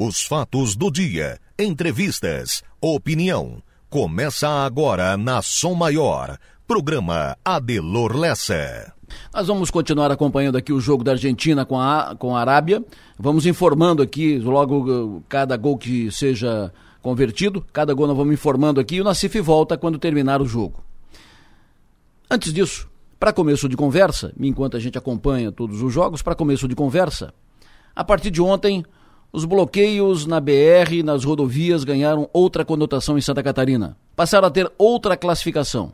Os fatos do dia, entrevistas, opinião. Começa agora na Som Maior. Programa Adelor Lessa. Nós vamos continuar acompanhando aqui o jogo da Argentina com a, com a Arábia. Vamos informando aqui, logo cada gol que seja convertido, cada gol nós vamos informando aqui e o Nacife volta quando terminar o jogo. Antes disso, para começo de conversa, enquanto a gente acompanha todos os jogos, para começo de conversa, a partir de ontem, os bloqueios na BR e nas rodovias ganharam outra conotação em Santa Catarina. Passaram a ter outra classificação.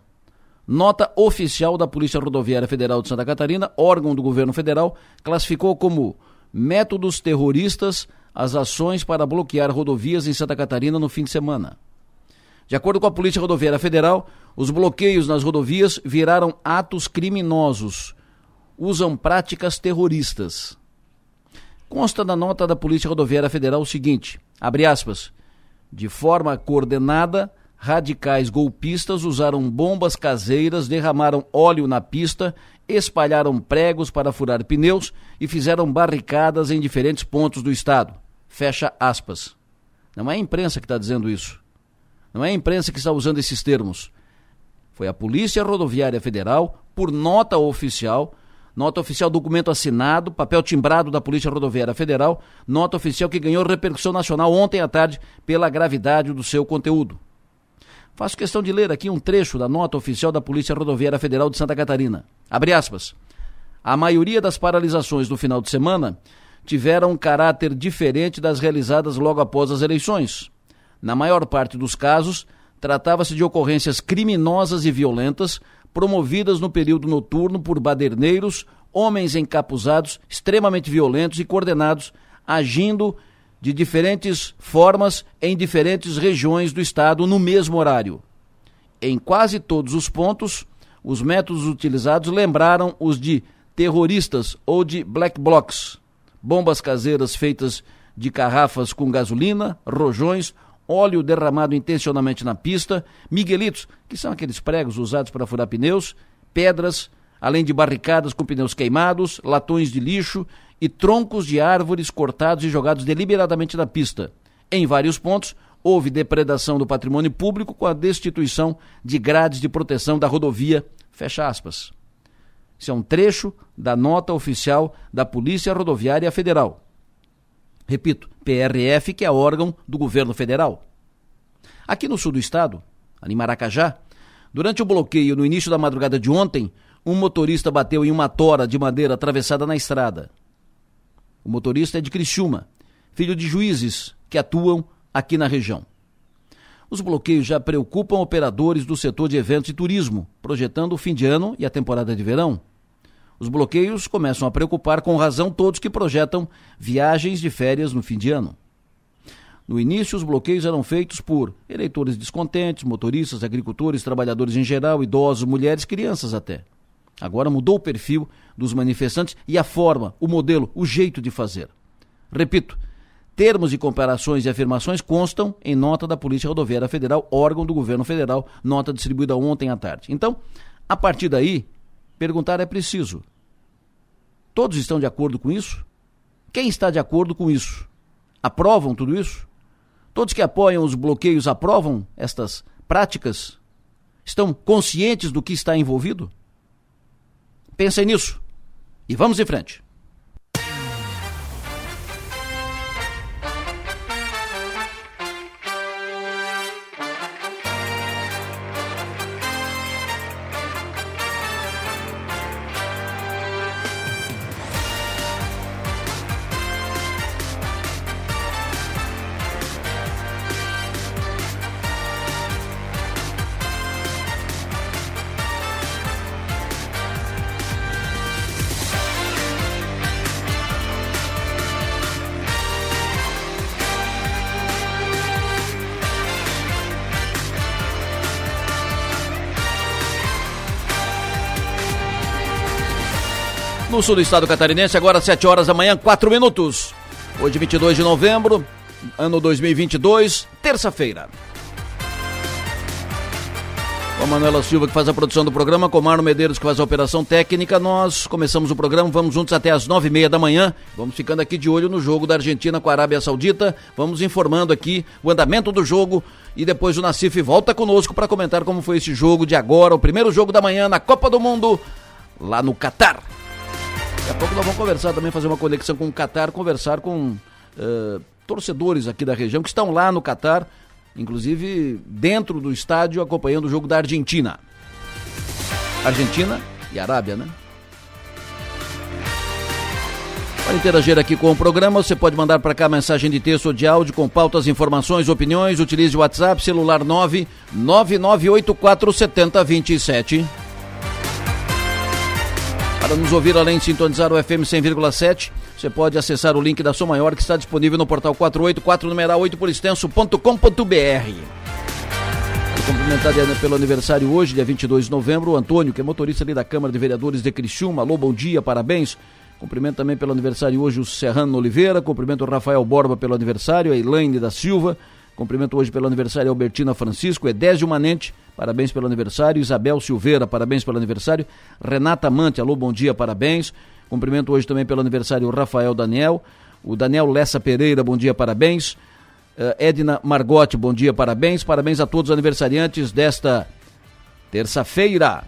Nota oficial da Polícia Rodoviária Federal de Santa Catarina, órgão do governo federal, classificou como métodos terroristas as ações para bloquear rodovias em Santa Catarina no fim de semana. De acordo com a Polícia Rodoviária Federal, os bloqueios nas rodovias viraram atos criminosos, usam práticas terroristas. Consta na nota da Polícia Rodoviária Federal o seguinte: abre aspas, de forma coordenada, radicais golpistas usaram bombas caseiras, derramaram óleo na pista, espalharam pregos para furar pneus e fizeram barricadas em diferentes pontos do estado. Fecha aspas. Não é a imprensa que está dizendo isso. Não é a imprensa que está usando esses termos. Foi a Polícia Rodoviária Federal, por nota oficial, nota oficial, documento assinado, papel timbrado da Polícia Rodoviária Federal, nota oficial que ganhou repercussão nacional ontem à tarde pela gravidade do seu conteúdo. Faço questão de ler aqui um trecho da nota oficial da Polícia Rodoviária Federal de Santa Catarina. Abre aspas. A maioria das paralisações do final de semana tiveram um caráter diferente das realizadas logo após as eleições. Na maior parte dos casos, tratava-se de ocorrências criminosas e violentas promovidas no período noturno por baderneiros, homens encapuzados, extremamente violentos e coordenados, agindo de diferentes formas em diferentes regiões do estado no mesmo horário. Em quase todos os pontos, os métodos utilizados lembraram os de terroristas ou de black blocs, bombas caseiras feitas de garrafas com gasolina, rojões óleo derramado intencionalmente na pista, miguelitos, que são aqueles pregos usados para furar pneus, pedras, além de barricadas com pneus queimados, latões de lixo e troncos de árvores cortados e jogados deliberadamente na pista. Em vários pontos, houve depredação do patrimônio público com a destituição de grades de proteção da rodovia. Fecha aspas. Isso é um trecho da nota oficial da Polícia Rodoviária Federal. Repito, PRF, que é órgão do governo federal. Aqui no sul do estado, em Maracajá, durante o bloqueio no início da madrugada de ontem, um motorista bateu em uma tora de madeira atravessada na estrada. O motorista é de Criciúma, filho de juízes que atuam aqui na região. Os bloqueios já preocupam operadores do setor de eventos e turismo, projetando o fim de ano e a temporada de verão. Os bloqueios começam a preocupar com razão todos que projetam viagens de férias no fim de ano. No início, os bloqueios eram feitos por eleitores descontentes, motoristas, agricultores, trabalhadores em geral, idosos, mulheres, crianças até. Agora mudou o perfil dos manifestantes e a forma, o modelo, o jeito de fazer. Repito, termos de comparações e afirmações constam em nota da Polícia Rodoviária Federal, órgão do governo federal, nota distribuída ontem à tarde. Então, a partir daí, Perguntar é preciso. Todos estão de acordo com isso? Quem está de acordo com isso? Aprovam tudo isso? Todos que apoiam os bloqueios aprovam estas práticas? Estão conscientes do que está envolvido? Pensem nisso e vamos em frente. Sul do estado catarinense, agora 7 horas da manhã, 4 minutos. Hoje, 22 de novembro, ano 2022, terça-feira. Com a Manuela Silva, que faz a produção do programa, com o Marno Medeiros, que faz a operação técnica. Nós começamos o programa, vamos juntos até as nove e meia da manhã. Vamos ficando aqui de olho no jogo da Argentina com a Arábia Saudita. Vamos informando aqui o andamento do jogo e depois o Nacife volta conosco para comentar como foi esse jogo de agora, o primeiro jogo da manhã na Copa do Mundo, lá no Catar. Daqui a pouco nós vamos conversar também, fazer uma conexão com o Catar, conversar com uh, torcedores aqui da região que estão lá no Catar inclusive dentro do estádio acompanhando o jogo da Argentina. Argentina e Arábia, né? Para interagir aqui com o programa, você pode mandar para cá mensagem de texto ou de áudio com pautas, informações, opiniões. Utilize o WhatsApp, celular 999847027. Para nos ouvir além de sintonizar o FM 100,7, você pode acessar o link da Som Maior que está disponível no portal 484 numeral 8 por extenso.com.br. Cumprimentar pelo aniversário hoje, dia 22 de novembro, o Antônio, que é motorista ali da Câmara de Vereadores de Criciúma. Alô, bom dia, parabéns. Cumprimento também pelo aniversário hoje o Serrano Oliveira, cumprimento o Rafael Borba pelo aniversário, a Elaine da Silva, cumprimento hoje pelo aniversário Albertina Francisco, Edésio Manente, parabéns pelo aniversário, Isabel Silveira, parabéns pelo aniversário, Renata Mante, alô, bom dia, parabéns. Cumprimento hoje também pelo aniversário Rafael Daniel, o Daniel Lessa Pereira, bom dia, parabéns. Uh, Edna Margotti, bom dia, parabéns. Parabéns a todos os aniversariantes desta terça-feira.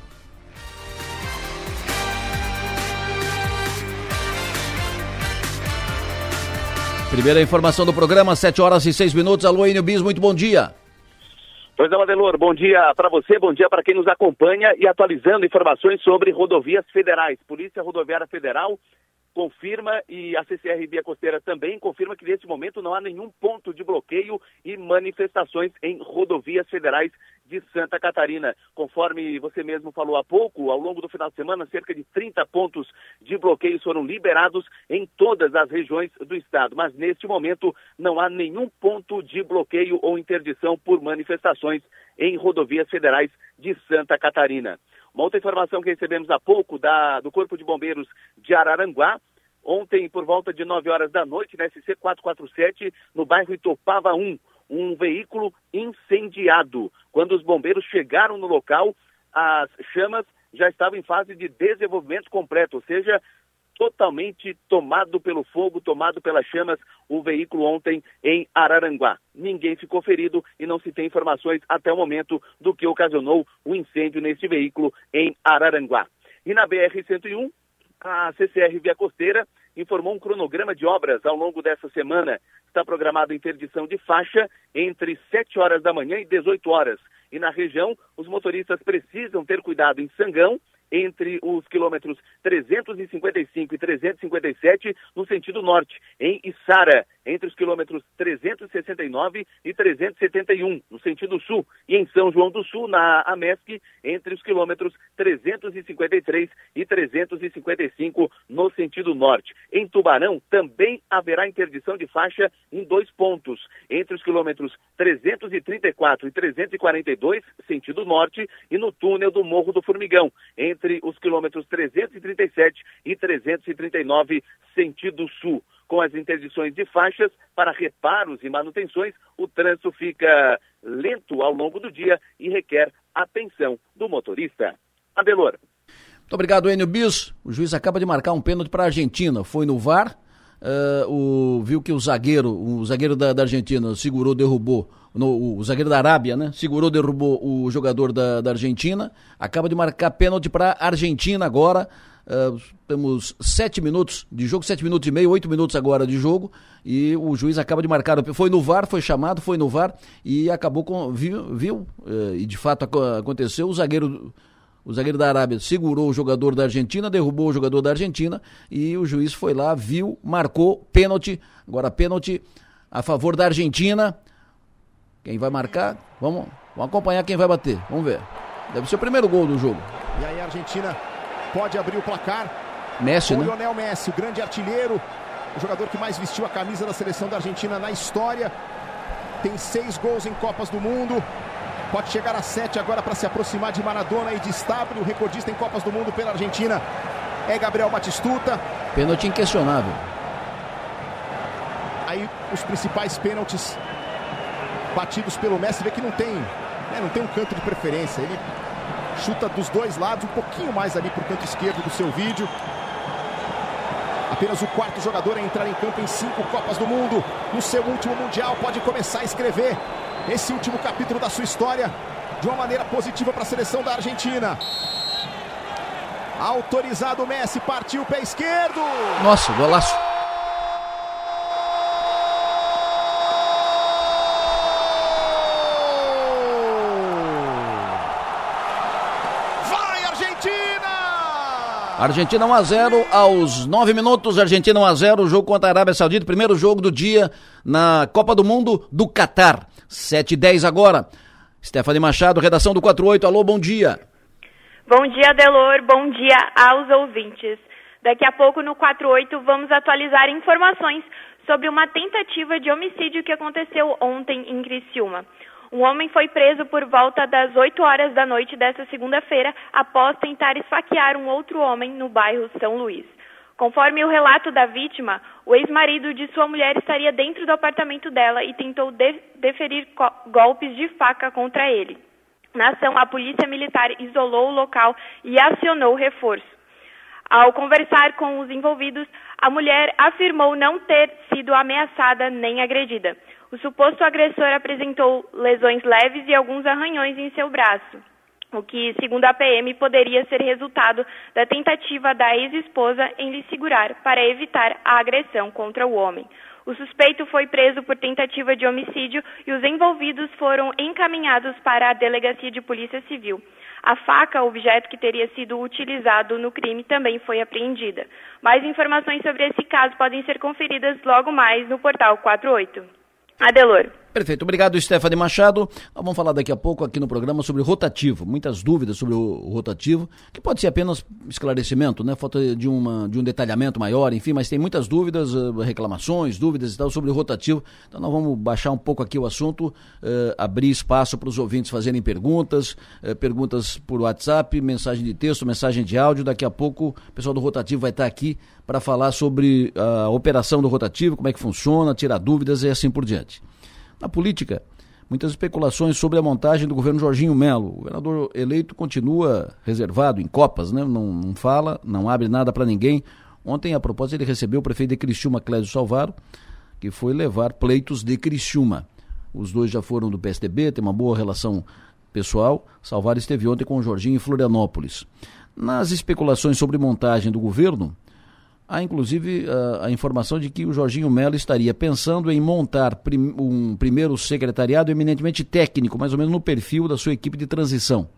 Primeira informação do programa, 7 horas e 6 minutos. Alô, Enio Bis, muito bom dia. Pois é, Madelor, bom dia para você, bom dia para quem nos acompanha e atualizando informações sobre rodovias federais. Polícia Rodoviária Federal confirma e a CCR Via Costeira também confirma que neste momento não há nenhum ponto de bloqueio e manifestações em rodovias federais de Santa Catarina. Conforme você mesmo falou há pouco, ao longo do final de semana, cerca de 30 pontos de bloqueio foram liberados em todas as regiões do estado. Mas neste momento não há nenhum ponto de bloqueio ou interdição por manifestações em rodovias federais de Santa Catarina. Uma outra informação que recebemos há pouco da, do Corpo de Bombeiros de Araranguá, ontem por volta de 9 horas da noite, na SC 447, no bairro Itopava 1, um veículo incendiado. Quando os bombeiros chegaram no local, as chamas já estavam em fase de desenvolvimento completo, ou seja, totalmente tomado pelo fogo, tomado pelas chamas, o veículo ontem em Araranguá. Ninguém ficou ferido e não se tem informações até o momento do que ocasionou o incêndio neste veículo em Araranguá. E na BR-101, a CCR Via Costeira informou um cronograma de obras ao longo dessa semana. Está programada interdição de faixa entre 7 horas da manhã e 18 horas. E na região, os motoristas precisam ter cuidado em Sangão, entre os quilômetros 355 e 357 no sentido norte, em Içara, entre os quilômetros 369 e 371 no sentido sul, e em São João do Sul, na AMESC, entre os quilômetros 353 e 355 no sentido norte. Em Tubarão também haverá interdição de faixa em dois pontos, entre os quilômetros 334 e 342 sentido norte e no túnel do Morro do Formigão, entre os quilômetros 337 e 339, sentido sul. Com as interdições de faixas para reparos e manutenções, o trânsito fica lento ao longo do dia e requer atenção do motorista. Adelor. Muito obrigado, Enio Bis. O juiz acaba de marcar um pênalti para a Argentina. Foi no VAR, uh, o, viu que o zagueiro, o zagueiro da, da Argentina segurou, derrubou no, o zagueiro da Arábia, né? Segurou, derrubou o jogador da, da Argentina. Acaba de marcar pênalti para a Argentina agora. Uh, temos sete minutos de jogo, sete minutos e meio, oito minutos agora de jogo, e o juiz acaba de marcar. Foi no VAR, foi chamado, foi no VAR e acabou com. Viu, viu uh, e de fato aconteceu. O zagueiro. O zagueiro da Arábia segurou o jogador da Argentina, derrubou o jogador da Argentina e o juiz foi lá, viu, marcou pênalti. Agora, pênalti a favor da Argentina. Quem vai marcar? Vamos, vamos acompanhar quem vai bater. Vamos ver. Deve ser o primeiro gol do jogo. E aí a Argentina pode abrir o placar. Messi, o né? Lionel Messi, o grande artilheiro, o jogador que mais vestiu a camisa da seleção da Argentina na história. Tem seis gols em Copas do Mundo. Pode chegar a sete agora para se aproximar de Maradona e de Stabile, o recordista em Copas do Mundo pela Argentina. É Gabriel Batistuta. Pênalti inquestionável. Aí os principais pênaltis batidos pelo Messi, vê que não tem, né, não tem um canto de preferência. Ele Chuta dos dois lados, um pouquinho mais ali para o canto esquerdo do seu vídeo. Apenas o quarto jogador a entrar em campo em cinco Copas do Mundo. No seu último Mundial, pode começar a escrever esse último capítulo da sua história de uma maneira positiva para a seleção da Argentina. Autorizado o Messi, partiu o pé esquerdo. Nossa, golaço. Argentina 1 a 0 aos 9 minutos, Argentina 1 a 0, jogo contra a Arábia Saudita, primeiro jogo do dia na Copa do Mundo do Catar. 7 e 10 agora. Stephanie Machado, redação do 48. Alô, bom dia. Bom dia, Delor. Bom dia aos ouvintes. Daqui a pouco no 48 vamos atualizar informações sobre uma tentativa de homicídio que aconteceu ontem em Criciúma. Um homem foi preso por volta das 8 horas da noite desta segunda-feira após tentar esfaquear um outro homem no bairro São Luís. Conforme o relato da vítima, o ex-marido de sua mulher estaria dentro do apartamento dela e tentou de deferir golpes de faca contra ele. Na ação, a polícia militar isolou o local e acionou reforço. Ao conversar com os envolvidos, a mulher afirmou não ter sido ameaçada nem agredida. O suposto agressor apresentou lesões leves e alguns arranhões em seu braço, o que, segundo a PM, poderia ser resultado da tentativa da ex-esposa em lhe segurar para evitar a agressão contra o homem. O suspeito foi preso por tentativa de homicídio e os envolvidos foram encaminhados para a Delegacia de Polícia Civil. A faca, objeto que teria sido utilizado no crime, também foi apreendida. Mais informações sobre esse caso podem ser conferidas logo mais no portal 48. Adelor. Perfeito, obrigado Stephanie Machado. Vamos falar daqui a pouco aqui no programa sobre rotativo. Muitas dúvidas sobre o rotativo, que pode ser apenas esclarecimento, né? Falta de, uma, de um detalhamento maior, enfim, mas tem muitas dúvidas, eh, reclamações, dúvidas e tal sobre o rotativo. Então nós vamos baixar um pouco aqui o assunto, eh, abrir espaço para os ouvintes fazerem perguntas, eh, perguntas por WhatsApp, mensagem de texto, mensagem de áudio. Daqui a pouco o pessoal do rotativo vai estar aqui para falar sobre a operação do rotativo, como é que funciona, tirar dúvidas e assim por diante. Na política, muitas especulações sobre a montagem do governo Jorginho Melo. O governador eleito continua reservado em copas, né? não, não fala, não abre nada para ninguém. Ontem, a propósito, ele recebeu o prefeito de Criciúma, Clésio Salvaro, que foi levar pleitos de Criciúma. Os dois já foram do PSDB, tem uma boa relação pessoal. Salvaro esteve ontem com o Jorginho em Florianópolis. Nas especulações sobre montagem do governo, Há inclusive a, a, informação de que o Jorginho Melo estaria pensando em montar prim, um primeiro secretariado eminentemente técnico, mais ou menos no perfil da sua equipe de transição.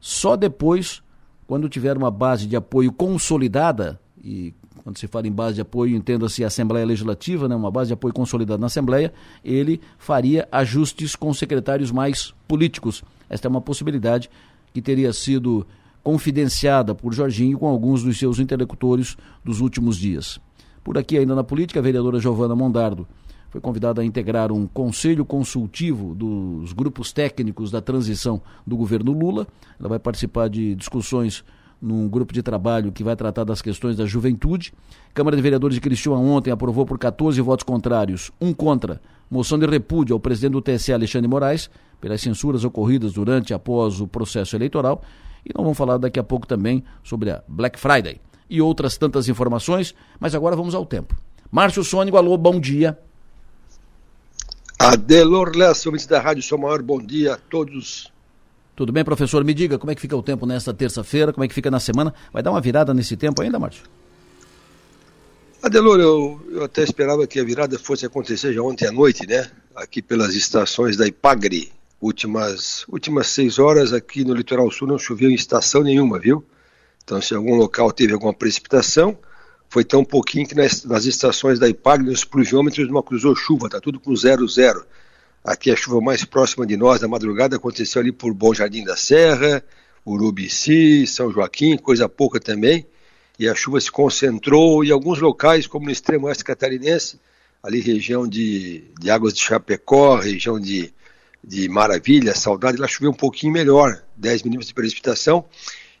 Só depois, quando tiver uma base de apoio consolidada, e quando se fala em base de apoio, entenda-se a Assembleia Legislativa, né, uma base de apoio consolidada na Assembleia, ele faria ajustes com secretários mais políticos. Esta é uma possibilidade que teria sido confidenciada por Jorginho com alguns dos seus interlocutores dos últimos dias. Por aqui, ainda na política, a vereadora Giovana Mondardo foi convidada a integrar um conselho consultivo dos grupos técnicos da transição do governo Lula. Ela vai participar de discussões num grupo de trabalho que vai tratar das questões da juventude. Câmara de Vereadores de Criciúma ontem aprovou por 14 votos contrários, um contra, moção de repúdio ao presidente do TSE, Alexandre Moraes, pelas censuras ocorridas durante e após o processo eleitoral e nós vamos falar daqui a pouco também sobre a Black Friday e outras tantas informações, mas agora vamos ao tempo. Márcio Sônico, alô, bom dia. Adelor Lessa, ouvintes da Rádio São Maior, bom dia a todos. Tudo bem, professor? Me diga como é que fica o tempo nesta terça-feira, como é que fica na semana? Vai dar uma virada nesse tempo ainda, Márcio? Adelor, eu, eu até esperava que a virada fosse acontecer já ontem à noite, né? Aqui pelas estações da Ipagre, últimas, últimas seis horas aqui no litoral sul não choveu em estação nenhuma, viu? Então, se algum local teve alguma precipitação, foi tão pouquinho que nas, nas estações da IPAG, nos pluviômetros, não cruzou chuva, tá tudo com zero, zero. Aqui a chuva mais próxima de nós, na madrugada, aconteceu ali por Bom Jardim da Serra, Urubici, São Joaquim, coisa pouca também. E a chuva se concentrou em alguns locais, como no extremo oeste catarinense, ali região de, de Águas de Chapecó, região de de maravilha, saudade, lá choveu um pouquinho melhor, 10 milímetros de precipitação.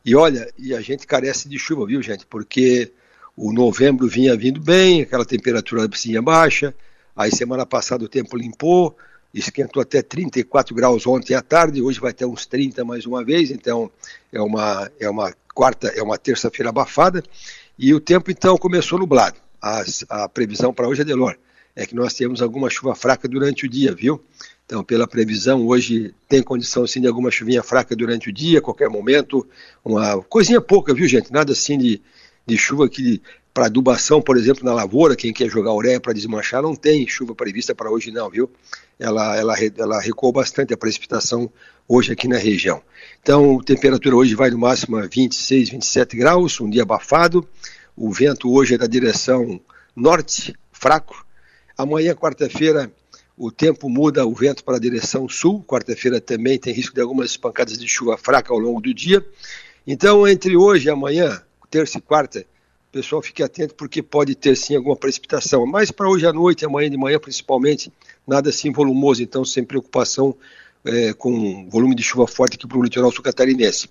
E olha, e a gente carece de chuva, viu, gente? Porque o novembro vinha vindo bem, aquela temperatura piscina baixa, aí semana passada o tempo limpou, esquentou até 34 graus ontem à tarde, hoje vai ter uns 30 mais uma vez, então é uma, é uma quarta, é uma terça-feira abafada, e o tempo então começou nublado. As, a previsão para hoje, Adelor, é que nós temos alguma chuva fraca durante o dia, viu? Então, pela previsão, hoje tem condição sim de alguma chuvinha fraca durante o dia, qualquer momento, uma coisinha pouca, viu gente? Nada assim de, de chuva que para adubação, por exemplo, na lavoura, quem quer jogar ureia para desmanchar, não tem chuva prevista para hoje não, viu? Ela, ela, ela recuou bastante a precipitação hoje aqui na região. Então, temperatura hoje vai no máximo a 26, 27 graus, um dia abafado. O vento hoje é da direção norte, fraco. Amanhã, quarta-feira, o tempo muda, o vento para a direção sul. Quarta-feira também tem risco de algumas pancadas de chuva fraca ao longo do dia. Então, entre hoje e amanhã, terça e quarta, pessoal fique atento porque pode ter sim alguma precipitação. Mas para hoje à noite, amanhã de manhã principalmente, nada assim volumoso, então sem preocupação é, com volume de chuva forte aqui para o litoral sul catarinense.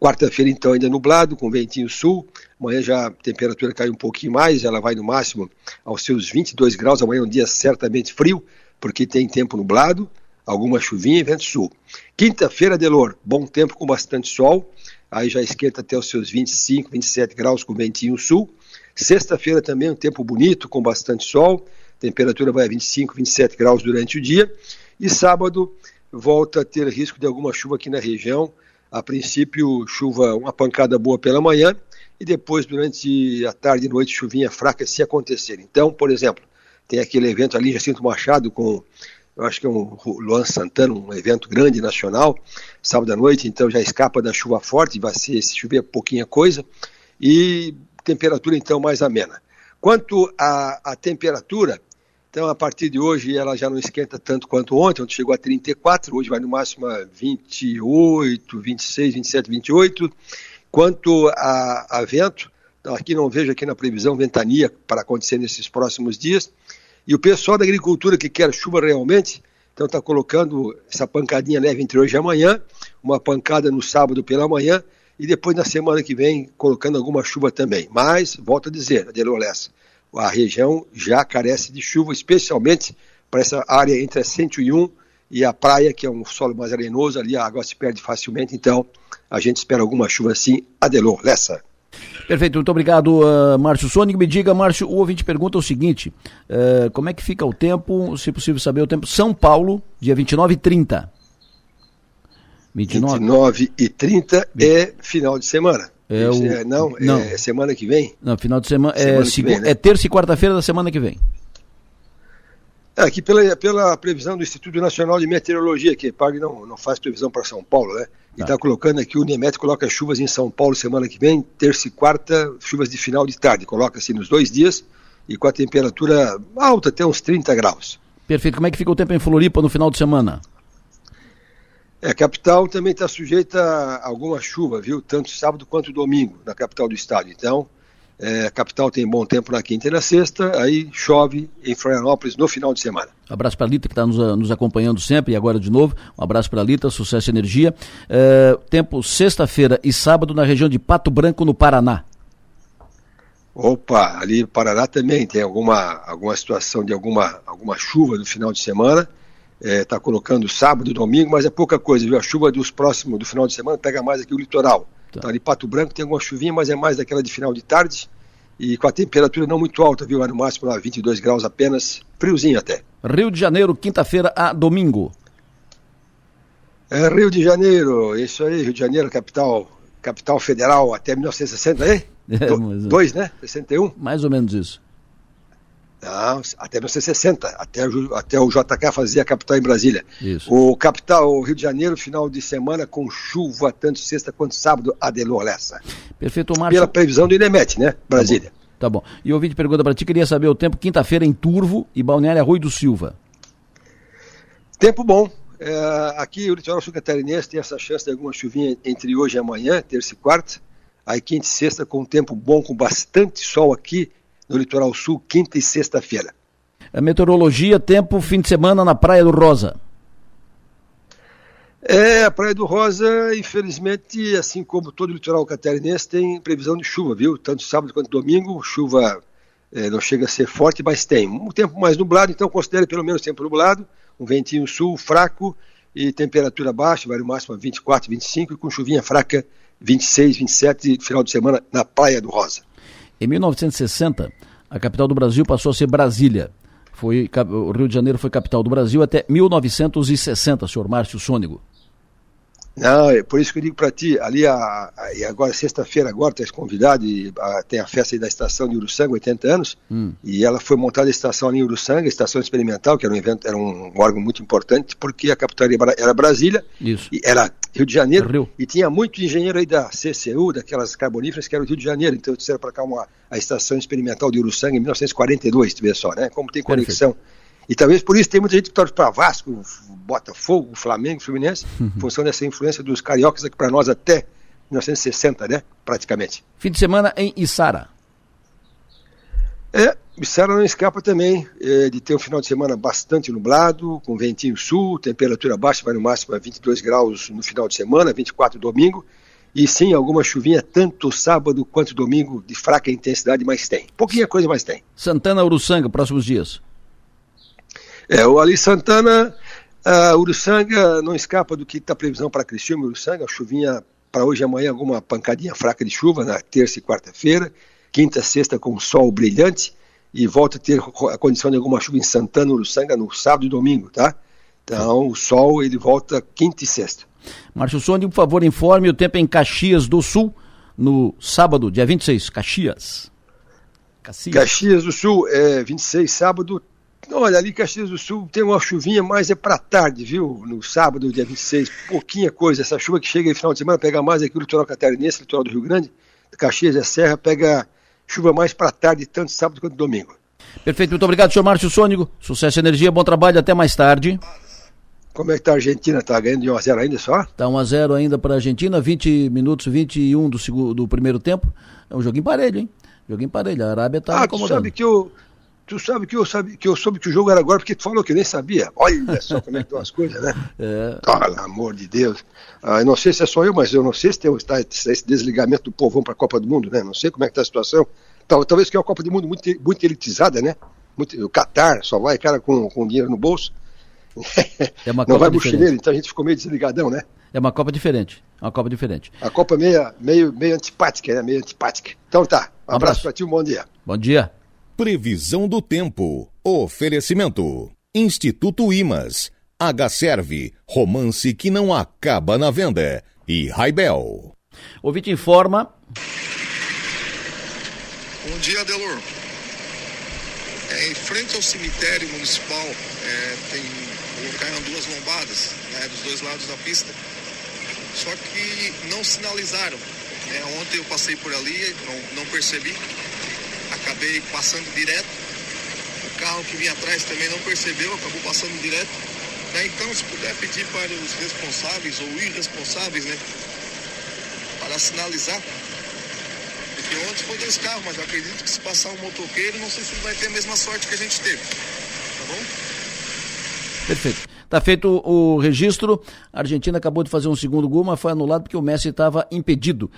Quarta-feira, então, ainda nublado, com ventinho sul. Amanhã já a temperatura cai um pouquinho mais, ela vai no máximo aos seus 22 graus. Amanhã é um dia certamente frio, porque tem tempo nublado, alguma chuvinha e vento sul. Quinta-feira, Delor, bom tempo com bastante sol aí já esquenta até os seus 25, 27 graus com ventinho sul. Sexta-feira também um tempo bonito, com bastante sol, temperatura vai a 25, 27 graus durante o dia. E sábado volta a ter risco de alguma chuva aqui na região. A princípio, chuva, uma pancada boa pela manhã, e depois, durante a tarde e noite, chuvinha fraca se acontecer. Então, por exemplo, tem aquele evento ali, Jacinto Machado, com eu acho que é um Luan Santana, um evento grande nacional, sábado à noite, então já escapa da chuva forte, vai ser, se chover pouquinha coisa, e temperatura então mais amena. Quanto à, à temperatura, então a partir de hoje ela já não esquenta tanto quanto ontem, ontem chegou a 34, hoje vai no máximo a 28, 26, 27, 28. Quanto a, a vento, então aqui não vejo aqui na previsão ventania para acontecer nesses próximos dias, e o pessoal da agricultura que quer chuva realmente, então está colocando essa pancadinha leve entre hoje e amanhã, uma pancada no sábado pela manhã, e depois na semana que vem colocando alguma chuva também. Mas, volto a dizer, Adelor Lessa, a região já carece de chuva, especialmente para essa área entre a 101 e a praia, que é um solo mais arenoso, ali a água se perde facilmente, então a gente espera alguma chuva assim. Adelor Lessa. Perfeito, muito obrigado, uh, Márcio Sônico. Me diga, Márcio, o ouvinte pergunta o seguinte: uh, como é que fica o tempo, se possível saber o tempo, São Paulo, dia 29 e 30. 29, 29 e 30 é final de semana. É o... é, não, não, é semana que vem? Não, final de semana, semana é, segu... vem, né? é terça e quarta-feira da semana que vem. É, aqui pela, pela previsão do Instituto Nacional de Meteorologia, que PAG não, não faz previsão para São Paulo, né? E está tá colocando aqui, o Nemet coloca chuvas em São Paulo semana que vem, terça e quarta, chuvas de final de tarde. Coloca assim nos dois dias e com a temperatura alta, até uns 30 graus. Perfeito. Como é que fica o tempo em Floripa no final de semana? É, a capital também está sujeita a alguma chuva, viu? Tanto sábado quanto domingo, na capital do estado. Então, é, a capital tem bom tempo na quinta e na sexta, aí chove em Florianópolis no final de semana. Um abraço para a Lita, que está nos, nos, acompanhando sempre, e agora de novo. Um abraço para a Lita, sucesso e energia. É, tempo sexta-feira e sábado na região de Pato Branco, no Paraná. Opa, ali no Paraná também tem alguma, alguma situação de alguma, alguma chuva no final de semana. Está é, tá colocando sábado e domingo, mas é pouca coisa, viu? A chuva dos próximos, do final de semana, pega mais aqui o litoral. Tá. Ali Pato Branco tem alguma chuvinha, mas é mais daquela de final de tarde e com a temperatura não muito alta, viu? No máximo lá 22 graus apenas, friozinho até. Rio de Janeiro, quinta-feira a domingo. É, Rio de Janeiro, isso aí, Rio de Janeiro, capital, capital federal até 1960, hein? É, Dois, né? 61? Mais ou menos isso. Não, até 1960, até, até o JK fazia a capital em Brasília. Isso. O capital, o Rio de Janeiro, final de semana com chuva, tanto sexta quanto sábado, Adelor Lessa. Perfeito, Márcio. Pela previsão do INEMET, né? Brasília. Tá bom. Tá bom. E o ouvinte pergunta para ti, queria saber o tempo quinta-feira em Turvo e Balneário Rui do Silva. Tempo bom. É, aqui o litoral sul catarinense tem essa chance de alguma chuvinha entre hoje e amanhã, terça e quarta. Aí quinta e sexta com tempo bom, com bastante sol aqui no litoral sul, quinta e sexta-feira. A meteorologia, tempo, fim de semana na Praia do Rosa. É, a Praia do Rosa, infelizmente, assim como todo o litoral catarinense, tem previsão de chuva, viu? Tanto sábado quanto domingo, chuva é, não chega a ser forte, mas tem. Um tempo mais nublado, então considere pelo menos tempo nublado, um ventinho sul fraco e temperatura baixa, vai no máximo a 24, 25 e com chuvinha fraca 26, 27 final de semana na Praia do Rosa. Em 1960, a capital do Brasil passou a ser Brasília. Foi, o Rio de Janeiro foi capital do Brasil até 1960, senhor Márcio Sônego. Não, é por isso que eu digo para ti, ali a, a, e agora sexta-feira agora tu és convidado e a, tem a festa aí da estação de Uruçanga, 80 anos, hum. e ela foi montada a estação ali em Uruçanga, a estação experimental, que era um evento, era um, um órgão muito importante, porque a capital era Brasília, isso. E era Rio de Janeiro, Rio. e tinha muito engenheiro aí da CCU, daquelas carboníferas que era o Rio de Janeiro, então disseram para cá uma, a estação experimental de Uruçanga em 1942, tu vê só, né, como tem conexão. Perfeito e talvez por isso tem muita gente que torce para Vasco, Botafogo, Flamengo, Fluminense, uhum. em função dessa influência dos cariocas aqui para nós até 1960, né? Praticamente. Fim de semana em Içara. É, Içara não escapa também é, de ter um final de semana bastante nublado, com ventinho sul, temperatura baixa, vai no máximo a 22 graus no final de semana, 24 domingo. E sim, alguma chuvinha, tanto sábado quanto domingo, de fraca intensidade, mas tem. Pouquinha coisa, mas tem. Santana Uruçanga, próximos dias. É, o Ali Santana, uh, Uruçanga não escapa do que está previsão para Criciúma e Uruçanga, chuvinha para hoje e amanhã, alguma pancadinha fraca de chuva na terça e quarta-feira, quinta, sexta com sol brilhante e volta a ter a condição de alguma chuva em Santana, Uruçanga no sábado e domingo, tá? Então o sol ele volta quinta e sexta. Márcio Sônia, por favor, informe o tempo em Caxias do Sul no sábado, dia 26, Caxias. Caxias, Caxias do Sul, é 26, sábado, Olha, ali Caxias do Sul tem uma chuvinha, mas é para tarde, viu? No sábado, dia 26, pouquinha coisa. Essa chuva que chega no final de semana pega mais aqui o litoral catarinense, litoral do Rio Grande. Caxias é Serra, pega chuva mais para tarde, tanto sábado quanto domingo. Perfeito, muito obrigado, senhor Márcio Sônigo. Sucesso e energia, bom trabalho, até mais tarde. Como é que tá a Argentina? Tá ganhando de 1x0 ainda só? Tá 1x0 ainda para a Argentina, 20 minutos, 21 do, segundo, do primeiro tempo. É um joguinho parelho, hein? Joguinho parelho. A Arábia tá ah, sabe que eu Tu sabe que eu, sabe, que eu soube que o jogo era agora porque tu falou que eu nem sabia. Olha só como é que estão as coisas, né? É. Pelo amor de Deus. Ah, não sei se é só eu, mas eu não sei se tem está, esse desligamento do povão para a Copa do Mundo, né? Não sei como é que está a situação. Talvez que é uma Copa do Mundo muito, muito elitizada, né? Muito, o Qatar só vai cara com, com dinheiro no bolso. É uma não vai mochileiro, então a gente ficou meio desligadão, né? É uma Copa diferente. Uma Copa diferente. A Copa meio, meio, meio antipática, né? Meio antipática. Então tá. Um abraço, abraço para ti, um bom dia. Bom dia. Previsão do tempo. Oferecimento. Instituto Imas. H-Serve. Romance que não acaba na venda. E Raibel. Ouvinte informa. Bom dia, Delor. É, em frente ao cemitério municipal, é, tem, colocaram duas lombadas né, dos dois lados da pista. Só que não sinalizaram. É, ontem eu passei por ali, não, não percebi acabei passando direto. O carro que vinha atrás também não percebeu, acabou passando direto. Né? Então, se puder pedir para os responsáveis ou irresponsáveis, né, para sinalizar. Porque ontem foi dois carros, mas eu acredito que se passar um motoqueiro, não sei se ele vai ter a mesma sorte que a gente teve. Tá bom? Perfeito. Está feito o registro. A Argentina acabou de fazer um segundo gol, mas foi anulado porque o Messi estava impedido.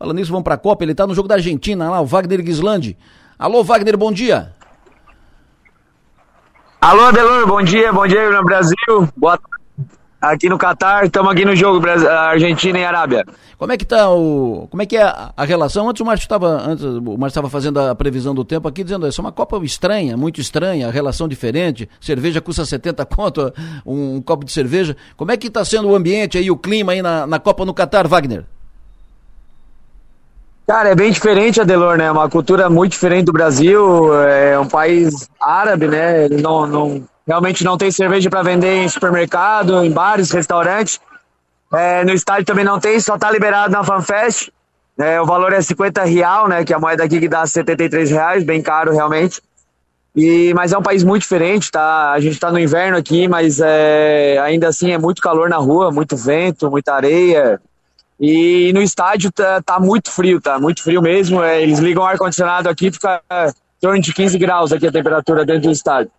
Falando nisso, vamos para a Copa. Ele está no jogo da Argentina, lá, o Wagner Gislandi. Alô, Wagner, bom dia. Alô, Adelor, bom dia, bom dia no Brasil. Boa aqui no Catar, estamos aqui no jogo Argentina e Arábia. Como é que tá o, como é que é a, a relação? Antes o Márcio estava, antes o Márcio estava fazendo a previsão do tempo aqui dizendo, essa é uma Copa estranha, muito estranha, a relação diferente. Cerveja custa 70 conto, um, um copo de cerveja. Como é que está sendo o ambiente aí, o clima aí na, na Copa no Catar, Wagner? Cara, é bem diferente, Adelor, né? Uma cultura muito diferente do Brasil. É um país árabe, né? Não, não, realmente não tem cerveja para vender em supermercado, em bares, restaurantes. É, no estádio também não tem, só tá liberado na FanFest. É, o valor é 50 real, né? Que é a moeda aqui que dá 73 reais, bem caro realmente. E, mas é um país muito diferente, tá? A gente tá no inverno aqui, mas é, ainda assim é muito calor na rua, muito vento, muita areia. E no estádio tá, tá muito frio, tá muito frio mesmo. É, eles ligam o ar-condicionado aqui, fica em torno de 15 graus aqui a temperatura dentro do estádio.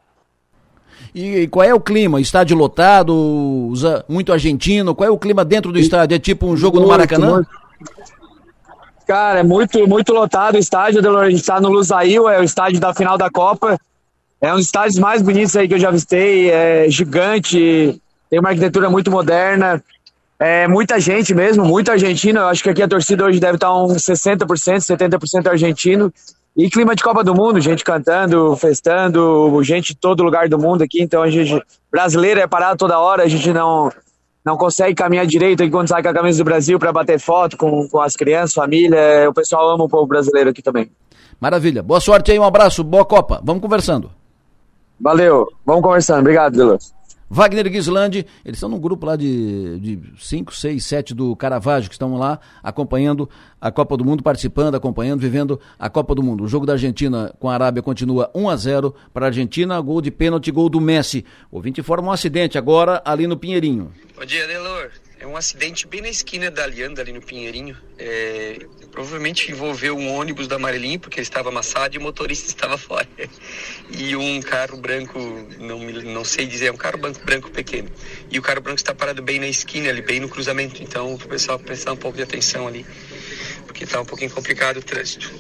E, e qual é o clima? Estádio lotado, usa muito argentino. Qual é o clima dentro do estádio? É tipo um jogo muito, no Maracanã? Muito. Cara, é muito, muito lotado o estádio. A gente está no Lusail, é o estádio da final da Copa. É um dos estádios mais bonitos aí que eu já visitei, é gigante, tem uma arquitetura muito moderna, é muita gente mesmo, muito argentino. Eu acho que aqui a torcida hoje deve estar uns 60%, 70% argentino. E clima de Copa do Mundo, gente cantando, festando, gente de todo lugar do mundo aqui. Então a gente, brasileiro é parado toda hora, a gente não, não consegue caminhar direito aqui quando sai com a camisa do Brasil para bater foto com, com as crianças, família. O pessoal ama o povo brasileiro aqui também. Maravilha. Boa sorte aí, um abraço, boa Copa. Vamos conversando. Valeu, vamos conversando. Obrigado, Delos. Wagner Guislandi, eles estão num grupo lá de 5, 6, 7 do Caravaggio, que estão lá acompanhando a Copa do Mundo, participando, acompanhando, vivendo a Copa do Mundo. O jogo da Argentina com a Arábia continua 1 a 0 para a Argentina, gol de pênalti, gol do Messi. O ouvinte informa um acidente agora ali no Pinheirinho. Bom dia, Delor. É um acidente bem na esquina da Alianda, ali no Pinheirinho. É, provavelmente envolveu um ônibus da Amarelinho, porque ele estava amassado e o motorista estava fora. E um carro branco, não, não sei dizer, é um carro branco, branco pequeno. E o carro branco está parado bem na esquina, ali, bem no cruzamento. Então, o pessoal prestar um pouco de atenção ali, porque está um pouquinho complicado o trânsito.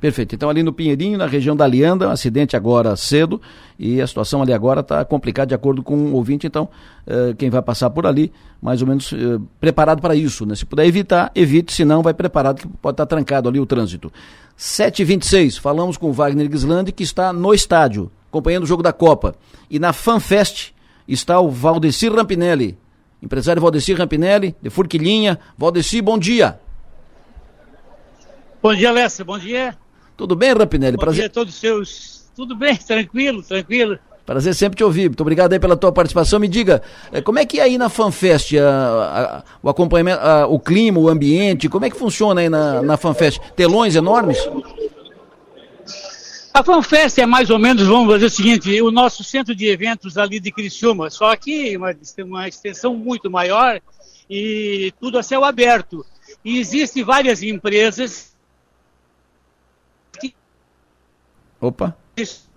Perfeito. Então, ali no Pinheirinho, na região da Alianda, um acidente agora cedo, e a situação ali agora está complicada de acordo com o ouvinte. Então, uh, quem vai passar por ali, mais ou menos uh, preparado para isso. Né? Se puder evitar, evite, se não, vai preparado, que pode estar tá trancado ali o trânsito. 7h26, falamos com o Wagner Gislandi, que está no estádio, acompanhando o jogo da Copa. E na FanFest está o Valdecir Rampinelli, empresário Valdecir Rampinelli, de Furquilinha. Valdecir, bom dia. Bom dia, Lessa, bom dia. Tudo bem, Rapinelli? Bom Prazer... dia a todos os seus. Tudo bem, tranquilo, tranquilo. Prazer sempre te ouvir. Muito obrigado aí pela tua participação. Me diga, eh, como é que é aí na FanFest a, a, o acompanhamento, a, o clima, o ambiente, como é que funciona aí na, na FanFest? Telões enormes? A FanFest é mais ou menos, vamos fazer o seguinte, o nosso centro de eventos ali de Criciúma, só que uma, uma extensão muito maior e tudo a céu aberto. E existem várias empresas Opa.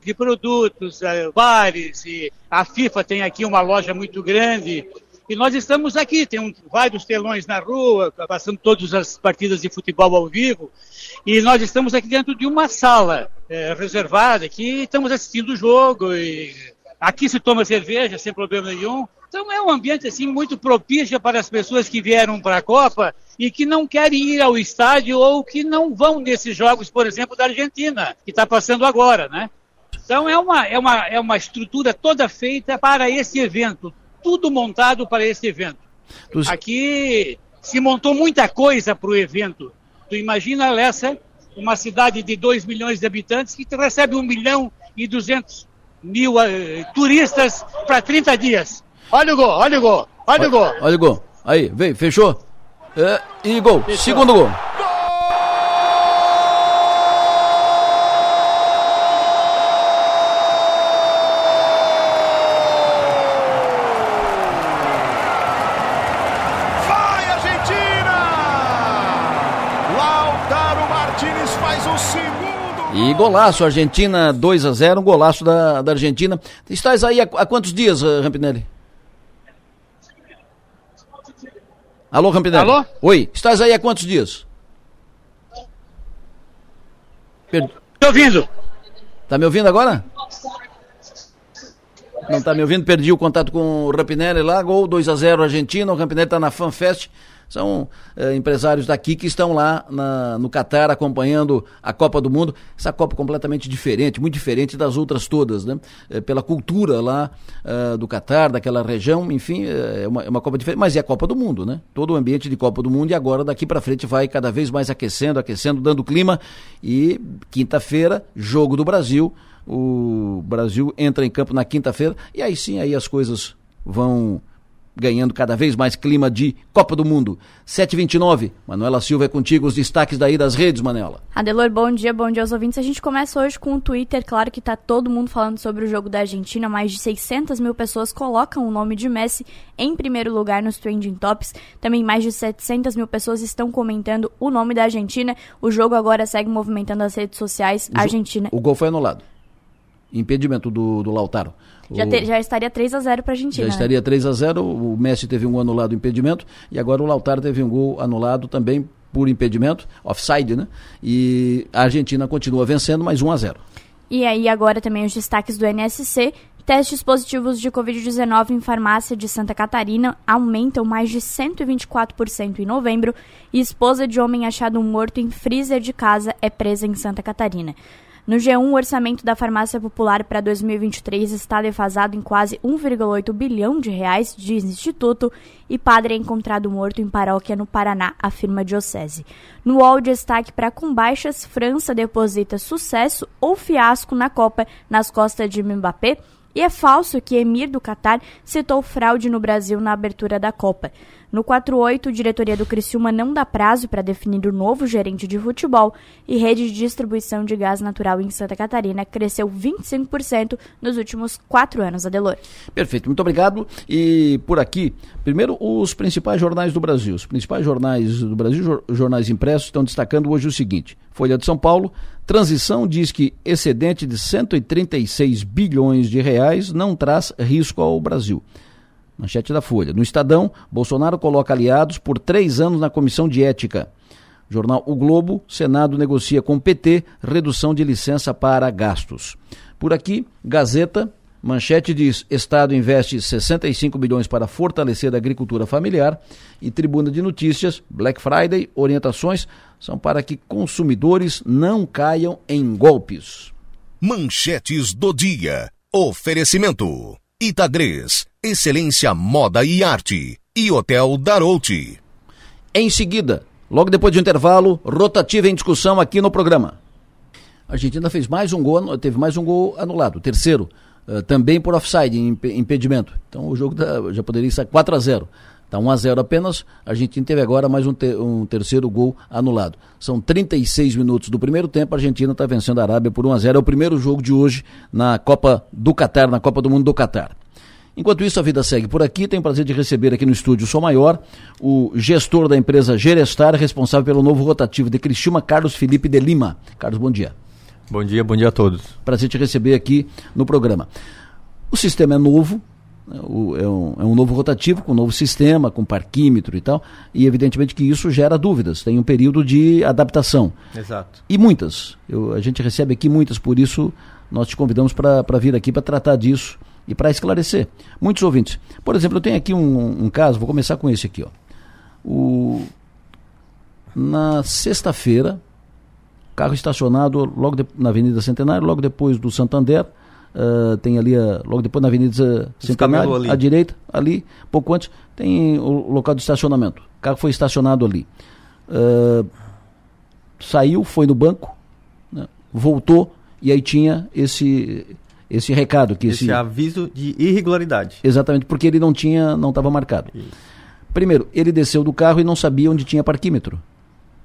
De produtos, eh, bares, e a FIFA tem aqui uma loja muito grande. E nós estamos aqui, tem um, vários telões na rua, passando todas as partidas de futebol ao vivo. E nós estamos aqui dentro de uma sala é, reservada, que estamos assistindo o jogo. E aqui se toma cerveja sem problema nenhum. Então é um ambiente assim muito propício para as pessoas que vieram para a Copa e que não querem ir ao estádio ou que não vão nesses jogos, por exemplo, da Argentina, que está passando agora, né? Então é uma, é, uma, é uma estrutura toda feita para esse evento, tudo montado para esse evento. Aqui se montou muita coisa para o evento. Tu imagina, Lessa, uma cidade de 2 milhões de habitantes que recebe 1 milhão e 200 mil uh, turistas para 30 dias. Olha o gol, olha o gol, olha o gol. Olha o gol. Aí, vem, fechou. É, e gol. Segundo gol. Vai, Argentina! Lautaro Martinez faz o segundo. E golaço, Argentina 2 a 0 um golaço da, da Argentina. Estás aí há, há quantos dias, eh, Rampinelli? Alô, Rampinelli? Alô? Oi, estás aí há quantos dias? Per... Tô ouvindo. Tá me ouvindo agora? Não tá me ouvindo? Perdi o contato com o Rampinelli lá, gol 2 a 0 Argentina, o Rampinelli tá na FanFest. São eh, empresários daqui que estão lá na, no Catar acompanhando a Copa do Mundo. Essa Copa completamente diferente, muito diferente das outras todas, né? Eh, pela cultura lá eh, do Catar, daquela região, enfim, é uma, é uma, Copa diferente, mas é a Copa do Mundo, né? Todo o ambiente de Copa do Mundo e agora daqui para frente vai cada vez mais aquecendo, aquecendo, dando clima. E quinta-feira, jogo do Brasil. O Brasil entra em campo na quinta-feira e aí sim aí as coisas vão ganhando cada vez mais clima de Copa do Mundo. 729, Manuela Silva é contigo, os destaques daí das redes, Manuela. Adelor, bom dia, bom dia aos ouvintes. A gente começa hoje com o Twitter, claro que tá todo mundo falando sobre o jogo da Argentina, mais de 600 mil pessoas colocam o nome de Messi em primeiro lugar nos trending tops. Também mais de 700 mil pessoas estão comentando o nome da Argentina. O jogo agora segue movimentando as redes sociais. O Argentina. O gol foi anulado. Impedimento do, do Lautaro. Já, te, já, estaria 3 a 0 para a Argentina. Já né? estaria 3 a 0 O Messi teve um anulado impedimento e agora o Lautaro teve um gol anulado também por impedimento, offside, né? E a Argentina continua vencendo mais 1 a 0. E aí agora também os destaques do NSC. Testes positivos de Covid-19 em farmácia de Santa Catarina aumentam mais de 124% em novembro e esposa de homem achado morto em freezer de casa é presa em Santa Catarina. No G1, o orçamento da farmácia popular para 2023 está defasado em quase 1,8 bilhão de reais, diz Instituto, e padre é encontrado morto em paróquia no Paraná, afirma a Diocese. No UOL, destaque para com baixas, França deposita sucesso ou fiasco na Copa nas costas de Mbappé, e é falso que Emir do Catar citou fraude no Brasil na abertura da Copa. No 48, a diretoria do Criciúma não dá prazo para definir o novo gerente de futebol e rede de distribuição de gás natural em Santa Catarina cresceu 25% nos últimos quatro anos, Adelor. Perfeito, muito obrigado. E por aqui, primeiro, os principais jornais do Brasil. Os principais jornais do Brasil, jornais impressos, estão destacando hoje o seguinte: Folha de São Paulo, Transição diz que excedente de 136 bilhões de reais não traz risco ao Brasil. Manchete da Folha. No Estadão, Bolsonaro coloca aliados por três anos na comissão de ética. Jornal O Globo, Senado negocia com PT redução de licença para gastos. Por aqui, Gazeta, manchete diz: Estado investe 65 bilhões para fortalecer a agricultura familiar. E Tribuna de Notícias, Black Friday, orientações são para que consumidores não caiam em golpes. Manchetes do dia. Oferecimento. Itagres, Excelência Moda e Arte e Hotel Darouti. Em seguida, logo depois do intervalo, rotativa em discussão aqui no programa. A Argentina fez mais um gol, teve mais um gol anulado, terceiro, uh, também por offside, impedimento. Então o jogo da, já poderia estar 4 a 0 Está 1 a 0 apenas. A Argentina teve agora mais um, te, um, terceiro gol anulado. São 36 minutos do primeiro tempo. A Argentina está vencendo a Arábia por 1 a 0. É o primeiro jogo de hoje na Copa do Catar, na Copa do Mundo do Catar. Enquanto isso, a vida segue por aqui. Tenho o prazer de receber aqui no estúdio Sou Maior o gestor da empresa Gerestar, responsável pelo novo rotativo de Criciúma, Carlos Felipe de Lima. Carlos, bom dia. Bom dia, bom dia a todos. Prazer te receber aqui no programa. O sistema é novo, né, é um, é um, novo rotativo, com um novo sistema, com parquímetro e tal, e evidentemente que isso gera dúvidas, tem um período de adaptação. Exato. E muitas, eu, a gente recebe aqui muitas, por isso nós te convidamos para vir aqui para tratar disso e para esclarecer. Muitos ouvintes. Por exemplo, eu tenho aqui um, um caso, vou começar com esse aqui. Ó. O, na sexta-feira, carro estacionado logo de, na Avenida Centenário, logo depois do Santander, Uh, tem ali, a, logo depois na Avenida Centenário, à direita, ali, pouco antes, tem o local de estacionamento. O carro foi estacionado ali. Uh, saiu, foi no banco, né, voltou e aí tinha esse esse recado que esse, esse aviso de irregularidade. Exatamente, porque ele não tinha, não estava marcado. Isso. Primeiro, ele desceu do carro e não sabia onde tinha parquímetro.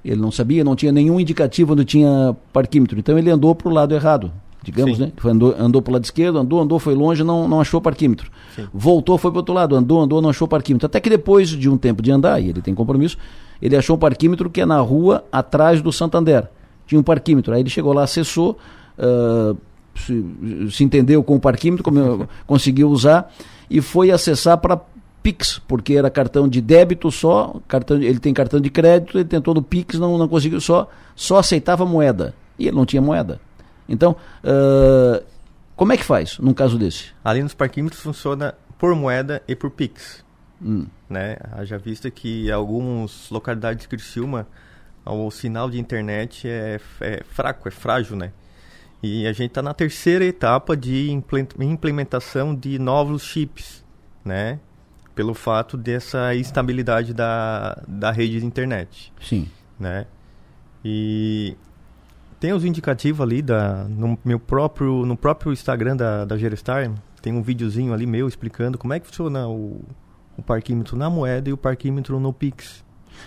Ele não sabia, não tinha nenhum indicativo onde tinha parquímetro. Então ele andou para o lado errado digamos, Sim. né? Andou, andou para o lado esquerdo, andou, andou, foi longe, não, não achou parquímetro. Sim. Voltou, foi para o outro lado, andou, andou, não achou parquímetro. Até que depois de um tempo de andar, e ele tem compromisso, ele achou um parquímetro que é na rua atrás do Santander. Tinha um parquímetro. Aí ele chegou lá, acessou, uh, se, se, entendeu com o parquímetro, como, conseguiu usar, e foi acessar para Pix, porque era cartão de débito só, cartão, ele tem cartão de crédito, ele tentou no Pix, não, não conseguiu, só, só aceitava moeda. E ele não tinha moeda. Então, uh, como é que faz num caso desse? Ali nos parquímetros funciona por moeda e por Pix. Hum. Né? Já visto que algumas localidades de Criciúma o sinal de internet é, é fraco, é frágil, né? E a gente está na terceira etapa de implementação de novos chips, né? Pelo fato dessa instabilidade da, da rede de internet. Sim. Né? E tem os indicativos ali da, no meu próprio, no próprio Instagram da, da Gerestar, tem um videozinho ali meu explicando como é que funciona o, o parquímetro na moeda e o parquímetro no Pix.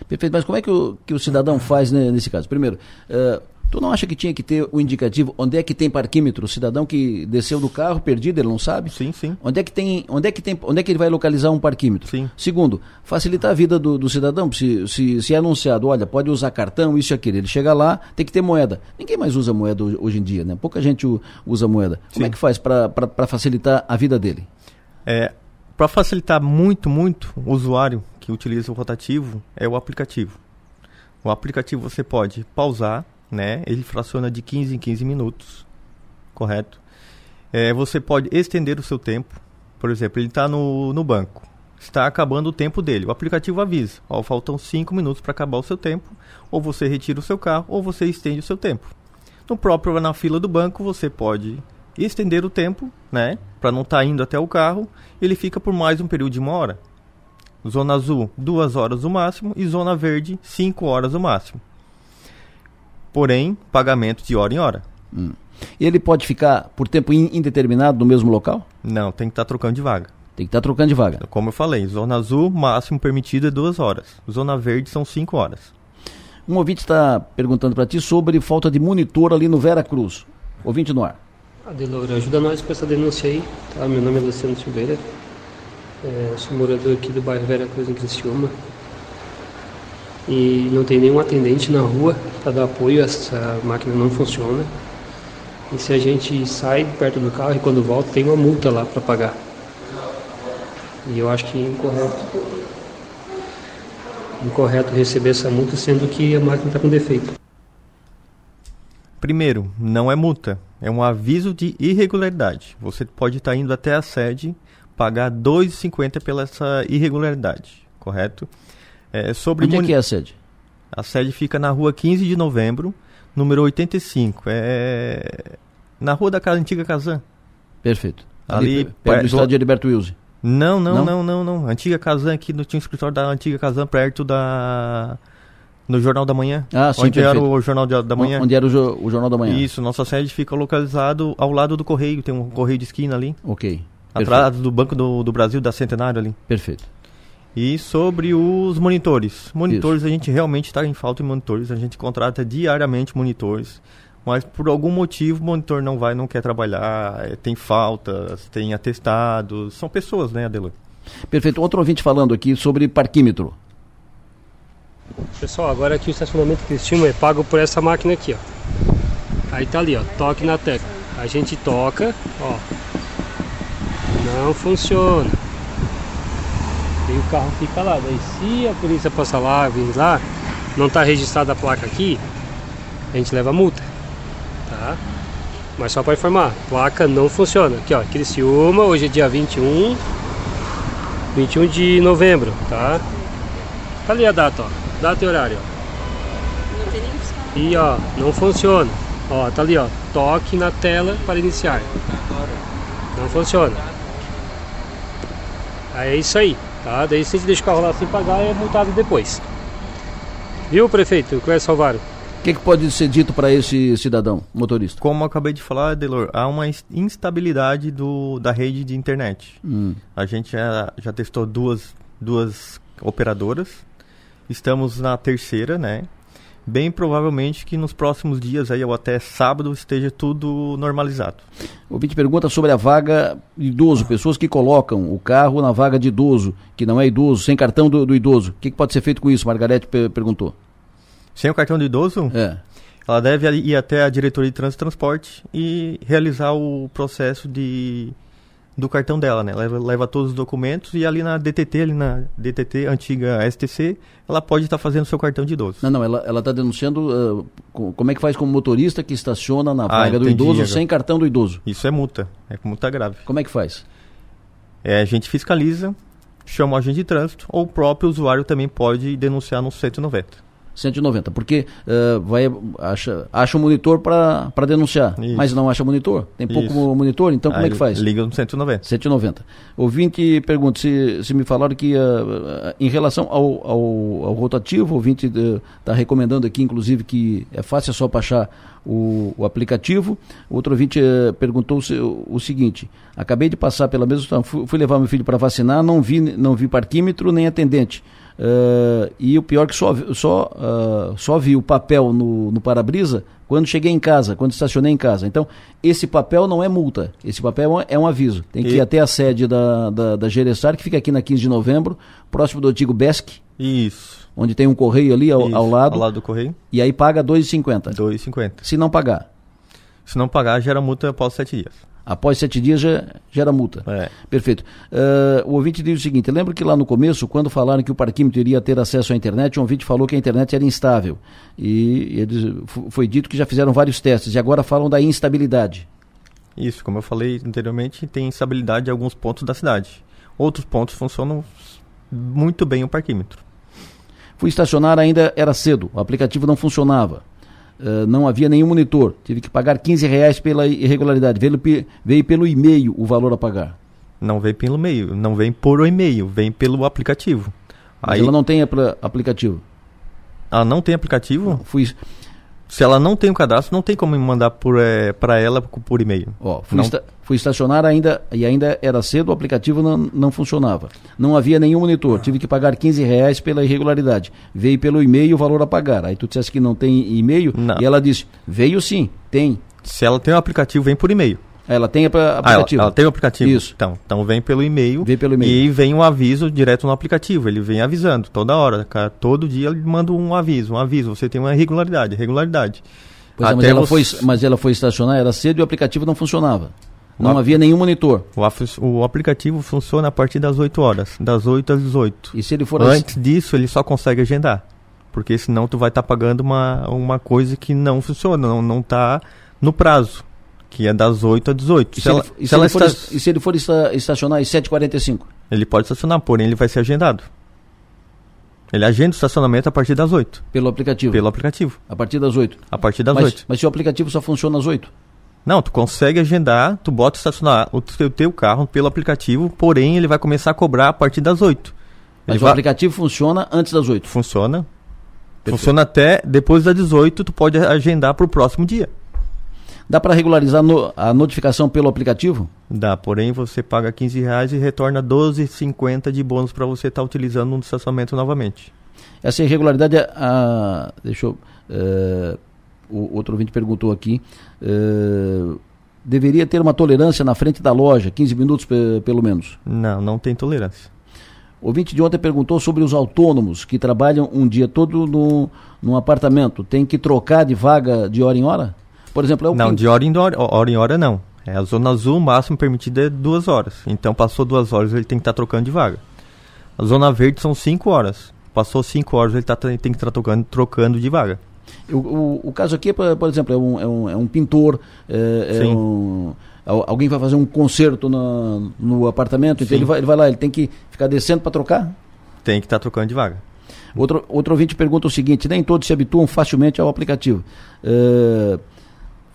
Perfeito, mas como é que o, que o cidadão faz né, nesse caso? Primeiro, uh, Tu não acha que tinha que ter o indicativo onde é que tem parquímetro? O cidadão que desceu do carro perdido, ele não sabe? Sim, sim. Onde é que tem, onde é que tem, onde é que ele vai localizar um parquímetro? Sim. Segundo, facilitar a vida do, do cidadão, se, se, se, é anunciado, olha, pode usar cartão, isso e aquilo. Ele chega lá, tem que ter moeda. Ninguém mais usa moeda hoje em dia, né? Pouca gente usa moeda. Sim. Como é que faz para facilitar a vida dele? É, para facilitar muito, muito o usuário que utiliza o rotativo, é o aplicativo. O aplicativo você pode pausar né? Ele fraciona de 15 em 15 minutos. correto? É, você pode estender o seu tempo. Por exemplo, ele está no, no banco. Está acabando o tempo dele. O aplicativo avisa: ó, faltam 5 minutos para acabar o seu tempo. Ou você retira o seu carro, ou você estende o seu tempo. No próprio na fila do banco, você pode estender o tempo, né? Para não estar tá indo até o carro. Ele fica por mais um período de uma hora. Zona azul, duas horas o máximo. E zona verde, 5 horas o máximo. Porém, pagamento de hora em hora. Hum. Ele pode ficar por tempo indeterminado no mesmo local? Não, tem que estar tá trocando de vaga. Tem que estar tá trocando de vaga. Como eu falei, zona azul, máximo permitido é duas horas. Zona verde são cinco horas. Um ouvinte está perguntando para ti sobre falta de monitor ali no Vera Cruz. Ouvinte no ar. Adelora, ajuda nós com essa denúncia aí. Tá? Meu nome é Luciano Silveira. É, sou morador aqui do bairro Vera Cruz, em Criciúma. E não tem nenhum atendente na rua para dar apoio. Essa máquina não funciona. E se a gente sai perto do carro e quando volta tem uma multa lá para pagar. E eu acho que é incorreto. Incorreto receber essa multa sendo que a máquina está com defeito. Primeiro, não é multa, é um aviso de irregularidade. Você pode estar tá indo até a sede pagar R$ 2,50 pela essa irregularidade, correto? É, sobre Onde é que é a sede? A sede fica na rua 15 de novembro, número 85. É na rua da antiga Casan. Perfeito. Ali, Ali perto do estádio Heriberto Wilson. Não, não, não, não, não, Antiga Casan aqui, no, tinha um escritório da Antiga Casan perto da no Jornal da Manhã. Ah, sim, Onde perfeito. era o Jornal da Manhã. Onde era o, jo o, Jornal da Manhã. Isso, nossa sede fica localizado ao lado do Correio, tem um Correio de esquina ali. Ok. Atrás perfeito. do Banco do, do Brasil, da Centenário ali. Perfeito. E sobre os monitores. Monitores, Isso. a gente realmente está em falta de monitores. A gente contrata diariamente monitores. Mas por algum motivo o monitor não vai, não quer trabalhar, é, tem faltas, tem atestados. São pessoas, né, Adelor? Perfeito. Outro ouvinte falando aqui sobre parquímetro. Pessoal, agora aqui o estacionamento Cristina é pago por essa máquina aqui, ó. Aí tá ali, ó, toque na tecla. A gente toca, ó. Não funciona. E o carro fica lá. Daí se a polícia passar lá, vir lá, não está registrada a placa aqui, a gente leva multa. Tá? Mas só para informar, placa não funciona. Aqui ó, Criciúma, hoje é dia 21, 21 de novembro, tá? Tá ali a data, ó. Data e horário, ó. E ó, não funciona. Ó, tá ali, ó. Toque na tela para iniciar. Não funciona. Aí é isso aí. Tá? Daí se a gente deixa o carro lá sem pagar, é multado depois. Viu, prefeito? Clécio Alvaro? O que, que, pode ser dito para esse cidadão, motorista? Como eu acabei de falar, Delor, há uma instabilidade do, da rede de internet. Hum. A gente já, já testou duas, duas operadoras. Estamos na terceira, né? Bem provavelmente que nos próximos dias aí ou até sábado esteja tudo normalizado. O vídeo pergunta sobre a vaga idoso, pessoas que colocam o carro na vaga de idoso, que não é idoso, sem cartão do, do idoso. O que, que, pode ser feito com isso? Margarete perguntou. Sem o cartão do idoso? É. Ela deve ir até a diretoria de trânsito e transporte e realizar o processo de do cartão dela, né? Leva, leva todos os documentos e ali na DTT, ali na DTT antiga STC, ela pode estar tá fazendo seu cartão de idoso. Não, não, ela está denunciando uh, como é que faz como motorista que estaciona na ah, vaga ah, do idoso agora. sem cartão do idoso. Isso é multa, é multa grave. Como é que faz? É, a gente fiscaliza, chama o agente de trânsito ou o próprio usuário também pode denunciar no 190. 190, porque uh, vai, acha, acha um monitor para denunciar, Isso. mas não acha monitor, tem pouco Isso. monitor, então como é que faz? Liga no 190. 190. Ouvinte pergunta se, se me falaram que uh, em relação ao, ao, ao rotativo, ouvinte está uh, recomendando aqui, inclusive, que é fácil é só baixar o, o aplicativo. Outro ouvinte perguntou o, o, seguinte: acabei de passar pela mesma, fui, fui levar meu filho para vacinar, não vi, não vi parquímetro nem atendente. Uh, e o pior que só, só, uh, só vi o papel no, no para-brisa quando cheguei em casa, quando estacionei em casa. Então, esse papel não é multa, esse papel é um, é um aviso. Tem que e... ir até a sede da, da, da Geressar, que fica aqui na 15 de novembro, próximo do antigo BESC. Isso. Onde tem um correio ali ao, ao lado. Ao lado do correio. E aí paga R$ 2,50. 2,50. Se não pagar. Se não pagar, gera multa após sete dias. Após sete dias já gera multa. É. Perfeito. Uh, o ouvinte diz o seguinte: lembro que lá no começo, quando falaram que o parquímetro iria ter acesso à internet, o ouvinte falou que a internet era instável. E eles, foi dito que já fizeram vários testes e agora falam da instabilidade. Isso, como eu falei anteriormente, tem instabilidade em alguns pontos da cidade. Outros pontos funcionam muito bem o parquímetro. Fui estacionar ainda era cedo, o aplicativo não funcionava. Uh, não havia nenhum monitor. Tive que pagar 15 reais pela irregularidade. Veio, veio pelo e-mail o valor a pagar. Não vem pelo e-mail, não vem por e-mail, vem pelo aplicativo. Mas Aí, ela não tem aplicativo. Ela não tem aplicativo? Não, fui, se ela não tem o um cadastro, não tem como me mandar por, é, para ela por e-mail. Ó, fui, esta, fui, estacionar ainda e ainda era cedo, o aplicativo não, não funcionava. Não havia nenhum monitor, tive que pagar 15 reais pela irregularidade. Veio pelo e-mail o valor a pagar. Aí tu disseste que não tem e-mail e ela disse, veio sim, tem. Se ela tem o aplicativo, vem por e-mail. Ela tem aplicativo. Ah, ela, ela, tem o aplicativo. Isso. Então, então vem pelo e-mail. Vem pelo e-mail. E vem um aviso direto no aplicativo. Ele vem avisando toda hora. Cara, todo dia ele manda um aviso, um aviso. Você tem uma irregularidade, irregularidade. Pois é, mas, ela foi, mas ela foi estacionar, era cedo e o aplicativo não funcionava. Não havia nenhum monitor. O, o, aplicativo funciona a partir das 8 horas, das 8 às 18. E se ele for Antes assim... disso, ele só consegue agendar. Porque senão tu vai estar tá pagando uma, uma coisa que não funciona, não, não tá no prazo que é das 8 às 18. E se, se, ela, e se, ele, for, está... e se ele for estacionar às 7h45? Ele pode estacionar, porém ele vai ser agendado. Ele agenda o estacionamento a partir das 8. Pelo aplicativo? Pelo aplicativo. A partir das 8? A partir das mas, 8. Mas se o aplicativo só funciona às 8? Não, tu consegue agendar, tu bota estacionar o teu, teu carro pelo aplicativo, porém ele vai começar a cobrar a partir das 8. Mas ele o vai... aplicativo funciona antes das 8? Funciona. Perfeito. Funciona até depois das 18, tu pode agendar para o próximo dia. Dá para regularizar no, a notificação pelo aplicativo? Dá, porém você paga 15 reais e retorna 12,50 de bônus para você estar tá utilizando no estacionamento novamente. Essa irregularidade, a deixa eu, uh, o outro ouvinte perguntou aqui, uh, deveria ter uma tolerância na frente da loja, 15 minutos pelo menos? Não, não tem tolerância. O ouvinte de ontem perguntou sobre os autônomos que trabalham um dia todo no, num apartamento. Tem que trocar de vaga de hora em hora? Por exemplo, é o Não, de hora em hora, hora em hora não. É a zona azul, o máximo permitido é duas horas. Então passou duas horas, ele tem que estar tá trocando de vaga. A zona verde são cinco horas. Passou cinco horas, ele tá, tem que estar tá trocando, trocando de vaga. O, o, o, caso aqui, por, por exemplo, é um, é um, é um pintor, é, é um, alguém vai fazer um concerto na, no apartamento, então ele vai, ele vai lá, ele tem que ficar descendo para trocar? Tem que estar tá trocando de vaga. Outro, outro ouvinte pergunta o seguinte: nem todos se habituam facilmente ao aplicativo. Uh,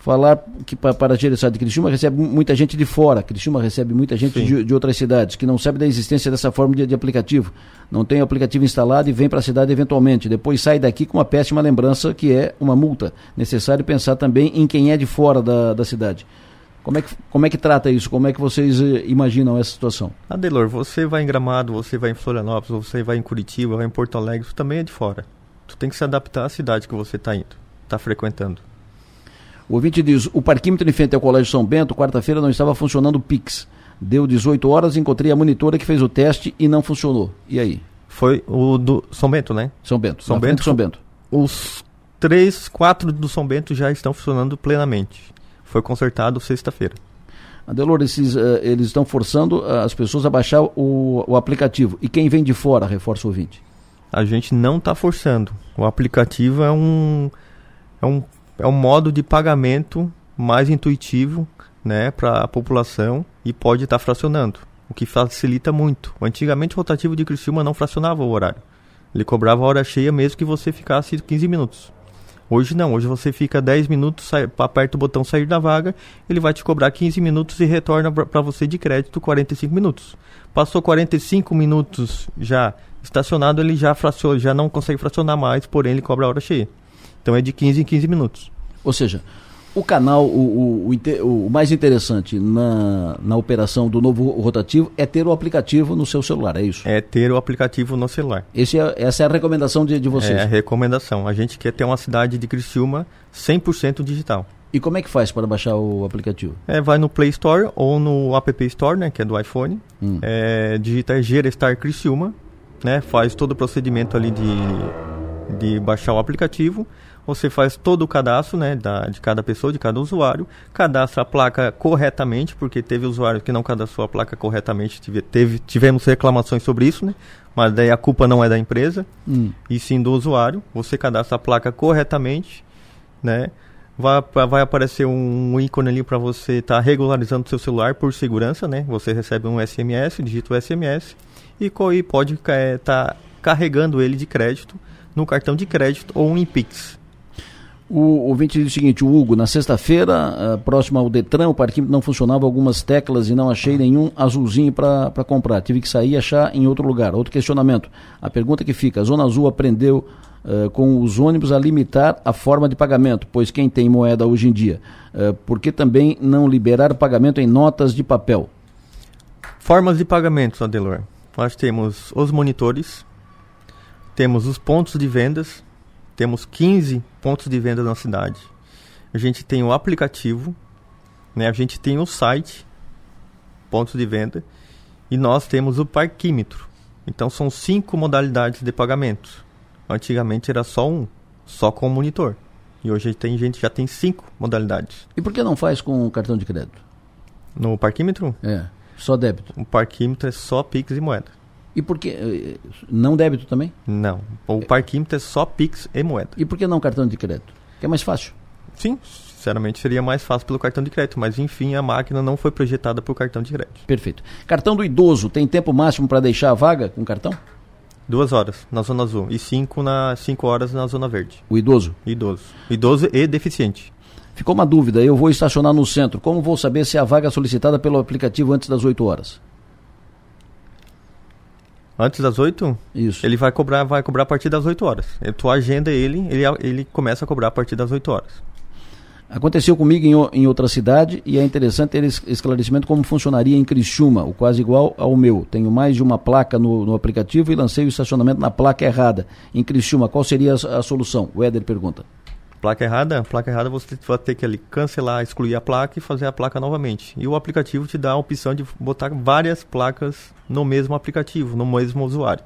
falar que para a direção de Criciúma recebe muita gente de fora, Criciúma recebe muita gente de, de, outras cidades, que não sabe da existência dessa forma de, de aplicativo. Não tem o aplicativo instalado e vem para a cidade eventualmente. Depois sai daqui com uma péssima lembrança, que é uma multa. Necessário pensar também em quem é de fora da, da cidade. Como é, que, como é que trata isso? Como é que vocês eh, imaginam essa situação? Adelor, você vai em Gramado, você vai em Florianópolis, você vai em Curitiba, vai em Porto Alegre, tu também é de fora. Tu tem que se adaptar à cidade que você está indo, está frequentando. O ouvinte diz: o parquímetro em frente ao Colégio São Bento, quarta-feira, não estava funcionando o Pix. Deu 18 horas, encontrei a monitora que fez o teste e não funcionou. E aí? Foi o do São Bento, né? São Bento. São Bento. São Bento. Os três, quatro do São Bento já estão funcionando plenamente. Foi consertado sexta-feira. Adelor, esses, uh, eles estão forçando uh, as pessoas a baixar o, o aplicativo. E quem vem de fora, reforça o ouvinte? A gente não está forçando. O aplicativo é um, é um é um modo de pagamento mais intuitivo né, para a população e pode estar tá fracionando, o que facilita muito. Antigamente o rotativo de Criciúma não fracionava o horário. Ele cobrava a hora cheia mesmo que você ficasse 15 minutos. Hoje não, hoje você fica 10 minutos, sai, aperta o botão sair da vaga, ele vai te cobrar 15 minutos e retorna para você de crédito 45 minutos. Passou 45 minutos já estacionado, ele já fraciona, já não consegue fracionar mais, porém ele cobra a hora cheia. Então é de 15 em 15 minutos. Ou seja, o canal, o, o, o, mais interessante na, na operação do novo rotativo é ter o aplicativo no seu celular, é isso? É ter o aplicativo no celular. Esse é, essa é a recomendação de, de vocês? É a recomendação. A gente quer ter uma cidade de Criciúma 100% digital. E como é que faz para baixar o aplicativo? É, vai no Play Store ou no App Store, né, que é do iPhone. Hum. É, digita Gerestar Criciúma, né, faz todo o procedimento ali de, de baixar o aplicativo você faz todo o cadastro né, da, de cada pessoa, de cada usuário, cadastra a placa corretamente, porque teve usuário que não cadastrou a placa corretamente, tive, teve, tivemos reclamações sobre isso, né? mas daí a culpa não é da empresa, hum. e sim do usuário. Você cadastra a placa corretamente, né? Vai, vai aparecer um ícone ali para você estar tá regularizando seu celular por segurança, né? Você recebe um SMS, digita o SMS e, e pode estar é, tá carregando ele de crédito no cartão de crédito ou em Pix. O ouvinte diz o seguinte, o Hugo, na sexta-feira, uh, próximo ao Detran, o parquímetro não funcionava algumas teclas e não achei nenhum azulzinho para comprar. Tive que sair e achar em outro lugar. Outro questionamento. A pergunta que fica, a Zona Azul aprendeu uh, com os ônibus a limitar a forma de pagamento, pois quem tem moeda hoje em dia? Uh, por que também não liberar pagamento em notas de papel? Formas de pagamento, Adelor. Nós temos os monitores, temos os pontos de vendas, temos 15 pontos de venda na cidade. A gente tem o aplicativo, né? a gente tem o site, pontos de venda, e nós temos o parquímetro. Então são cinco modalidades de pagamento. Antigamente era só um, só com o monitor. E hoje tem gente já tem cinco modalidades. E por que não faz com cartão de crédito? No parquímetro? É, só débito. O parquímetro é só Pix e moeda. E por que. Eh, não débito também? Não. O parquímetro é só Pix e moeda. E por que não cartão de crédito? Que é mais fácil. Sim, sinceramente seria mais fácil pelo cartão de crédito, mas enfim, a máquina não foi projetada para o cartão de crédito. Perfeito. Cartão do idoso, tem tempo máximo para deixar a vaga com cartão? Duas horas na zona azul e cinco, na, cinco horas na zona verde. O idoso? Idoso. Idoso e deficiente. Ficou uma dúvida, eu vou estacionar no centro. Como vou saber se a vaga é solicitada pelo aplicativo antes das 8 horas? Antes das 8? Isso. Ele vai cobrar, vai cobrar a partir das 8 horas. Tu agenda ele, ele, ele começa a cobrar a partir das 8 horas. Aconteceu comigo em, em outra cidade e é interessante ter esse esclarecimento como funcionaria em Criciúma, o quase igual ao meu. Tenho mais de uma placa no, no aplicativo e lancei o estacionamento na placa errada. Em Criciúma, qual seria a, a solução? O Éder pergunta. Placa errada? Placa errada você vai ter que ali cancelar, excluir a placa e fazer a placa novamente. E o aplicativo te dá a opção de botar várias placas no mesmo aplicativo, no mesmo usuário.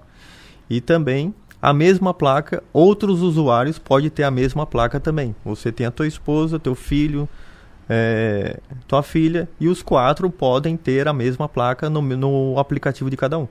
E também a mesma placa, outros usuários podem ter a mesma placa também. Você tem a tua esposa, teu filho, é, tua filha e os quatro podem ter a mesma placa no, no aplicativo de cada um.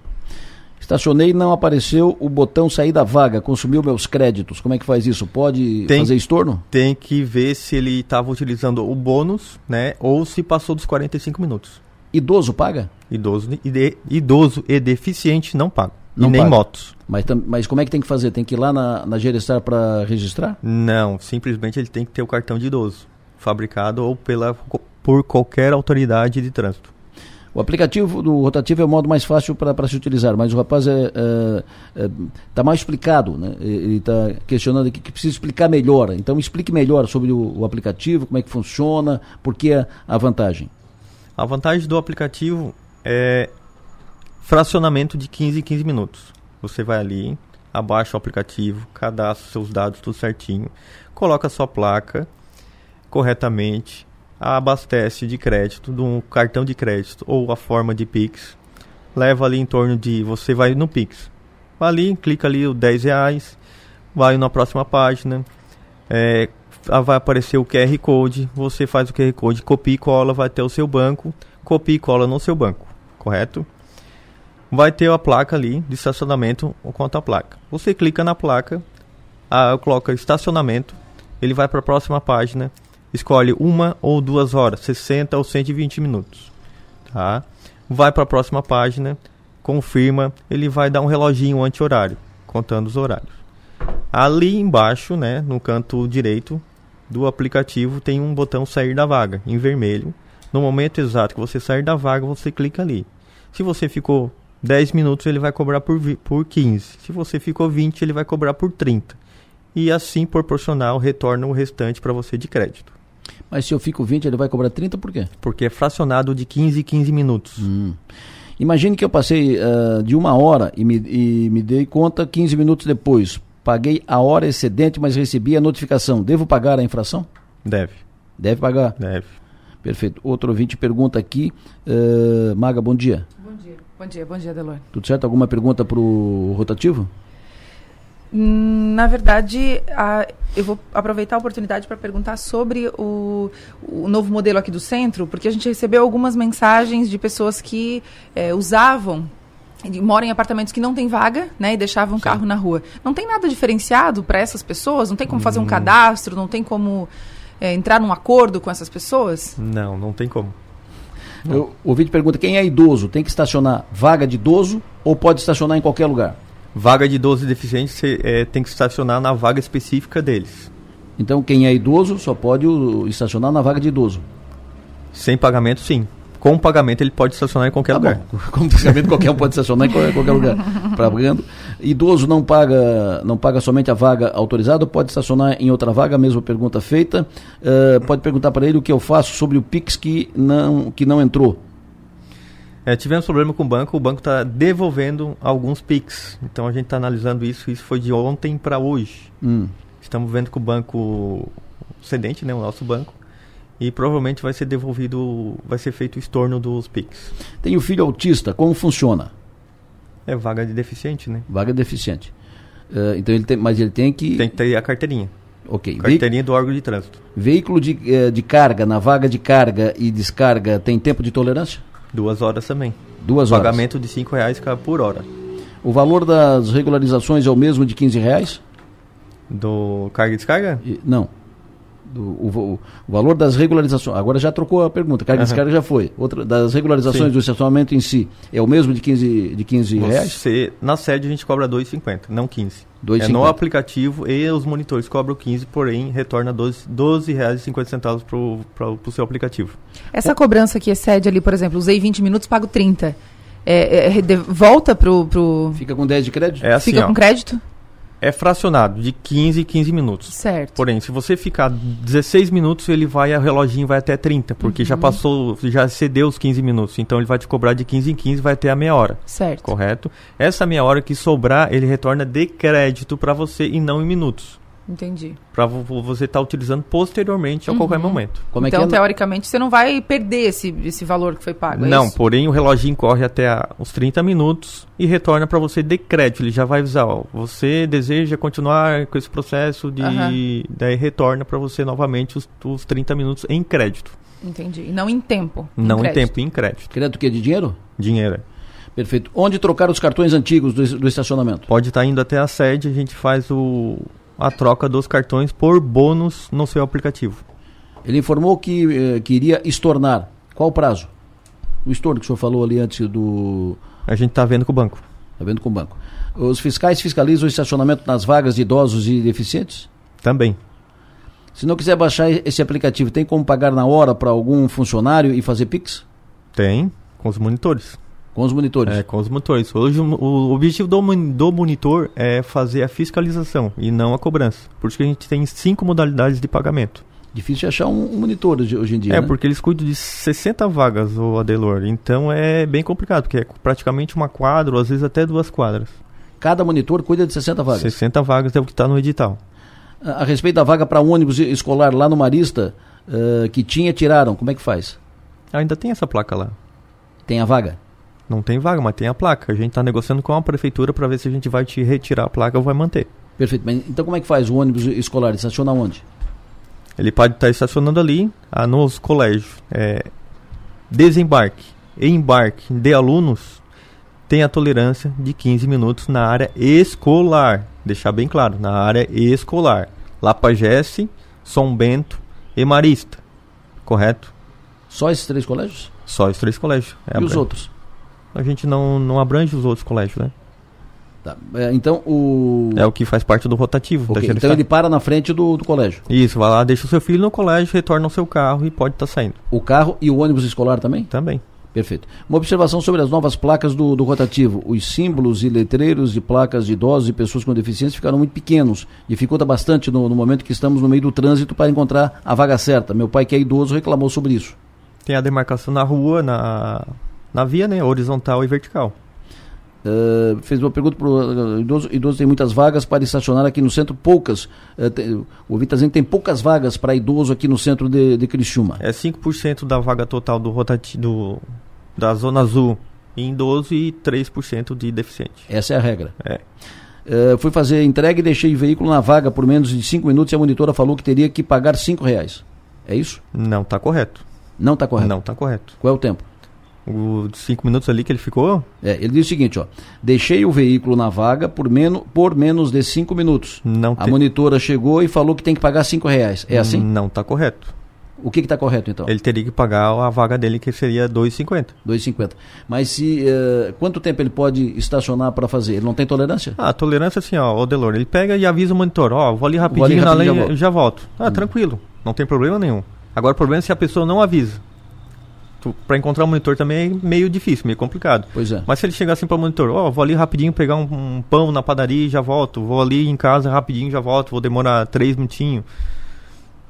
Estacionei e não apareceu o botão sair da vaga, consumiu meus créditos. Como é que faz isso? Pode tem, fazer estorno? Tem que ver se ele estava utilizando o bônus, né? Ou se passou dos 45 minutos. Idoso paga? Idoso e, de, idoso e deficiente não paga. Não e nem paga. motos. Mas, mas como é que tem que fazer? Tem que ir lá na, na Gerestar para registrar? Não, simplesmente ele tem que ter o cartão de idoso, fabricado ou pela, por qualquer autoridade de trânsito. O aplicativo do rotativo é o modo mais fácil para se utilizar, mas o rapaz está é, é, é, tá mal explicado. Né? Ele está questionando aqui que precisa explicar melhor. Então explique melhor sobre o, o aplicativo, como é que funciona, por que a, a vantagem. A vantagem do aplicativo é fracionamento de 15 em 15 minutos. Você vai ali, abaixa o aplicativo, cadastra seus dados tudo certinho, coloca a sua placa corretamente, abastece de crédito, de um cartão de crédito ou a forma de Pix, leva ali em torno de. Você vai no Pix. Vai ali, clica ali o 10 reais, vai na próxima página, é, vai aparecer o QR Code, você faz o QR Code, copia e cola, vai ter o seu banco, copia e cola no seu banco, correto? Vai ter a placa ali de estacionamento quanto a placa. Você clica na placa, a, coloca estacionamento, ele vai para a próxima página, escolhe uma ou duas horas, 60 ou 120 minutos. Tá? Vai para a próxima página, confirma, ele vai dar um reloginho anti-horário, contando os horários. Ali embaixo, né, no canto direito do aplicativo, tem um botão sair da vaga, em vermelho. No momento exato que você sair da vaga, você clica ali. Se você ficou 10 minutos, ele vai cobrar por, por 15. Se você ficou 20, ele vai cobrar por 30. E assim, proporcional, retorna o restante para você de crédito. Mas se eu fico 20, ele vai cobrar 30 por quê? Porque é fracionado de 15 em 15 minutos. Hum. Imagine que eu passei uh, de uma hora e me, e me dei conta 15 minutos depois. Paguei a hora excedente, mas recebi a notificação. Devo pagar a infração? Deve. Deve pagar? Deve. Perfeito. Outro ouvinte pergunta aqui. Uh, Maga, bom dia. Bom dia. Bom dia, bom dia, Delor. Tudo certo? Alguma pergunta para o rotativo? Na verdade, a, eu vou aproveitar a oportunidade para perguntar sobre o, o, novo modelo aqui do centro, porque a gente recebeu algumas mensagens de pessoas que é, usavam moram em apartamentos que não tem vaga, né, e deixavam o carro na rua. Não tem nada diferenciado para essas pessoas? Não tem como fazer um hum. cadastro? Não tem como é, entrar num acordo com essas pessoas? Não, não tem como. Eu, o ouvinte pergunta: quem é idoso tem que estacionar vaga de idoso ou pode estacionar em qualquer lugar? Vaga de idoso deficiente você é, tem que estacionar na vaga específica deles. Então quem é idoso só pode o, estacionar na vaga de idoso. Sem pagamento, sim. Com pagamento ele pode estacionar em qualquer tá lugar. Bom. Com pagamento qualquer um pode estacionar em qualquer, qualquer lugar. Pagando. Idoso não paga, não paga somente a vaga autorizada, pode estacionar em outra vaga, mesma pergunta feita. Uh, pode perguntar para ele o que eu faço sobre o Pix que não, que não entrou. É, tivemos problema com o banco, o banco está devolvendo alguns PIX. Então a gente está analisando isso, isso foi de ontem para hoje. Hum. Estamos vendo que o banco cedente, né, o nosso banco, e provavelmente vai ser devolvido, vai ser feito o estorno dos PIX. Tem o filho autista, como funciona? É vaga de deficiente, né? Vaga de deficiente. Uh, então ele tem, mas ele tem que tem que ter a carteirinha. Ok. Carteirinha do órgão de trânsito. Veículo de, uh, de carga na vaga de carga e descarga tem tempo de tolerância? Duas horas também. Duas horas. Pagamento de cinco reais por hora. O valor das regularizações é o mesmo de 15 reais? Do carga e descarga? E, não do, o, o, valor das regularizações. Agora já trocou a pergunta, carga uhum. descarga já foi. Outra, das regularizações Sim. do estacionamento em si, é o mesmo de 15, de 15 reais? Você, na sede a gente cobra 2,50, não 15. 2, é no aplicativo e os monitores cobram 15, porém retorna 12, 12 reais e 50 centavos para o seu aplicativo. Essa cobrança que excede ali, por exemplo, usei 20 minutos, pago 30. É, é, de, volta pro, pro. Fica com 10 de crédito? É assim, Fica ó, com crédito? É fracionado de 15 em 15 minutos. Certo. Porém, se você ficar 16 minutos, ele vai, o reloginho vai até 30, porque uhum. já passou, já cedeu os 15 minutos. Então ele vai te cobrar de 15 em 15, vai até a meia hora. Certo. Correto? Essa meia hora que sobrar, ele retorna de crédito para você e não em minutos. Entendi. Para você estar tá utilizando posteriormente a uhum. qualquer momento. Como é então, é teoricamente, você não vai perder esse, esse valor que foi pago. É não, é porém o reloginho corre até a, os 30 minutos e retorna para você de crédito. Ele já vai avisar, ó, você deseja continuar com esse processo de. Uhum. Daí retorna para você novamente os, os 30 minutos em crédito. Entendi. E não em tempo. Não em, em tempo, em crédito. Crédito o quê? De dinheiro? Dinheiro. É. Perfeito. Onde trocar os cartões antigos do, do estacionamento? Pode estar tá indo até a sede, a gente faz o, a troca dos cartões por bônus no seu aplicativo. Ele informou que eh, queria estornar. Qual o prazo? O estorno que o senhor falou ali antes do. A gente está vendo com o banco. Está vendo com o banco. Os fiscais fiscalizam o estacionamento nas vagas de idosos e deficientes? Também. Se não quiser baixar esse aplicativo, tem como pagar na hora para algum funcionário e fazer Pix? Tem, com os monitores. Com os monitores? É, com os monitores. Hoje o, objetivo do, do monitor é fazer a fiscalização e não a cobrança. Por isso que a gente tem cinco modalidades de pagamento. Difícil achar um, um monitor hoje, hoje, em dia. É, né? porque eles cuidam de 60 vagas, o Adelor. Então é bem complicado, porque é praticamente uma quadra, ou às vezes até duas quadras. Cada monitor cuida de 60 vagas? 60 vagas é o que está no edital. A, a, respeito da vaga para ônibus escolar lá no Marista, uh, que tinha, tiraram, como é que faz? Ainda tem essa placa lá. Tem a vaga? Não tem vaga, mas tem a placa. A gente está negociando com a prefeitura para ver se a gente vai te retirar a placa ou vai manter. Perfeito. Mas então como é que faz o ônibus escolar? estaciona onde? Ele pode estar tá estacionando ali, ah, nos colégios. É, desembarque e embarque de alunos tem a tolerância de 15 minutos na área escolar. Deixar bem claro, na área escolar. Lapagesse, São Bento e Marista. Correto? Só esses três colégios? Só esses três colégios. É e os outros? A gente não, não abrange os outros colégios, né? Tá. É, então o. É o que faz parte do rotativo. Okay. então ele para na frente do, do colégio. Isso, vai lá, deixa o seu filho no colégio, retorna o seu carro e pode estar tá saindo. O carro e o ônibus escolar também? Também. Perfeito. Uma observação sobre as novas placas do, do rotativo. Os símbolos e letreiros de placas de idosos e pessoas com deficiência ficaram muito pequenos. Dificulta bastante no, no momento que estamos no meio do trânsito para encontrar a vaga certa. Meu pai, que é idoso, reclamou sobre isso. Tem a demarcação na rua, na na via, né? Horizontal e vertical. Uh, fez uma pergunta para o idoso. Idoso tem muitas vagas para estacionar aqui no centro, poucas. Uh, tem, o ouvinte está que tem poucas vagas para idoso aqui no centro de, de Criciúma. É 5% da vaga total do rotati do, da Zona Azul em idoso e 3% de deficiente. Essa é a regra. É. Uh, fui fazer entrega e deixei o veículo na vaga por menos de 5 minutos e a monitora falou que teria que pagar 5 reais. É isso? Não está correto. Não está correto? Não está correto. Qual é o tempo? Os cinco minutos ali que ele ficou? É, ele diz o seguinte, ó. Deixei o veículo na vaga por, menos por menos de cinco minutos. Não A monitora chegou e falou que tem que pagar cinco reais. É assim? Não tá correto. O que está correto então? Ele teria que pagar a vaga dele, que seria 2,50. 2,50. Mas se uh, quanto tempo ele pode estacionar para fazer? Ele não tem tolerância? Ah, tolerância assim, ó, o Delor, ele pega e avisa o monitor, ó, vou ali rapidinho, vou ali rapidinho na linha, já, já volto. Ah, hum. tranquilo, não tem problema nenhum. Agora o problema é se a pessoa não avisa. Para encontrar o monitor também é meio difícil, meio complicado. Pois é. Mas se ele chegar assim para o monitor, ó, oh, vou ali rapidinho pegar um, um, pão na padaria e já volto, vou ali em casa rapidinho já volto, vou demorar três minutinhos.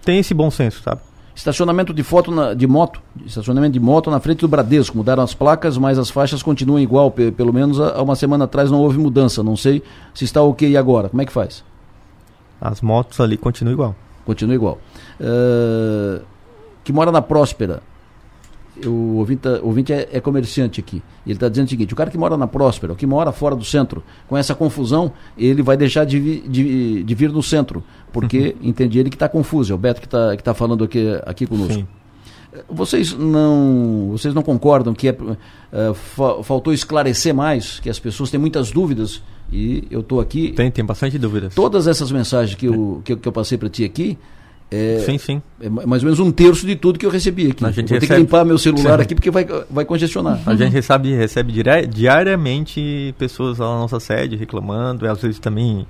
Tem esse bom senso, sabe? Estacionamento de foto na, de moto, estacionamento de moto na frente do Bradesco. Mudaram as placas, mas as faixas continuam igual. Pelo menos há uma semana atrás não houve mudança. Não sei se está ok agora. Como é que faz? As motos ali continuam igual. Continua igual. Uh, que mora na Próspera o ouvinte, o ouvinte é, é, comerciante aqui. Ele está dizendo o seguinte: o cara que mora na Próspera, o que mora fora do centro, com essa confusão, ele vai deixar de, vi, de, de vir no centro, porque uhum. entendi ele que está confuso. É o Beto que está que tá falando aqui, aqui conosco. Sim. Vocês não, vocês não concordam que é, uh, fa, faltou esclarecer mais, que as pessoas têm muitas dúvidas e eu estou aqui. Tem, tem bastante dúvidas. Todas essas mensagens que eu, que, que eu passei para ti aqui, é, sim, sim. É mais ou menos um terço de tudo que eu recebi aqui. A gente Vou recebe... ter que limpar meu celular aqui porque vai, vai congestionar. A gente recebe, recebe diariamente pessoas lá na nossa sede reclamando, às vezes também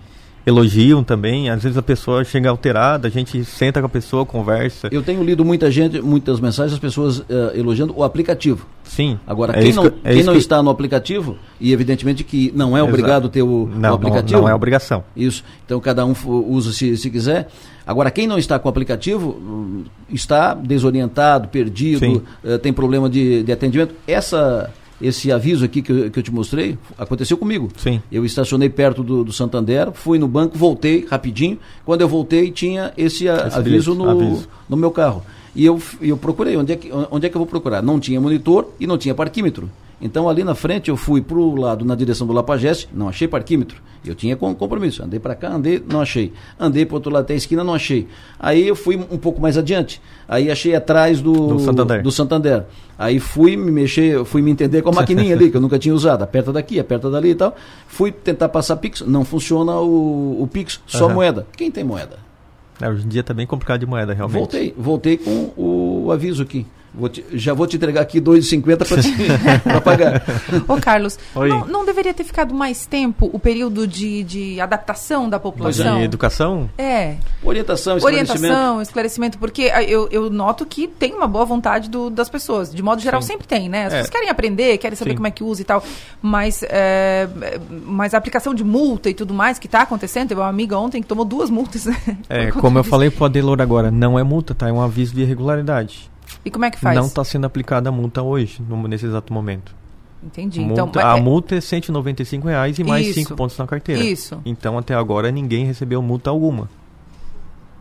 elogiam também, às vezes a pessoa chega alterada, a gente senta com a pessoa, conversa. Eu tenho lido muita gente, muitas mensagens, as pessoas uh, elogiando o aplicativo. Sim. Agora, é quem não, que, é quem não que... está no aplicativo, e evidentemente que não é obrigado ter o, não, o aplicativo. Não, não é obrigação. Isso. Então cada um usa se, se quiser. Agora, quem não está com o aplicativo hum, está desorientado, perdido, uh, tem problema de, de atendimento. Essa esse aviso aqui que eu, que eu te mostrei aconteceu comigo. Sim. Eu estacionei perto do, do Santander, fui no banco, voltei rapidinho. Quando eu voltei, tinha esse, esse aviso, no, aviso no meu carro. E eu, eu procurei, onde é, que, onde é que eu vou procurar? Não tinha monitor e não tinha parquímetro. Então ali na frente eu fui para o lado na direção do Lapageste, não achei parquímetro. Eu tinha compromisso. Andei para cá, andei, não achei. Andei para outro lado até a esquina, não achei. Aí eu fui um pouco mais adiante. Aí achei atrás do, do Santander. Do Santander. Aí fui me mexer, fui me entender com a maquininha ali, que eu nunca tinha usado. Aperta daqui, aperta dali e tal. Fui tentar passar Pix, não funciona o, o Pix, só uhum. moeda. Quem tem moeda? É, hoje em dia está bem complicado de moeda, realmente. Voltei, voltei com o aviso aqui. Vou te, já vou te entregar aqui 2,50 para pagar. Ô, Carlos, não, não, deveria ter ficado mais tempo o período de, de adaptação da população? De educação? É. Orientação, esclarecimento. Orientação, esclarecimento, porque ah, eu, eu noto que tem uma boa vontade do, das pessoas. De modo geral, Sim. sempre tem, né? As é. pessoas querem aprender, querem saber Sim. como é que usa e tal. Mas, é, mas a aplicação de multa e tudo mais que está acontecendo, teve uma amiga ontem que tomou duas multas. Né? É, como eu falei pro Adelor agora, não é multa, tá? É um aviso de irregularidade. E como é que faz? Não está sendo aplicada a multa hoje, no, nesse exato momento. Entendi. Multa, então, a é... multa é 195 reais e mais Isso. 5 pontos na carteira. Isso. Então, até agora, ninguém recebeu multa alguma.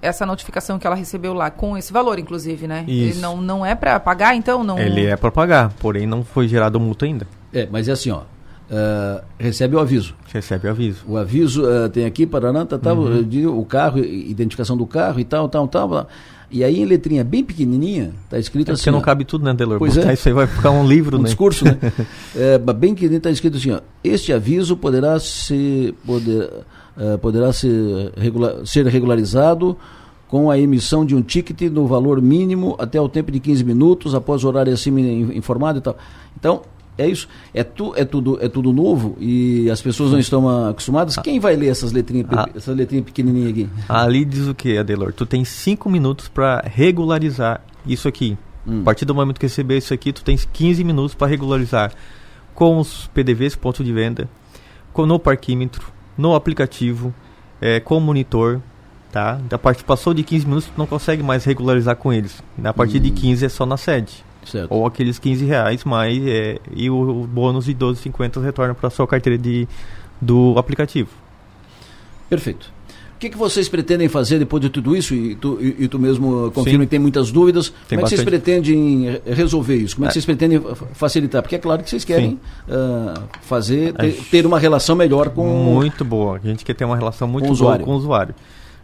Essa notificação que ela recebeu lá, com esse valor, inclusive, né? Isso. Ele não, não é para pagar, então? não. Ele é para pagar, porém não foi gerado multa ainda. É, mas é assim, ó. Uh, recebe o aviso. Recebe o aviso. O aviso uh, tem aqui, Paraná, tá, tá, uhum. o carro, identificação do carro e tal, tal, tal. E aí, em letrinha bem pequenininha, está escrito é assim. Porque não ó, cabe tudo, né, Delor? Pois é. Isso aí vai ficar um livro, um né? discurso, né? é, bem pequenininho está escrito assim: ó, este aviso poderá ser, poder, uh, poderá ser, regular, ser regularizado com a emissão de um ticket no valor mínimo até o tempo de 15 minutos após o horário acima informado e tal. Então, é isso. É, tu, é, tudo, é tudo novo e as pessoas não estão acostumadas. Quem vai ler essas letrinhas, ah, essas letrinhas pequenininhas aqui? Ali diz o que, Adelor? Tu tem cinco minutos para regularizar isso aqui. Hum. A partir do momento que receber isso aqui, tu tens 15 minutos para regularizar com os PDVs, ponto de venda, com, no parquímetro, no aplicativo, é, com o monitor, tá? A partir, passou de 15 minutos, tu não consegue mais regularizar com eles. A partir hum. de 15 é só na sede. Certo. Ou aqueles 15 reais mais é, e o, o bônus de 12,50 retorna para a sua carteira de, do aplicativo. Perfeito. O que, que vocês pretendem fazer depois de tudo isso? E tu, e, e tu mesmo confirma Sim. que tem muitas dúvidas. Tem Como é que vocês pretendem resolver isso? Como é que é. vocês pretendem facilitar? Porque é claro que vocês querem uh, fazer, ter, ter, uma relação melhor com Muito boa. A gente quer ter uma relação muito boa com o usuário.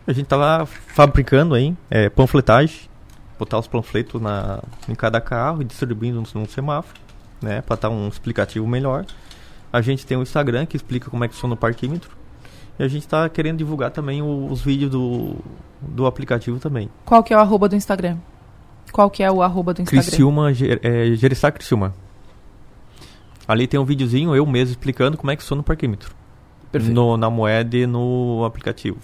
A gente está lá fabricando aí é, panfletagem botar os panfletos na, em cada carro e distribuindo num, num semáforo. né, para estar um explicativo melhor. A gente tem o Instagram que explica como é que funciona o parquímetro. E a gente está querendo divulgar também o, os vídeos do, do aplicativo também. Qual que é o arroba do Instagram? Qual que é o arroba do Instagram? Criciúma, é, Gerissá Criciúma. Ali tem um videozinho, eu mesmo explicando como é que funciona o parquímetro. Perfeito. No, na moeda e no aplicativo.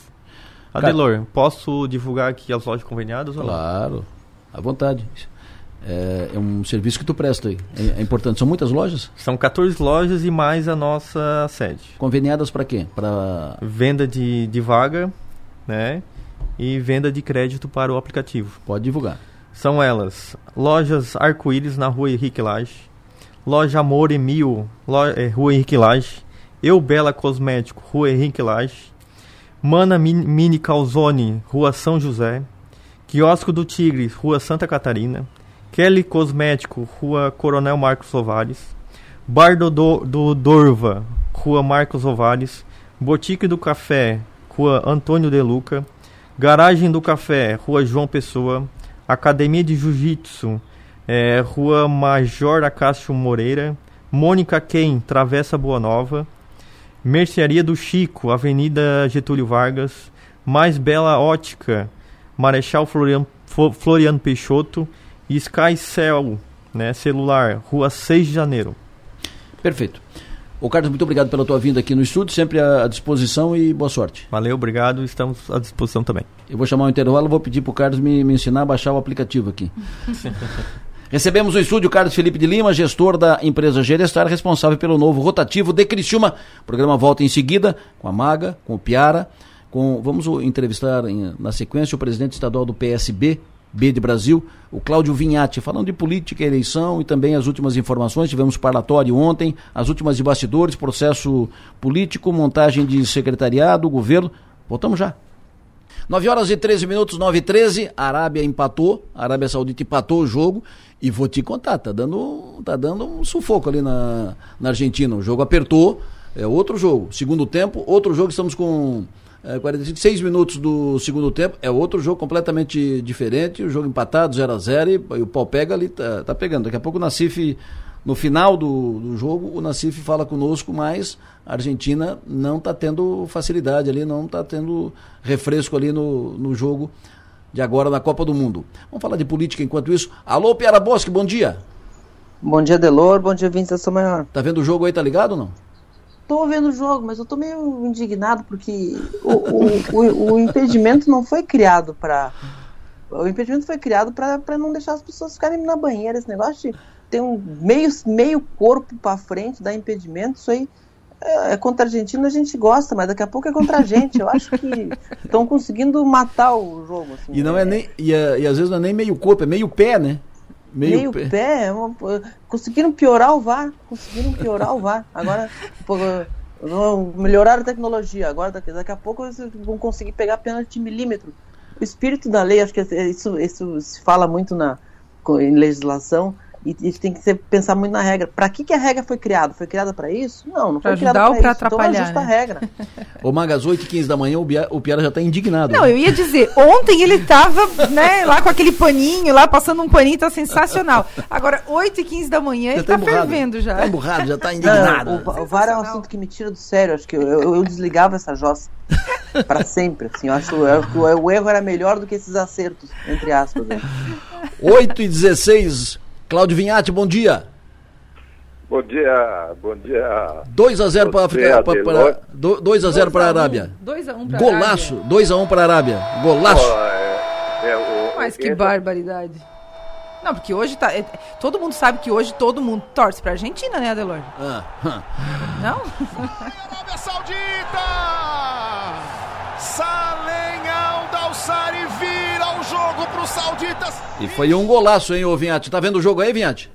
Adelor, posso divulgar aqui as lojas conveniadas? ou não? À vontade. É, é um serviço que tu presta aí. É, é importante. São muitas lojas? São 14 lojas e mais a nossa sede. Conveniadas para quê? Para Venda de, de vaga, né? E venda de crédito para o aplicativo. Pode divulgar. São elas: lojas Arco-Íris na rua Henrique Lage, loja Amor Emil, lo, é, rua Henrique Lage, Eu Bela Cosmético, rua Henrique Lage, Mana Mini, Mini Calzone, rua São José, Quiosco do Tigre, rua Santa Catarina, Kelly Cosmético, rua Coronel Marcos Soares, Bar do, do, do Dorva, rua Marcos Soares, Botique do Café, rua Antônio de Luca, Garagem do Café, rua João Pessoa, Academia de Jiu-Jitsu, é, rua Major Acácio Moreira, Mônica Ken, Travessa Boa Nova, Mercearia do Chico, Avenida Getúlio Vargas, Mais Bela Ótica, Marechal Floriano, Flo- Floriano Peixoto e Sky Cell, né, celular, Rua 6 de Janeiro. Perfeito. Ô Carlos, muito obrigado pela tua vinda aqui no estúdio, sempre à disposição e boa sorte. Valeu, obrigado, estamos à disposição também. Eu vou chamar o intervalo, vou pedir pro Carlos me, me ensinar a baixar o aplicativo aqui. Recebemos no estúdio Carlos Felipe de Lima, gestor da empresa Gerestar, responsável pelo novo rotativo de Criciúma. O programa volta em seguida com a Maga, com o Piara, com vamos entrevistar em- na sequência o presidente estadual do PSB, B de Brasil, o Cláudio Vinhati, falando de política, eleição e também as últimas informações. Tivemos parlatório ontem, as últimas de bastidores, processo político, montagem de secretariado, governo. Voltamos já. 9 horas e 13 minutos, 9 e 13, a Arábia empatou, Arábia Saudita empatou o jogo e vou te contar, tá dando, tá dando um sufoco ali na, na Argentina. O jogo apertou, é outro jogo. Segundo tempo, outro jogo, estamos com é, 46 minutos do segundo tempo, é outro jogo completamente diferente, o jogo empatado, 0 a 0 e, e o pau pega ali, tá, tá pegando. Daqui a pouco o Nacife, no final do, do jogo, o Nacife fala conosco, mas a Argentina não está tendo facilidade ali, não está tendo refresco ali no, no jogo de agora na Copa do Mundo. Vamos falar de política enquanto isso. Alô, Piara Bosque, bom dia. Bom dia, Delor. Bom dia, Sou Maior. Tá vendo o jogo aí, tá ligado ou não? Tô vendo o jogo, mas eu tô meio indignado porque o, o, o, o impedimento não foi criado para O impedimento foi criado para não deixar as pessoas ficarem na banheira. Esse negócio de ter um meio, meio corpo para frente, dar impedimento, isso aí é, é contra a Argentina, a gente gosta, mas daqui a pouco é contra a gente. Eu acho que estão conseguindo matar o jogo. Assim, E não é nem. E, é- e às vezes não é nem meio corpo, é meio pé, né? Meio, pé. é uma- conseguiram piorar o VAR. Conseguiram piorar o VAR. Agora, pô, melhoraram a tecnologia. Agora, daqui, daqui a pouco, eles vão conseguir pegar pênalti milímetro. O espírito da lei, acho que isso, isso se fala muito na, em legislação. E, e tem que ser, pensar muito na regra. Para que, que a regra foi criada? Foi criada para isso? Não, não Pra foi criada ajudar ou para pra isso. Então atrapalhar, ajusta né? a regra. Ô, Magas, 8 e 15 da manhã, o, Bia, o Piara já tá indignado. Não, eu ia dizer, ontem ele tava, né, lá com aquele paninho, lá passando um paninho, tá sensacional. Agora, 8 e 15 da manhã, ele tá tá emburrado. fervendo já. Tá emburrado, já tá Não, indignado. o, o VAR é um assunto que me tira do sério. Acho que eu, eu, eu desligava essa jossa para sempre. Assim, eu acho que o, o- o erro era melhor do que esses acertos, entre aspas. Né? 8 e 16, Cláudio Vinhati, bom dia. Bom dia, bom dia. 2 a 0 para África. Pra, Adelor. pra, do- 2 a 0 para a Arábia. 2 a 1 pra Golaço, 2 a 1 para a Arábia. Golaço. Ó, é, é, o- Mas que esse- barbaridade. Não, porque hoje tá. é- todo mundo sabe que hoje todo mundo torce pra Argentina, né, Adelor? Ah, Não? Arábia Saudita! Jogo para os sauditas. E foi um golaço, hein, ô Vinhati. Tá vendo o jogo aí, Vinhati?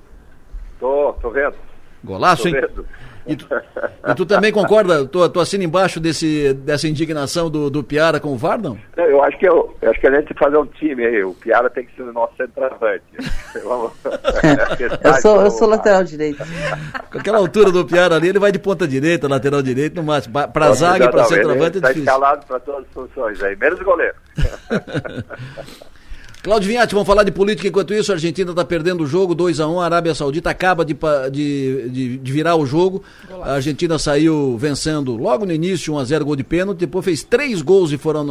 Tô, tô vendo. Golaço, tô hein? vendo. E tu, e tu também concorda? Tu, tu assina embaixo desse, dessa indignação do, do Piara com o VAR, não? Não, Eu acho que eu, eu acho que a gente tem que fazer um time aí. O Piara tem que ser o nosso centroavante. Vamos- Eu sou, eu sou lateral direito. Com aquela altura do Piara ali, ele vai de ponta direita, lateral direito, no máximo. Pra, pra zaga e pra ele centroavante é Tá difícil. escalado para todas as funções aí, menos goleiro. Claudio Vinhati, vamos falar de política enquanto isso. A Argentina está perdendo o jogo, 2 a 1 A Arábia Saudita acaba de, de, de, de virar o jogo. A Argentina saiu vencendo logo no início, 1 a 0 gol de pênalti. Depois fez três gols e foram,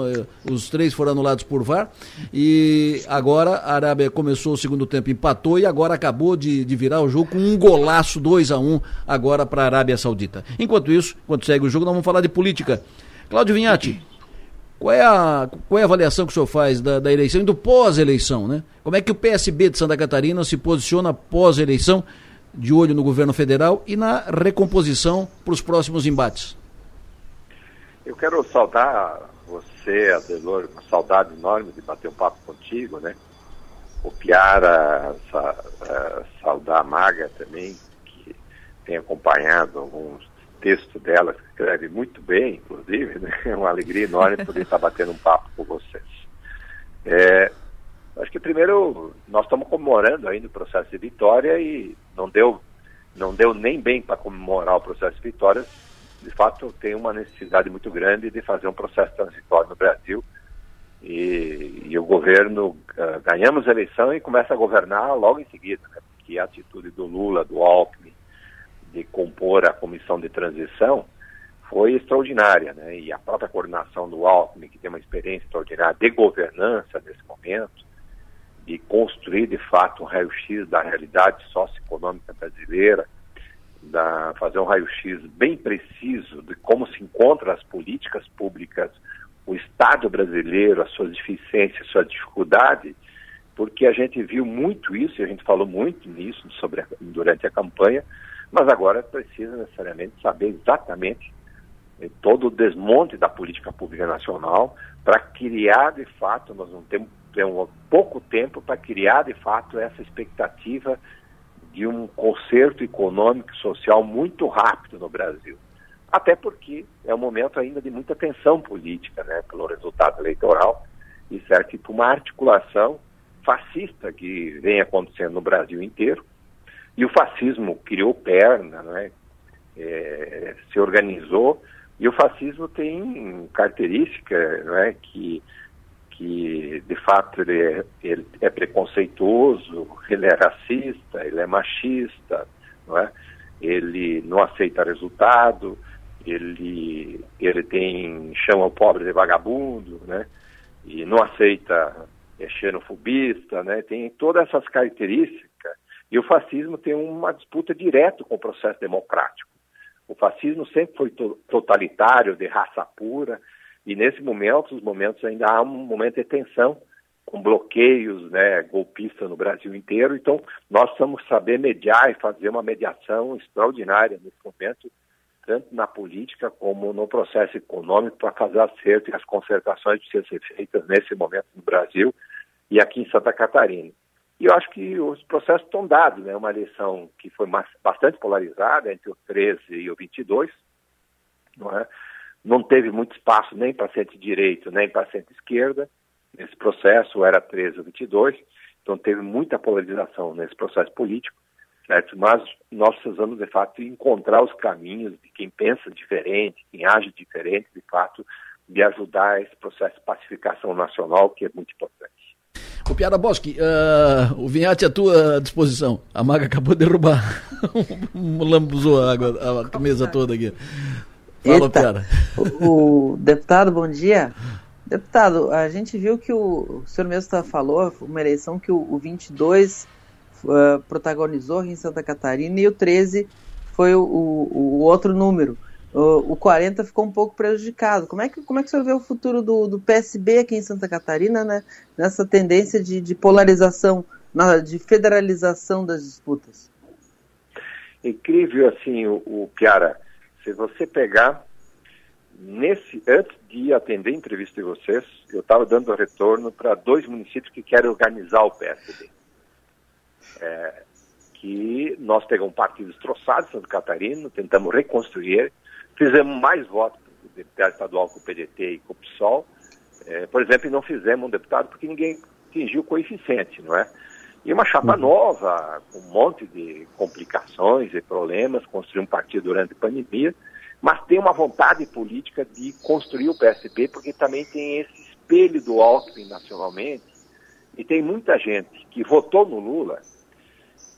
os três foram anulados por VAR. E agora a Arábia começou o segundo tempo, empatou e agora acabou de, de virar o jogo com um golaço 2 a 1 agora para a Arábia Saudita. Enquanto isso, enquanto segue o jogo, nós vamos falar de política. Cláudio Vinhati. Qual é a, qual é a avaliação que o senhor faz da, da eleição e do pós-eleição, né? Como é que o PSB de Santa Catarina se posiciona pós-eleição, de olho no governo federal e na recomposição para os próximos embates? Eu quero saudar você, Adelor, uma saudade enorme de bater um papo contigo, né? O Piara, sa, saudar a Maga também, que tem acompanhado alguns texto dela, que escreve muito bem, inclusive, né? é uma alegria enorme poder estar batendo um papo com vocês. É, acho que primeiro nós estamos comemorando ainda o processo de vitória e não deu, não deu nem bem para comemorar o processo de vitória. De fato, tem uma necessidade muito grande de fazer um processo transitório no Brasil. E, e o governo, uh, ganhamos a eleição e começa a governar logo em seguida, né? porque a atitude do Lula, do Alckmin, de compor a comissão de transição foi extraordinária, né? E a própria coordenação do Alckmin, que tem uma experiência extraordinária de governança nesse momento, de construir de fato um raio-x da realidade socioeconômica brasileira, da, fazer um raio-x bem preciso de como se encontram as políticas públicas, o Estado brasileiro, as suas deficiências, sua dificuldade, porque a gente viu muito isso, e a gente falou muito nisso sobre a, durante a campanha, mas agora precisa necessariamente saber exatamente eh, todo o desmonte da política pública nacional para criar de fato, nós não temos, temos pouco tempo para criar de fato essa expectativa de um conserto econômico e social muito rápido no Brasil. Até porque é um momento ainda de muita tensão política, né, pelo resultado eleitoral, e para uma articulação fascista que vem acontecendo no Brasil inteiro, e o fascismo criou perna, né? É, se organizou, e o fascismo tem característica né, que, que, de fato, ele é, ele é preconceituoso, ele é racista, ele é machista, não é? ele não aceita resultado, ele, ele tem chama o pobre de vagabundo, né? e não aceita é xenofobista, né? tem todas essas características e o fascismo tem uma disputa direta com o processo democrático. O fascismo sempre foi totalitário, de raça pura, e nesse momento, os momentos ainda há um momento de tensão, com bloqueios né, golpistas no Brasil inteiro. Então, nós precisamos saber mediar e fazer uma mediação extraordinária nesse momento, tanto na política como no processo econômico, para fazer acerto e as concertações precisam ser feitas nesse momento no Brasil e aqui em Santa Catarina. E eu acho que os processos estão dados, né? Uma eleição que foi bastante polarizada entre o 13 e o 22, não é? Não teve muito espaço nem para centro-direito, nem para centro-esquerda. Nesse processo era 13 ou 22, então teve muita polarização nesse processo político, certo? Mas nós precisamos, de fato, encontrar os caminhos de quem pensa diferente, quem age diferente, de fato, de ajudar esse processo de pacificação nacional, que é muito importante. O Piara Bosque, uh, o Vinhate à tua disposição. A Maga acabou de derrubar. Lambuzou a água, a mesa toda aqui. Fala, Eita, Piara. O, o, deputado, bom dia. Deputado, a gente viu que o, o senhor mesmo tá, falou, uma eleição que o, o 22 uh, protagonizou em Santa Catarina e o 13 foi o, o, o outro número o, 40 ficou um pouco prejudicado. Como é que, como é que o senhor vê o futuro do, do PSB aqui em Santa Catarina, né, nessa tendência de, de polarização, de federalização das disputas? Incrível, assim, o, o Piara, se você pegar, nesse, antes de atender a entrevista de vocês, eu estava dando retorno para dois municípios que querem organizar o PSB. É, que nós pegamos um partido destroçado, Santa Catarina, tentamos reconstruir, Fizemos mais votos o deputado estadual com o PDT e com o PSOL. É, por exemplo, não fizemos um deputado porque ninguém atingiu o coeficiente, não é? E uma chapa uhum. nova, com um monte de complicações e problemas, construir um partido durante a pandemia, mas tem uma vontade política de construir o PSB, porque também tem esse espelho do Alckmin nacionalmente, E tem muita gente que votou no Lula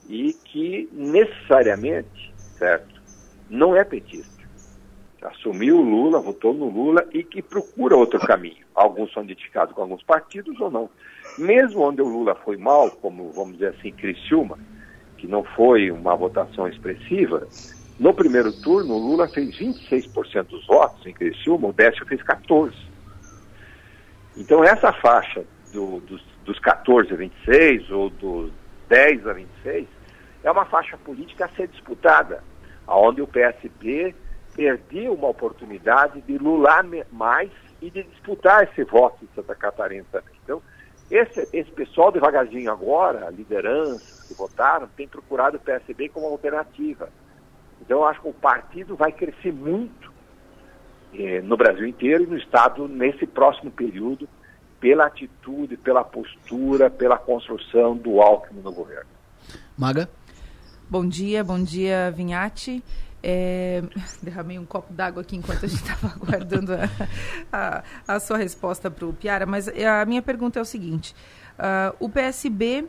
e que necessariamente, certo, não é petista. Assumiu o Lula, votou no Lula e que procura outro caminho. Alguns são identificados com alguns partidos ou não. Mesmo onde o Lula foi mal, como vamos dizer assim, Criciúma, que não foi uma votação expressiva, no primeiro turno o Lula fez 26% dos votos em Criciúma, o Décio fez 14%. Então essa faixa do, dos, dos 14 a 26 ou dos 10 a 26 é uma faixa política a ser disputada, onde o PSB perdeu uma oportunidade de lular mais e de disputar esse voto em Santa Catarina também. Então, esse, esse pessoal devagarzinho agora, lideranças que votaram, tem procurado o PSB como alternativa. Então, eu acho que o partido vai crescer muito eh, no Brasil inteiro e no Estado nesse próximo período, pela atitude, pela postura, pela construção do Alckmin no governo. Maga? Bom dia, bom dia, Vinhati. É, derramei um copo d'água aqui enquanto a gente estava aguardando a, a, a, sua resposta para o Piara, mas a minha pergunta é o seguinte: uh, o PSB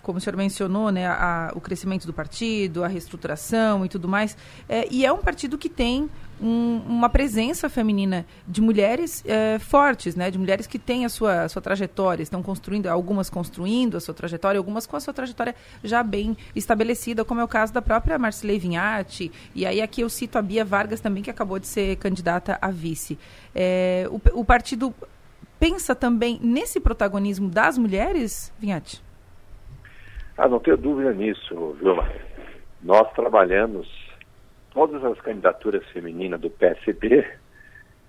como o senhor mencionou, né, a, o crescimento do partido, a reestruturação e tudo mais. É, e é um partido que tem um, uma presença feminina de mulheres é, fortes, né, de mulheres que têm a sua, a sua trajetória, estão construindo, algumas construindo a sua trajetória, algumas com a sua trajetória já bem estabelecida, como é o caso da própria Marcele Vinhati. E aí aqui eu cito a Bia Vargas também, que acabou de ser candidata a vice. É, o, o partido pensa também nesse protagonismo das mulheres, Vinhati? Ah, não tenho dúvida nisso, Vilma. Nós trabalhamos todas as candidaturas femininas do PSB,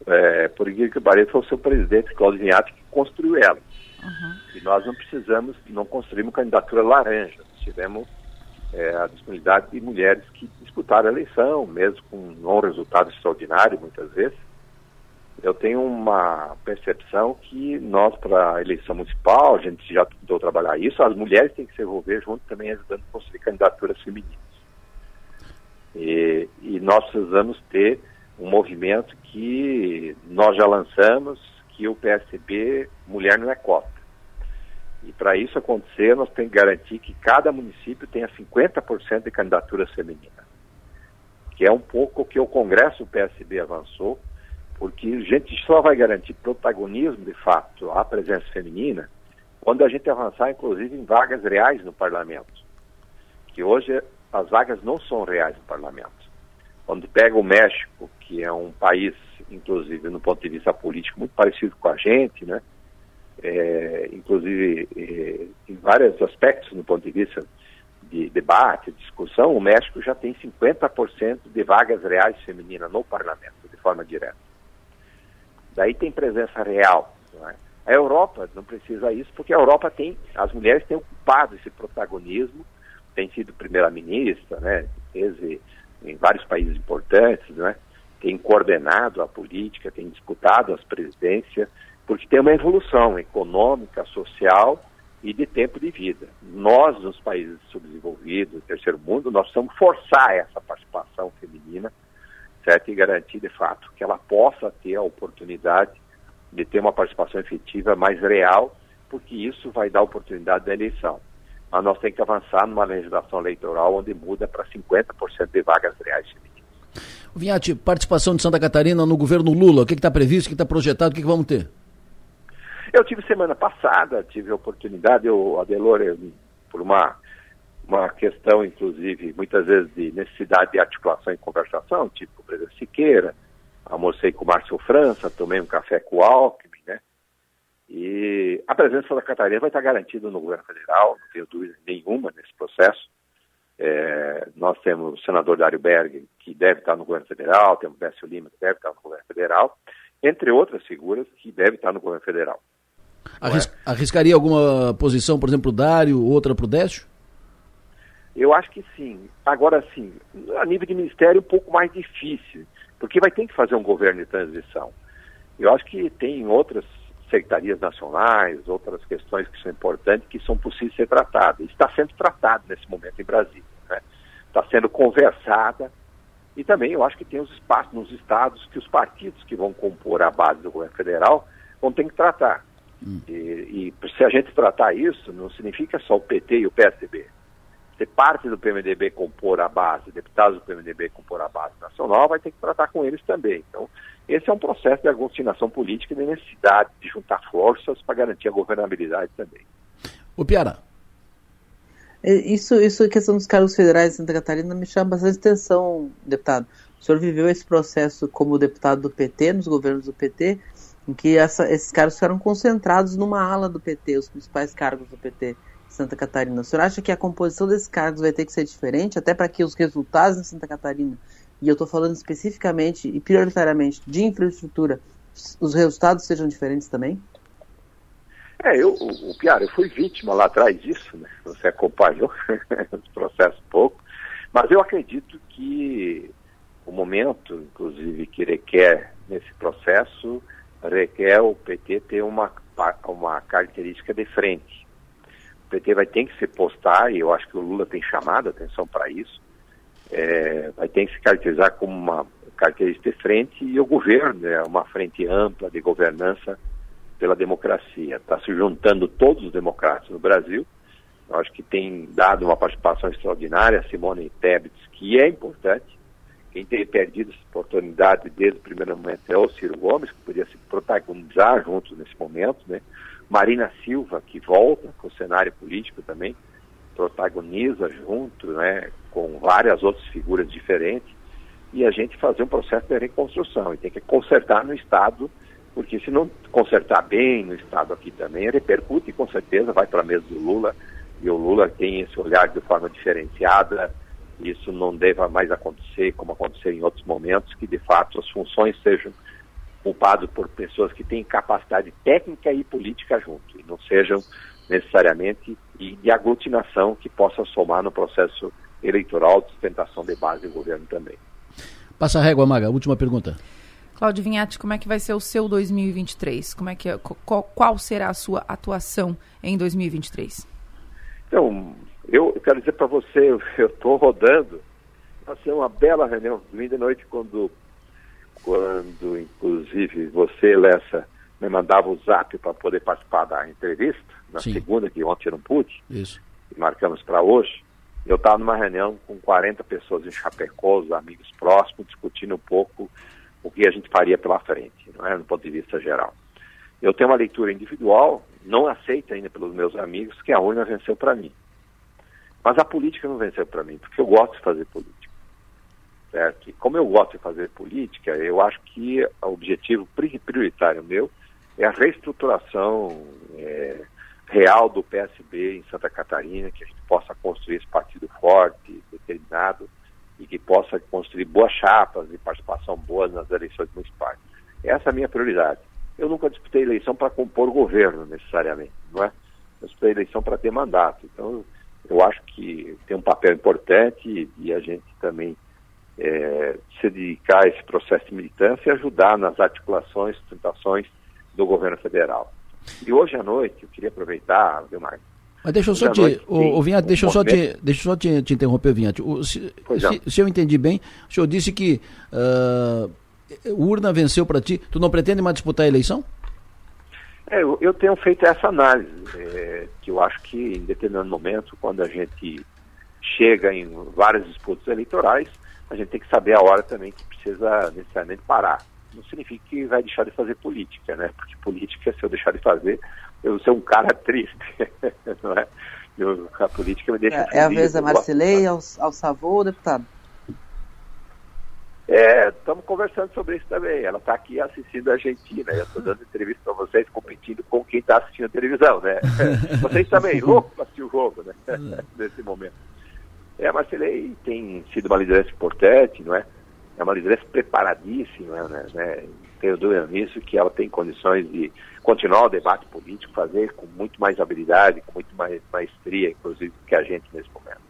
é, por incrível que pareça, foi o seu presidente, Cláudio Vinhati, que construiu ela. Uhum. E nós não precisamos, não construímos candidatura laranja. Tivemos é, a disponibilidade de mulheres que disputaram a eleição, mesmo com um resultado extraordinário, muitas vezes eu tenho uma percepção que nós, para a eleição municipal, a gente já tentou trabalhar isso, as mulheres têm que se envolver junto também ajudando a construir candidaturas femininas. E, e nós precisamos ter um movimento que nós já lançamos, que o PSB, mulher não é cota. E para isso acontecer, nós temos que garantir que cada município tenha 50% de candidaturas femininas. Que é um pouco o que o Congresso do PSB avançou, porque a gente só vai garantir protagonismo, de fato, à presença feminina, quando a gente avançar, inclusive, em vagas reais no parlamento. Que hoje as vagas não são reais no parlamento. Quando pega o México, que é um país, inclusive, no ponto de vista político, muito parecido com a gente, né? É, inclusive, é, em vários aspectos, no ponto de vista de debate, discussão, o México já tem 50% de vagas reais femininas no parlamento, de forma direta. Daí tem presença real. É? A Europa não precisa isso, porque a Europa tem, as mulheres têm ocupado esse protagonismo, tem sido primeira-ministra, né, em vários países importantes, né, tem coordenado a política, tem disputado as presidências, porque tem uma evolução econômica, social e de tempo de vida. Nós, nos países subdesenvolvidos, terceiro mundo, nós precisamos forçar essa participação feminina certo? E garantir, de fato, que ela possa ter a oportunidade de ter uma participação efetiva mais real, porque isso vai dar oportunidade da eleição. Mas nós temos que avançar numa legislação eleitoral onde muda para 50% de vagas reais femininas. Vinhati, participação de Santa Catarina no governo Lula, o que está previsto, o que está projetado, o que, que vamos ter? Eu tive semana passada, tive a oportunidade, eu, Adelor, por uma uma questão, inclusive, muitas vezes de necessidade de articulação e conversação, tipo o presidente Siqueira, almocei com o Márcio França, tomei um café com o Alckmin? E a presença da Catarina vai estar garantida no governo federal, não tenho dúvida nenhuma nesse processo. É, nós temos o senador Dário Berg, que deve estar no governo federal, temos o Décio Lima, que deve estar no governo federal, entre outras figuras que devem estar no governo federal. Arris, é? Arriscaria alguma posição, por exemplo, o Dário, outra para o Décio? Eu acho que sim. Agora, sim, a nível de ministério, um pouco mais difícil, porque vai ter que fazer um governo de transição. Eu acho que tem outras secretarias nacionais, outras questões que são importantes, que são possíveis ser tratadas. Está sendo tratado nesse momento em Brasília. Né? Está sendo conversada. E também eu acho que tem os espaços nos estados que os partidos que vão compor a base do governo federal vão ter que tratar. Hum. E, e se a gente tratar isso, não significa só o PT e o PSDB. Se parte do PMDB compor a base, deputados do PMDB compor a base nacional, vai ter que tratar com eles também. Então, esse é um processo de aglutinação política e de necessidade de juntar forças para garantir a governabilidade também. O Piara. É, isso, isso, a questão dos cargos federais de Santa Catarina me chama bastante atenção, deputado. O senhor viveu esse processo como deputado do PT, nos governos do PT, em que essa, esses cargos ficaram concentrados numa ala do PT, os principais cargos do PT Santa Catarina. O senhor acha que a composição desses cargos vai ter que ser diferente, até para que os resultados em Santa Catarina, e eu estou falando especificamente e prioritariamente de infraestrutura, os resultados sejam diferentes também? É, eu, o, o Piara, eu fui vítima lá atrás disso, né? Você acompanhou esse processo pouco, mas eu acredito que o momento, inclusive, que requer nesse processo requer o PT ter uma, uma característica de frente. O PT vai ter que se postar, e eu acho que o Lula tem chamado a atenção para isso, é, vai ter que se caracterizar como uma característica de frente e o governo é uma frente ampla de governança pela democracia. Está se juntando todos os democratas no Brasil. Eu acho que tem dado uma participação extraordinária, Simone Tebet, que é importante, quem tem perdido essa oportunidade desde o primeiro momento é o Ciro Gomes, que podia se protagonizar juntos nesse momento, né? Marina Silva, que volta com o cenário político também, protagoniza junto, né, com várias outras figuras diferentes, e a gente fazer um processo de reconstrução, e tem que consertar no Estado, porque se não consertar bem no Estado aqui também, repercute com certeza, vai para a mesa do Lula, e o Lula tem esse olhar de forma diferenciada, isso não deva mais acontecer como aconteceu em outros momentos, que de fato as funções sejam ocupadas por pessoas que têm capacidade técnica e política junto, e não sejam necessariamente de aglutinação que possa somar no processo eleitoral de sustentação de base do governo também. Passa a régua, Maga. Última pergunta. Cláudio Vinhati, como é que vai ser o seu 2023? Como é que, é, qual, qual será a sua atuação em 2023? Então, eu quero dizer para você, eu estou rodando. Vai ser uma bela reunião. Domingo de noite, quando, quando inclusive você, Lessa, me mandava o zap para poder participar da entrevista, na Sim. segunda, que ontem eu não pude, Isso. e marcamos para hoje, eu estava numa reunião com 40 pessoas em Chapecó, os amigos próximos, discutindo um pouco o que a gente faria pela frente, não é? no ponto de vista geral. Eu tenho uma leitura individual, não aceita ainda pelos meus amigos, que a urna venceu para mim. Mas a política não venceu para mim, porque eu gosto de fazer política. Certo? E como eu gosto de fazer política, eu acho que o objetivo prioritário meu é a reestruturação é, real do PSB em Santa Catarina, que a gente possa construir esse partido forte, determinado, e que possa construir boas chapas e participação boa nas eleições municipais. Essa é a minha prioridade. Eu nunca disputei eleição para compor governo, necessariamente, não é? Eu disputei eleição para ter mandato. Então, eu acho que tem um papel importante e a gente também é, se dedicar a esse processo de militância e ajudar nas articulações, sustentações do governo federal. E hoje à noite, eu queria aproveitar, Vilmar. Mas deixa eu só te, noite, o, o deixa eu só, te, deixa eu só te, te interromper, Vinhate. O, se, se, se, eu entendi bem, o senhor disse que uh, urna venceu para ti. Tu não pretende mais disputar a eleição? É, eu, eu, tenho feito essa análise, é, que eu acho que em determinado momento, quando a gente chega em várias disputas eleitorais, a gente tem que saber a hora também que precisa necessariamente parar. Não significa que vai deixar de fazer política, né? Porque política, se eu deixar de fazer, eu vou ser um cara triste, não é? Eu, a política me deixa É, feliz, é a vez da Marcelei, ao, ao Savô, deputado? É, estamos conversando sobre isso também. Ela está aqui assistindo a Argentina. Eu estou dando entrevista para vocês, competindo com quem está assistindo a televisão, né? vocês também, loucos para assistir o jogo, né? Nesse momento. É, a Marcelei tem sido uma liderança importante, não é? É uma liderança preparadíssima, né? né? Tenho dúvida nisso, que ela tem condições de continuar o debate político, fazer com muito mais habilidade, com muito mais maestria, inclusive, que a gente nesse momento.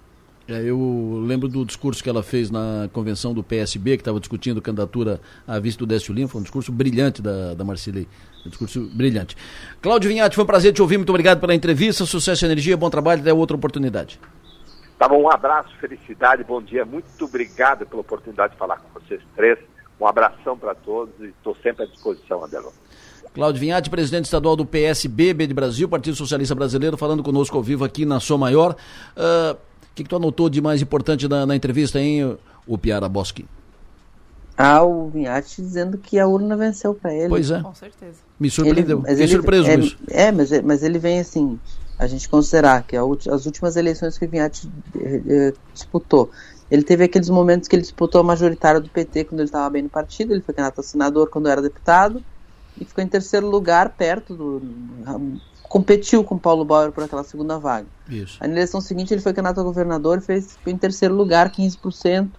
É, eu lembro do discurso que ela fez na convenção do PSB, que estava discutindo candidatura à vista do Décio Lima. Foi um discurso brilhante da, da Marcilei. Um discurso brilhante. Cláudio Vinhati, foi um prazer te ouvir. Muito obrigado pela entrevista. Sucesso e energia, bom trabalho. Até outra oportunidade. Tá bom, um abraço, felicidade, bom dia. Muito obrigado pela oportunidade de falar com vocês três. Um abração para todos e estou sempre à disposição, Adelon. Cláudio Vinhati, presidente estadual do PSB de Brasil, Partido Socialista Brasileiro, falando conosco ao vivo aqui na Sou Maior. Uh, o que, que tu anotou de mais importante na, na entrevista, hein, o Piara Boschi? Ah, o Vinhati dizendo que a urna venceu para ele. Pois é. Com certeza. Me surpreendeu. Ele, Fiquei surpreso é, isso. É, mas, mas ele vem assim, a gente considerar que as últimas eleições que o Vinhati eh, eh, disputou, ele teve aqueles momentos que ele disputou a majoritária do PT quando ele estava bem no partido, ele foi candidato a senador quando era deputado, e ficou em terceiro lugar, perto do. competiu com Paulo Bauer por aquela segunda vaga. Isso. Aí na eleição seguinte ele foi candidato a governador e fez, ficou em terceiro lugar, 15%.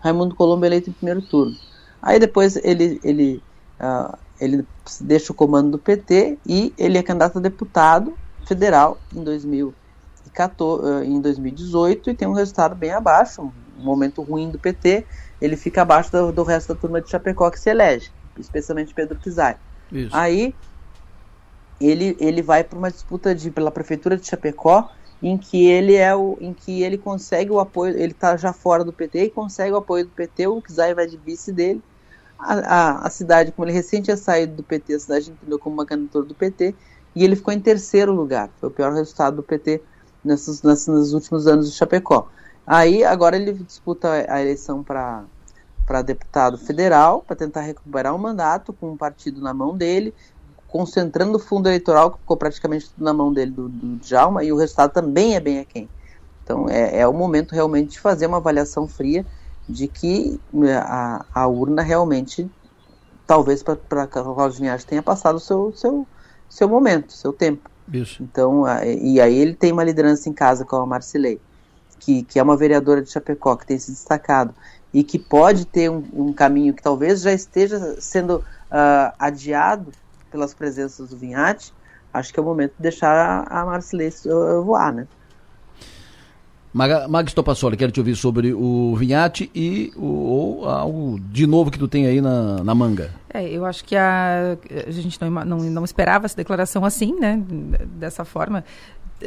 Raimundo Colombo eleito em primeiro turno. Aí depois ele, ele, uh, ele deixa o comando do PT e ele é candidato a deputado federal em, 2014, uh, em 2018 e tem um resultado bem abaixo, um momento ruim do PT. Ele fica abaixo do, do resto da turma de Chapecó que se elege, especialmente Pedro Kizai. Isso. Aí ele, ele vai para uma disputa de, pela prefeitura de Chapecó em que ele é o em que ele consegue o apoio, ele está já fora do PT e consegue o apoio do PT, o Kizai vai de vice dele. A, a, a, cidade, como ele recente tinha saído do PT, a cidade entendeu como uma candidatura do PT, e ele ficou em terceiro lugar. Foi o pior resultado do PT nesses, nesses, nos últimos anos de Chapecó. Aí, agora ele disputa a eleição para para deputado federal, para tentar recuperar o mandato com um partido na mão dele, concentrando o fundo eleitoral, que ficou praticamente tudo na mão dele, do, do Djalma, e o resultado também é bem aquém. Então é, é o momento realmente de fazer uma avaliação fria de que né, a, a urna realmente, talvez para Carlos Vinhas tenha passado o seu, seu, seu momento, seu tempo. Isso. Então, a, e aí ele tem uma liderança em casa com a Marcilei, que, que é uma vereadora de Chapecó, que tem se destacado, e que pode ter um, um caminho que talvez já esteja sendo uh, adiado pelas presenças do Vinhate, acho que é o momento de deixar a Marcilei voar, né? Mag Topassoli, quero te ouvir sobre o Vinhate e o, ou algo de novo que tu tem aí na, na manga. É, eu acho que a, a gente não, não, não esperava essa declaração assim, né? Dessa forma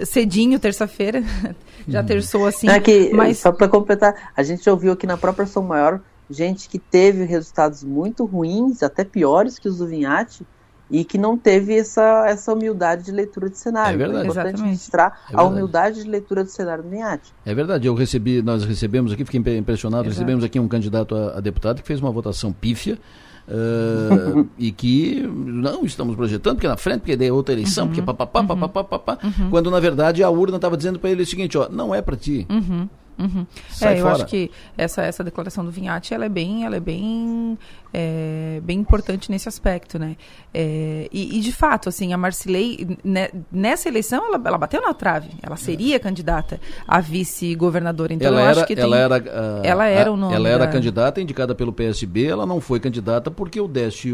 cedinho, terça-feira, já terçou assim. É que, mas... Só para completar, a gente ouviu aqui na própria São Maior gente que teve resultados muito ruins, até piores que os do Vinhate, e que não teve essa, essa humildade de leitura de cenário. É verdade. É importante Exatamente. registrar É a humildade de leitura do cenário do Vinhate. É verdade, eu recebi, nós recebemos aqui, fiquei impressionado, Exato. recebemos aqui um candidato a, a deputado que fez uma votação pífia. eh, e que não estamos projetando, porque na frente, porque daí é outra eleição, Uhum. porque papapá, papapá, papapá, quando na verdade a urna estava dizendo para ele o seguinte, ó, não é para ti. Uhum, uhum. Sai é, eu fora. acho que essa, essa declaração do Vinhati ela é bem, ela é bem, é, bem importante nesse aspecto, né? É, e, e, de fato, assim, a Marcilei né, nessa eleição ela, ela bateu na trave. Ela seria candidata a vice-governadora. Então ela eu era, acho que tem, ela era, ah, ela era o nome. ela era da- candidata indicada pelo PSB, ela não foi candidata porque o Décio, e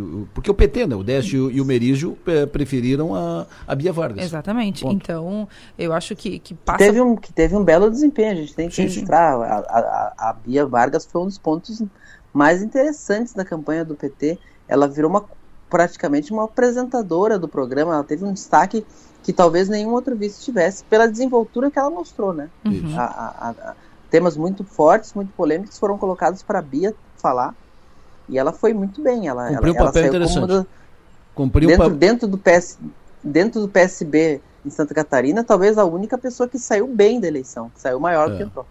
o- o- porque o PT, né? O Décio e o Merígio eh, preferiram a, a Bia Vargas. Exatamente. Ponto. Então, eu acho que, que passa. Teve um, que teve um belo desempenho, a gente tem que Sim, sim. registrar. A, a, a Bia Vargas foi um dos pontos mais interessantes da campanha do PT. Ela virou uma, praticamente uma apresentadora do programa, ela teve um destaque que talvez nenhum outro vice tivesse, pela desenvoltura que ela mostrou, né? Uhum. A- a- a- a- temas muito fortes, muito polêmicos foram colocados para a Bia falar. E ela foi muito bem. Ela, Cumpriu ela, um papel ela saiu interessante. da- dentro, pa- dentro, do PS, dentro do PSB em Santa Catarina, talvez a única pessoa que saiu bem da eleição, que saiu maior do É. que entrou.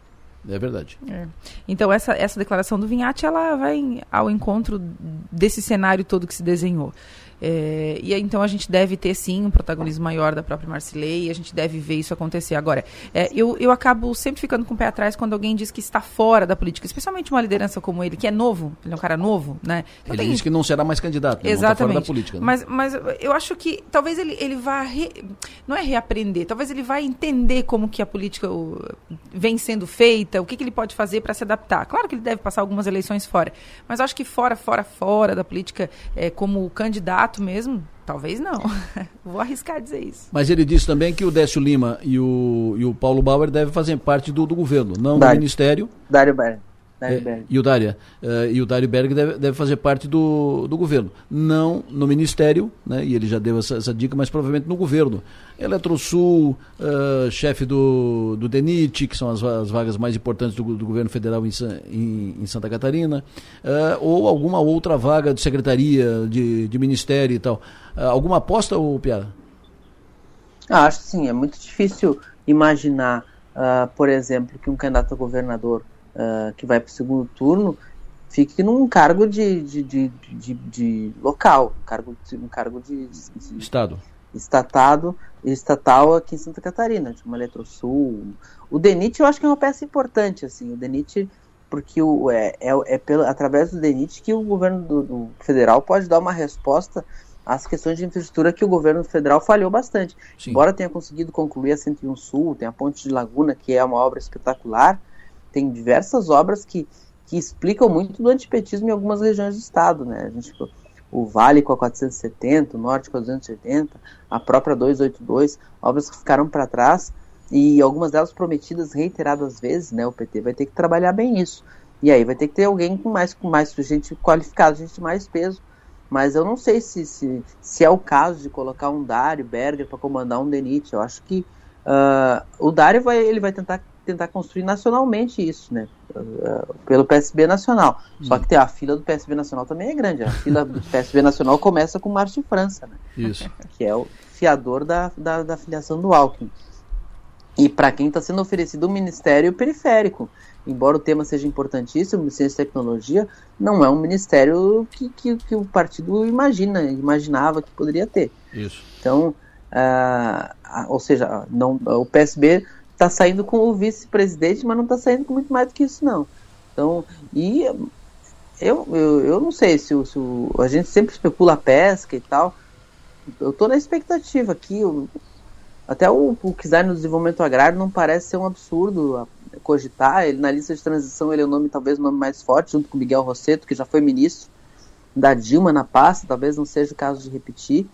É verdade. É. Então essa, essa declaração do Vinhati ela vai ao encontro desse cenário todo que se desenhou. É, e então a gente deve ter sim um protagonismo maior da própria Marcilei, a gente deve ver isso acontecer. Agora, é, eu, eu acabo sempre ficando com o pé atrás quando alguém diz que está fora da política, especialmente uma liderança como ele, que é novo, ele é um cara novo, né? Então Ele tem- disse que não será mais candidato, né? Tá fora da política. né? mas, mas eu acho que talvez ele, ele vá. re- não é reaprender, talvez ele vai entender como que a política o, vem sendo feita, o que, que ele pode fazer para se adaptar. Claro que ele deve passar algumas eleições fora, mas eu acho que fora, fora, fora da política, é, como candidato mesmo, talvez não. Vou arriscar dizer isso. Mas ele disse também que o Décio Lima e o, e o Paulo Bauer devem fazer parte do, do governo, não do Dário. ministério. Dário Berni. Berg. E o Dário, uh, e o Dário Berg deve, deve, fazer parte do, do governo. Não no Ministério, né, e ele já deu essa, essa dica, mas provavelmente no governo. Eletrosul, uh, chefe do, do DENIT, que são as, as vagas mais importantes do, do governo federal em, em, em Santa Catarina, uh, ou alguma outra vaga de secretaria, de, de ministério e tal. alguma aposta, ou Piara? Ah, acho que sim, é muito difícil imaginar, por exemplo, que um candidato a governador uh, que vai para o segundo turno fique num cargo de, de, de, de, de local, um cargo, um cargo de, de, Estado. Estatado, estatal aqui em Santa Catarina, tipo uma Eletrosul. O DENIT eu acho que é uma peça importante, assim, o DENIT, porque o, é, é, é pelo, através do DENIT que o governo do, do federal pode dar uma resposta às questões de infraestrutura que o governo federal falhou bastante. Sim. Embora tenha conseguido concluir a 101 Sul, tem a Ponte de Laguna, que é uma obra espetacular, tem diversas obras que, que explicam muito do antipetismo em algumas regiões do estado, né? A gente, o Vale com a 470, o Norte com a 280, a própria 282, obras que ficaram para trás e algumas delas prometidas reiteradas vezes, né? O PT vai ter que trabalhar bem isso. E aí vai ter que ter alguém com mais, com mais gente qualificada, gente mais peso. Mas eu não sei se, se, se é o caso de colocar um Dário Berger para comandar um DENIT. Eu acho que uh, o Dário vai, ele vai tentar tentar construir nacionalmente isso, né? Pelo PSB Nacional. Só hum. que tem a fila do PSB Nacional também é grande. A fila do PSB Nacional começa com o Márcio França, né? Isso. Que é o fiador da, da, da filiação do Alckmin. E para quem está sendo oferecido um ministério periférico. Embora o tema seja importantíssimo, ciência e tecnologia, não é um ministério que, que, que o partido imagina, imaginava que poderia ter. Isso. Então, uh, ou seja, não, o PSB está saindo com o vice-presidente, mas não está saindo com muito mais do que isso, não. Então, e eu, eu, eu não sei se, o, se a gente sempre especula a pesca e tal. Eu estou na expectativa aqui. Eu, até o, o Kizar no desenvolvimento agrário não parece ser um absurdo cogitar. Ele na lista de transição ele é o nome talvez o nome mais forte, junto com Miguel Rosseto, que já foi ministro da Dilma na pasta. Talvez não seja o caso de repetir.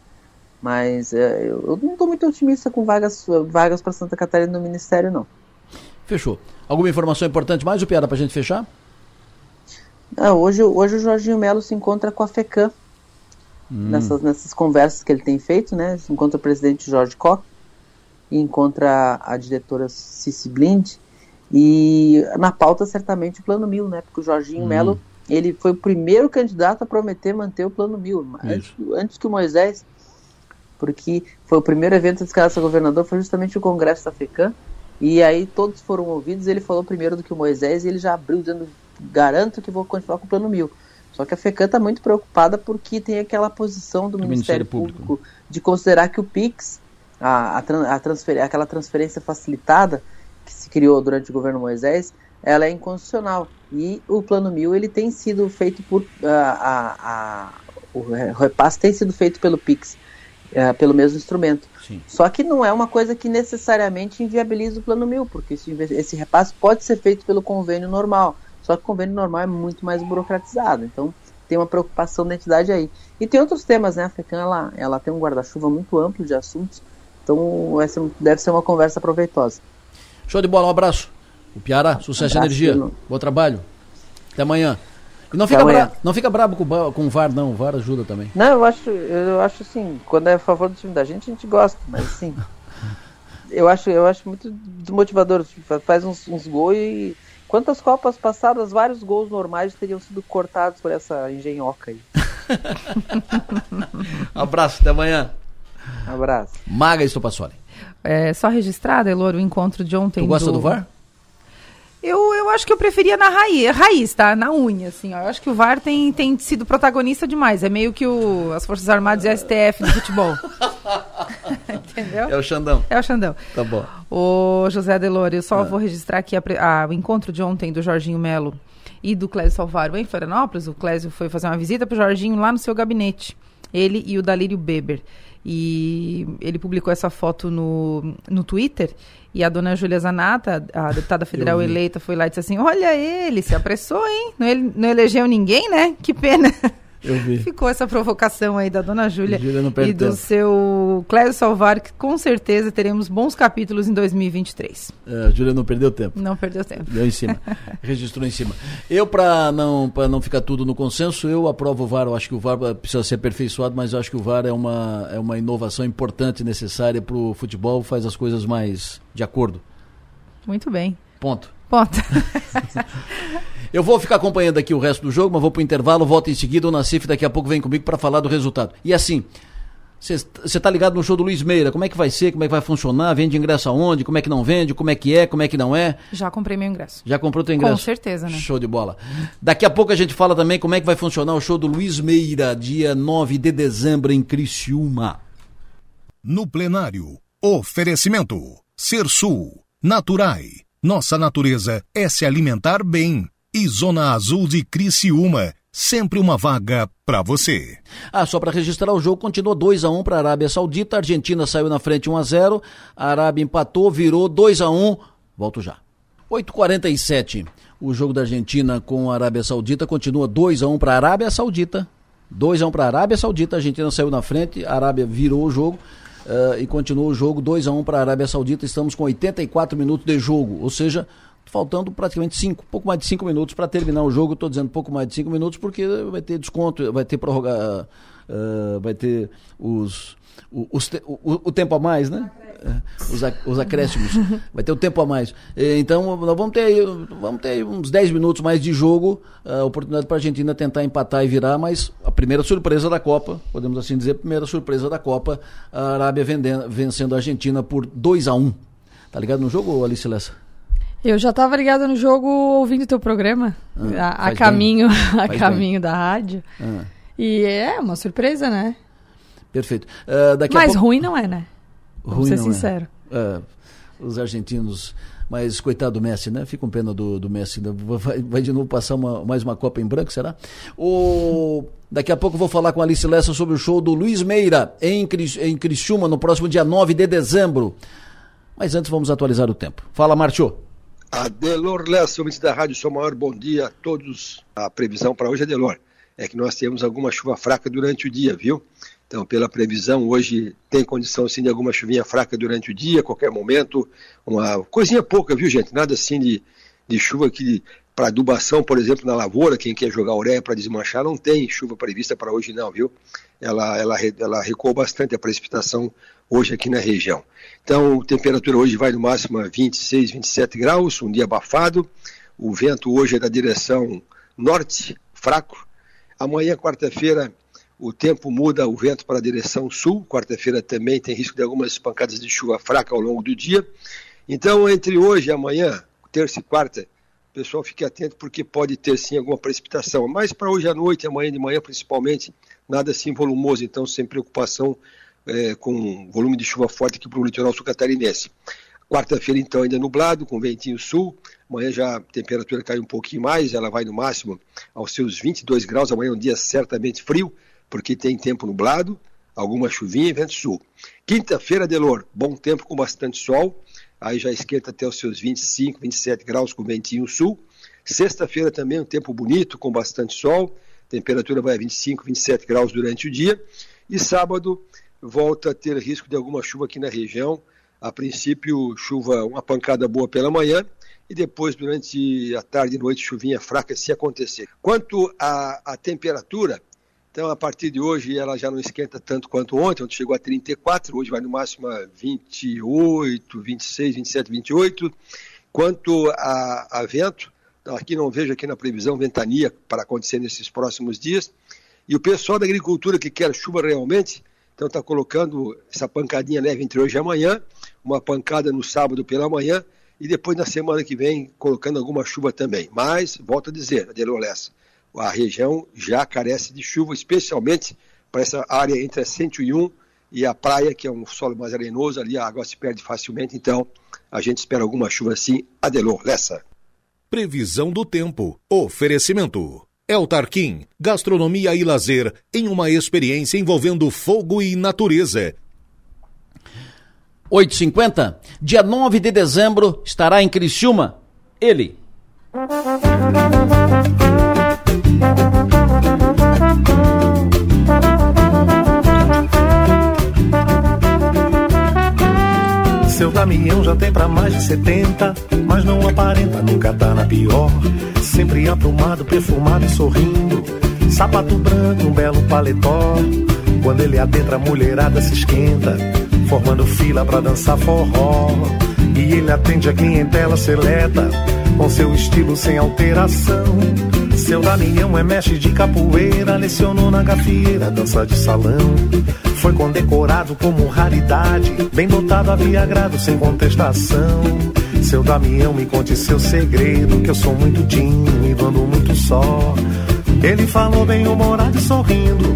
Mas é, eu não estou muito otimista com vagas, vagas para Santa Catarina no Ministério, não. Fechou. Alguma informação importante mais, o Piada, para a gente fechar? Não, hoje, hoje o Jorginho Melo se encontra com a FECAM. Hum. Nessas, nessas conversas que ele tem feito, né? Se encontra o presidente Jorge Koch e encontra a, a diretora Cici Blind. E na pauta, certamente, o Plano Mil, né? Porque o Jorginho hum. Melo ele foi o primeiro candidato a prometer manter o Plano Mil. Antes, antes que o Moisés porque foi o primeiro evento de a governador, foi justamente o Congresso Africano, e aí todos foram ouvidos, ele falou primeiro do que o Moisés, e ele já abriu dizendo, garanto que vou continuar com o plano mil. Só que a FECAM está muito preocupada porque tem aquela posição do, do Ministério, Ministério Público. Público. de considerar que o PIX, a, a, a transfer, aquela transferência facilitada que se criou durante o governo Moisés, ela é inconstitucional. E o plano mil ele tem sido feito por. A, a, o repasse tem sido feito pelo PIX é, pelo mesmo instrumento. Sim. Só que não é uma coisa que necessariamente inviabiliza o plano mil, porque esse, esse repasse pode ser feito pelo convênio normal. Só que o convênio normal é muito mais burocratizado. Então tem uma preocupação da entidade aí. E tem outros temas, né? A FECAM ela, ela tem um guarda-chuva muito amplo de assuntos. Então essa deve ser uma conversa proveitosa. Show de bola, um abraço. O Piara, sucesso e energia. Bom trabalho. Até amanhã. E não fica, bra não fica brabo com, com o VAR, não. O VAR ajuda também. Não, eu acho, eu acho assim, quando é a favor do time da gente, a gente gosta, mas sim. eu acho, eu acho muito desmotivador. Faz uns, uns gols e. Quantas Copas passadas, vários gols normais teriam sido cortados por essa engenhoca aí. Abraço, até amanhã. Abraço. Maga Estopassoli. É, só registrado, Elor, o encontro de ontem. Tu gosta do, do VAR? Eu, eu acho que eu preferia na raiz, raiz, tá? Na unha, assim, ó. Eu acho que o VAR tem, tem sido protagonista demais. É meio que o, as Forças Armadas e a STF do futebol. Entendeu? É o Xandão. É o Xandão. Tá bom. O José Delore, eu só é. vou registrar aqui a, a, o encontro de ontem do Jorginho Melo e do Clésio Salvaro em Florianópolis. O Clésio foi fazer uma visita pro Jorginho lá no seu gabinete. Ele e o Dalírio Beber. E ele publicou essa foto no, no Twitter e a dona Júlia Zanata, a deputada federal eleita, foi lá e disse assim: Olha ele, se apressou, hein? Não, ele, não elegeu ninguém, né? Que pena. Eu vi. Ficou essa provocação aí da dona Júlia e do seu Cléio Salvar, que com certeza teremos bons capítulos em 2023. É, a Júlia não perdeu tempo. Não perdeu tempo. Deu em cima. Registrou em cima. Eu, para não, pra não ficar tudo no consenso, eu aprovo o VAR. Eu acho que o VAR precisa ser aperfeiçoado, mas eu acho que o VAR é uma, é uma inovação importante, necessária para o futebol, faz as coisas mais de acordo. Muito bem. Ponto. Ponto. Eu vou ficar acompanhando aqui o resto do jogo, mas vou pro intervalo, volto em seguida. O Nacif daqui a pouco vem comigo para falar do resultado. E assim, você tá ligado no show do Luiz Meira? Como é que vai ser? Como é que vai funcionar? Vende ingresso aonde? Como é que não vende? Como é que é? Como é que não é? Já comprei meu ingresso. Já comprou teu ingresso? Com certeza, né? Show de bola. Daqui a pouco a gente fala também como é que vai funcionar o show do Luiz Meira, dia 9 de dezembro em Criciúma. No plenário, oferecimento. Ser Sul, Naturai. Nossa natureza é se alimentar bem. E Zona Azul de Criciúma, sempre uma vaga para você. Ah, só para registrar o jogo, continuou 2 a 1 para a Arábia Saudita, a Argentina saiu na frente 1 a 0, a Arábia empatou, virou 2 a 1. Volto já. 8:47. O jogo da Argentina com a Arábia Saudita continua 2 a 1 para a Arábia Saudita. 2 a 1 para a Arábia Saudita, a Argentina saiu na frente, a Arábia virou o jogo. Uh, e continua o jogo 2 a 1 para a Arábia Saudita. Estamos com 84 minutos de jogo, ou seja, faltando praticamente 5, pouco mais de 5 minutos para terminar o jogo. Estou dizendo pouco mais de 5 minutos porque vai ter desconto, vai ter prorrogar, uh, vai ter os, os o, o, o, tempo a mais, né? Os, os acréscimos. Vai ter o tempo a mais. Então, nós vamos ter aí, vamos ter aí uns 10 minutos mais de jogo, a oportunidade para a Argentina tentar empatar e virar, mas a primeira surpresa da Copa, podemos assim dizer, a primeira surpresa da Copa, a Arábia vendendo, vencendo a Argentina por 2 a 1 Tá ligado no jogo, Alice Lessa? Eu já estava ligada no jogo ouvindo teu programa, ah, a, a caminho, a caminho da rádio. Ah. E é uma surpresa, né? Perfeito. Uh, Mas pouco... ruim não é, né? Vamos ruim ser sincero. É. Uh, os argentinos, mas coitado do Messi, né? Fica com pena do, do Messi. Vai, vai, de novo passar uma, mais uma Copa em branco, será? O... Daqui a pouco eu vou falar com a Alice Lessa sobre o show do Luiz Meira em, Cris, em Criciúma no próximo dia 9 de dezembro. Mas antes vamos atualizar o tempo. Fala, Martio. Adelor Lessa, ouvintes da Rádio São Maior, bom dia a todos. A previsão para hoje, Adelor, é que nós temos alguma chuva fraca durante o dia, viu? Então, pela previsão, hoje tem condição sim de alguma chuvinha fraca durante o dia, qualquer momento. Uma coisinha pouca, viu, gente? Nada assim de, de chuva que para adubação, por exemplo, na lavoura, quem quer jogar ureia para desmanchar, não tem chuva prevista para hoje não, viu? Ela, ela, ela recuou bastante a precipitação hoje aqui na região. Então, a temperatura hoje vai no máximo a 26, 27 graus, um dia abafado. O vento hoje é da direção norte, fraco. Amanhã, quarta-feira, o tempo muda, o vento para a direção sul. Quarta-feira também tem risco de algumas pancadas de chuva fraca ao longo do dia. Então, entre hoje e amanhã, terça e quarta, o pessoal fique atento porque pode ter sim alguma precipitação. Mas para hoje à noite, amanhã de manhã principalmente, nada assim volumoso, então sem preocupação é, com volume de chuva forte aqui para o litoral sul catarinense. Quarta-feira, então, ainda nublado, com ventinho sul. Amanhã já a temperatura cai um pouquinho mais, ela vai no máximo aos seus 22 graus. Amanhã é um dia certamente frio, porque tem tempo nublado, alguma chuvinha e vento sul. Quinta-feira, Delor, bom tempo com bastante sol, aí já esquenta até os seus 25, 27 graus com ventinho sul. Sexta-feira também um tempo bonito, com bastante sol, temperatura vai a 25, 27 graus durante o dia. E sábado volta a ter risco de alguma chuva aqui na região. A princípio, chuva, uma pancada boa pela manhã, e depois, durante a tarde e noite, chuvinha fraca se acontecer. Quanto à, à temperatura, então, a partir de hoje, ela já não esquenta tanto quanto ontem, ontem chegou a 34, hoje vai no máximo a 28, 26, 27, 28. Quanto a, a vento, então aqui não vejo aqui na previsão ventania para acontecer nesses próximos dias. E o pessoal da agricultura que quer chuva realmente, então está colocando essa pancadinha leve entre hoje e amanhã, uma pancada no sábado pela manhã, e depois na semana que vem colocando alguma chuva também. Mas, volto a dizer, Adelô Lessa, a região já carece de chuva, especialmente para essa área entre a 101 e a praia, que é um solo mais arenoso, ali a água se perde facilmente, então a gente espera alguma chuva assim. Adelô, Lessa. Previsão do tempo. Oferecimento. El Tarquim, gastronomia e lazer em uma experiência envolvendo fogo e natureza. 8h50, dia 9 de dezembro, estará em Criciúma. Ele. Seu Damião já tem pra mais de 70, mas não aparenta, nunca tá na pior. Sempre aprumado, perfumado e sorrindo. Sapato branco, um belo paletó. Quando ele adentra, a mulherada se esquenta, formando fila pra dançar forró. E ele atende a clientela seleta, com seu estilo sem alteração. Seu Damião é mestre de capoeira, lecionou na gafieira, dança de salão. Foi condecorado como raridade, bem dotado havia agrado sem contestação. Seu Damião, me conte seu segredo, que eu sou muito tímido, ando muito só. Ele falou bem humorado e sorrindo.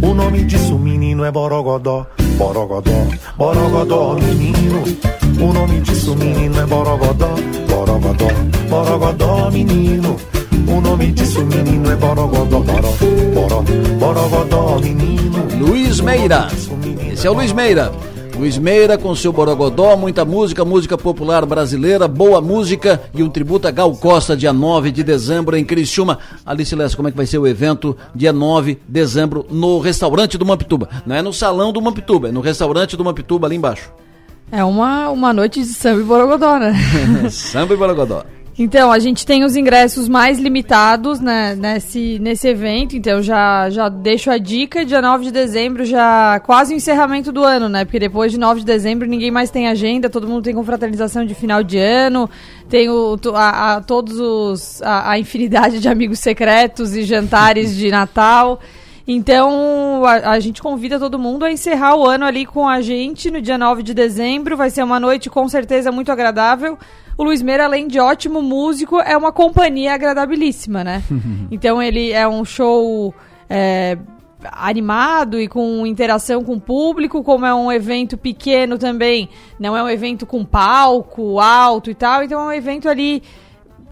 O nome disso, menino, é Borogodó. Borogodó, Borogodó, menino. O nome disso, menino, é Borogodó. Borogodó, Borogodó, menino. O nome disso, menino, é Borogodó. Boró, Boró, Borogodó, menino. Luiz Meira. Esse é o Luiz Meira. Luiz Meira com seu Borogodó, muita música, música popular brasileira, boa música e um tributo a Gal Costa, dia 9 de dezembro em Criciúma. Alice Lessa, como é que vai ser o evento dia 9 de dezembro no restaurante do Mampituba? Não é no salão do Mampituba, é no restaurante do Mampituba ali embaixo. É uma, uma noite de samba e Borogodó, né? samba e Borogodó. Então, a gente tem os ingressos mais limitados né, nesse, nesse evento, então já, já deixo a dica, dia 9 de dezembro, já quase o encerramento do ano, né? Porque depois de 9 de dezembro ninguém mais tem agenda, todo mundo tem confraternização de final de ano, tem o, a, a todos os. A, a infinidade de amigos secretos e jantares de Natal. Então, a, a, gente convida todo mundo a encerrar o ano ali com a gente no dia 9 de dezembro. Vai ser uma noite com certeza muito agradável. O Luiz Meira, além de ótimo músico, é uma companhia agradabilíssima, né? então, ele é um show. É, animado e com interação com o público, como é um evento pequeno também, não é um evento com palco alto e tal, então é um evento ali